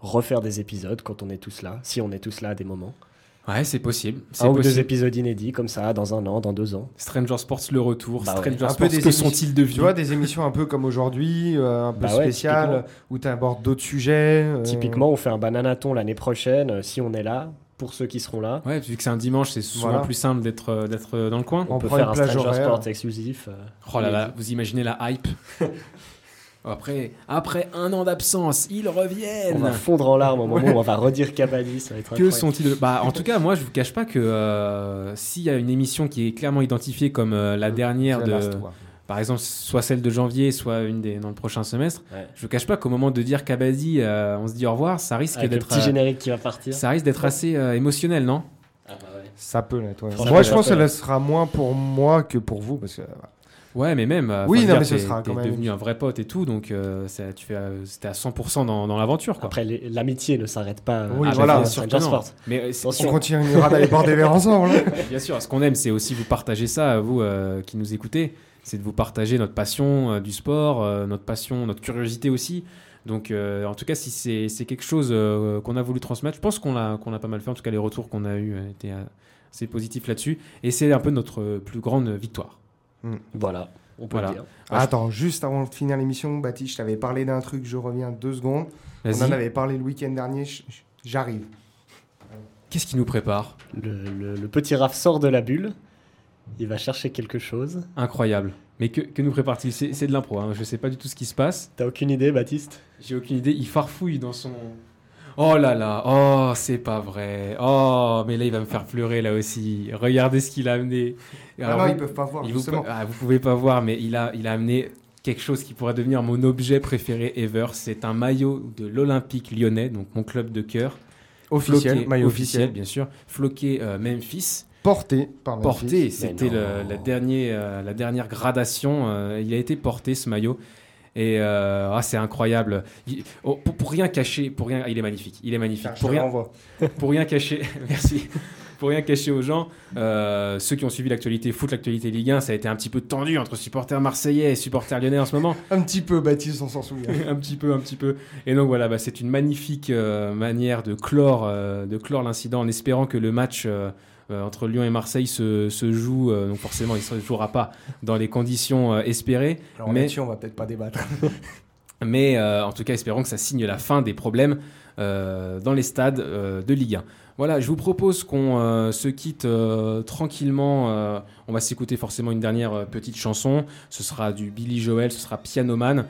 refaire des épisodes quand on est tous là, si on est tous là à des moments. Ouais, c'est possible. Un ou deux épisodes inédits comme ça, dans un an, dans deux ans. Stranger Sports le retour, Bah ouais. Un peu Sports des que émissions- sont-ils devenus Tu vois, des émissions un peu comme aujourd'hui, euh, un peu Bah spéciales, où tu abordes d'autres sujets. euh, Typiquement, on fait un bananaton l'année prochaine, euh, si on est là, pour ceux qui seront là. Ouais, vu que c'est un dimanche, c'est souvent Voilà. plus simple d'être d'être dans le coin. On, On peut faire un Stranger. Sports exclusif. euh, Oh là là, vous imaginez la hype Après, après un an d'absence, ils reviennent. On va fondre en larmes au moment où on va redire Kabaddi, ça va être Que sont-ils Bah, en tout cas, moi, je vous cache pas que euh, s'il y a une émission qui est clairement identifiée comme euh, la dernière c'est de, par exemple, soit celle de janvier, soit une des dans le prochain semestre, Ouais. je vous cache pas qu'au moment de dire Kabaddi, euh, on se dit au revoir, ça risque d'être petit générique qui va partir. ça risque d'être assez euh, émotionnel, non? Ah bah ouais. Ça peut l'être. Moi, je pense que ça sera moins pour moi que pour vous. Parce que, Ouais, mais même. euh, Oui, non, dire, mais ce t'es- sera t'es quand même- devenu un vrai pote et tout, donc euh, ça- tu fais, euh, c'était à 100% dans, dans l'aventure, quoi. Après, les- l'amitié ne s'arrête pas. euh, Oui, avec voilà. Sports. Mais euh, on continuera d'aller boire des verres ensemble. hein. Bien sûr, ce qu'on aime, c'est aussi vous partager ça, vous euh, qui nous écoutez. C'est de vous partager notre passion euh, du sport, euh, notre passion, notre curiosité aussi. Donc, euh, en tout cas, si c'est c'est quelque chose euh, qu'on a voulu transmettre, je pense qu'on l'a qu'on a pas mal fait. En tout cas, les retours qu'on a eus euh, étaient euh, assez positifs là-dessus. Et c'est un peu notre euh, plus grande victoire. Voilà, on peut Voilà. le dire. Ah, je- Attends, juste avant de finir l'émission, Baptiste, je t'avais parlé d'un truc, je reviens deux secondes. On en avait parlé le week-end dernier, j'arrive. Qu'est-ce qui nous prépare Le, le- le petit Raph sort de la bulle. Il va chercher quelque chose. Incroyable. Mais que, que nous prépare-t-il? C'est de l'impro. Hein. Je sais pas du tout ce qui se passe. T'as aucune idée, Baptiste? J'ai aucune idée. Il farfouille dans son. Oh là là. Oh, c'est pas vrai. Oh, mais là, il va me faire pleurer là aussi. Regardez ce qu'il a amené. Ah non, ils peuvent pas voir, vous, justement. ah, vous pouvez pas voir, mais il a, il a amené quelque chose qui pourrait devenir mon objet préféré ever. C'est un maillot de l'Olympique lyonnais, donc mon club de cœur. Officiel, Floqué- maillot officiel. bien sûr. Floqué euh, Memphis. Porté par Memphis. Porté, c'était la, dernière, euh, la dernière gradation. euh, il a été porté ce maillot. Et euh, ah, c'est incroyable. Il- oh, pour, pour rien cacher, pour rien, il est magnifique. Il est magnifique. Pour rien, pour rien cacher, merci. Pour rien cacher aux gens, euh, ceux qui ont suivi l'actualité foot, l'actualité Ligue 1, ça a été un petit peu tendu entre supporters marseillais et supporters lyonnais en ce moment. Un petit peu, Baptiste, on s'en souvient. un petit peu, un petit peu. Et donc voilà, bah, c'est une magnifique euh, manière de clore, de clore l'incident en espérant que le match entre Lyon et Marseille se, se joue. euh, donc forcément, il ne se jouera pas dans les conditions euh, espérées. Alors mais on va peut-être pas débattre. mais euh, en tout cas, espérons que ça signe la fin des problèmes euh, dans les stades euh, de Ligue 1. Voilà, je vous propose qu'on euh, se quitte euh, tranquillement. euh, on va s'écouter forcément une dernière euh, petite chanson. Ce sera du Billy Joel, ce sera Piano Man.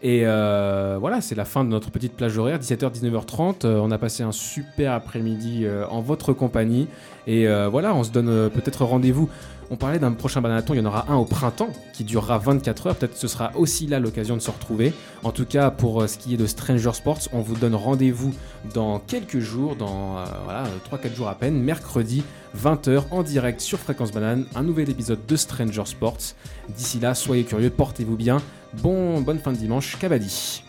Et euh, voilà, c'est la fin de notre petite plage horaire, 17h, 19h30. Euh, on a passé un super après-midi euh, en votre compagnie. Et euh, voilà, on se donne euh, peut-être rendez-vous. On parlait d'un prochain bananaton, il y en aura un au printemps qui durera 24 heures. Peut-être ce sera aussi là l'occasion de se retrouver. En tout cas, pour euh, ce qui est de Stranger Sports, on vous donne rendez-vous dans quelques jours, dans euh, voilà, 3-4 jours à peine, mercredi 20h en direct sur Fréquence Banane, un nouvel épisode de Stranger Sports. D'ici là, soyez curieux, portez-vous bien. Bon, bonne fin de dimanche, Kabadi.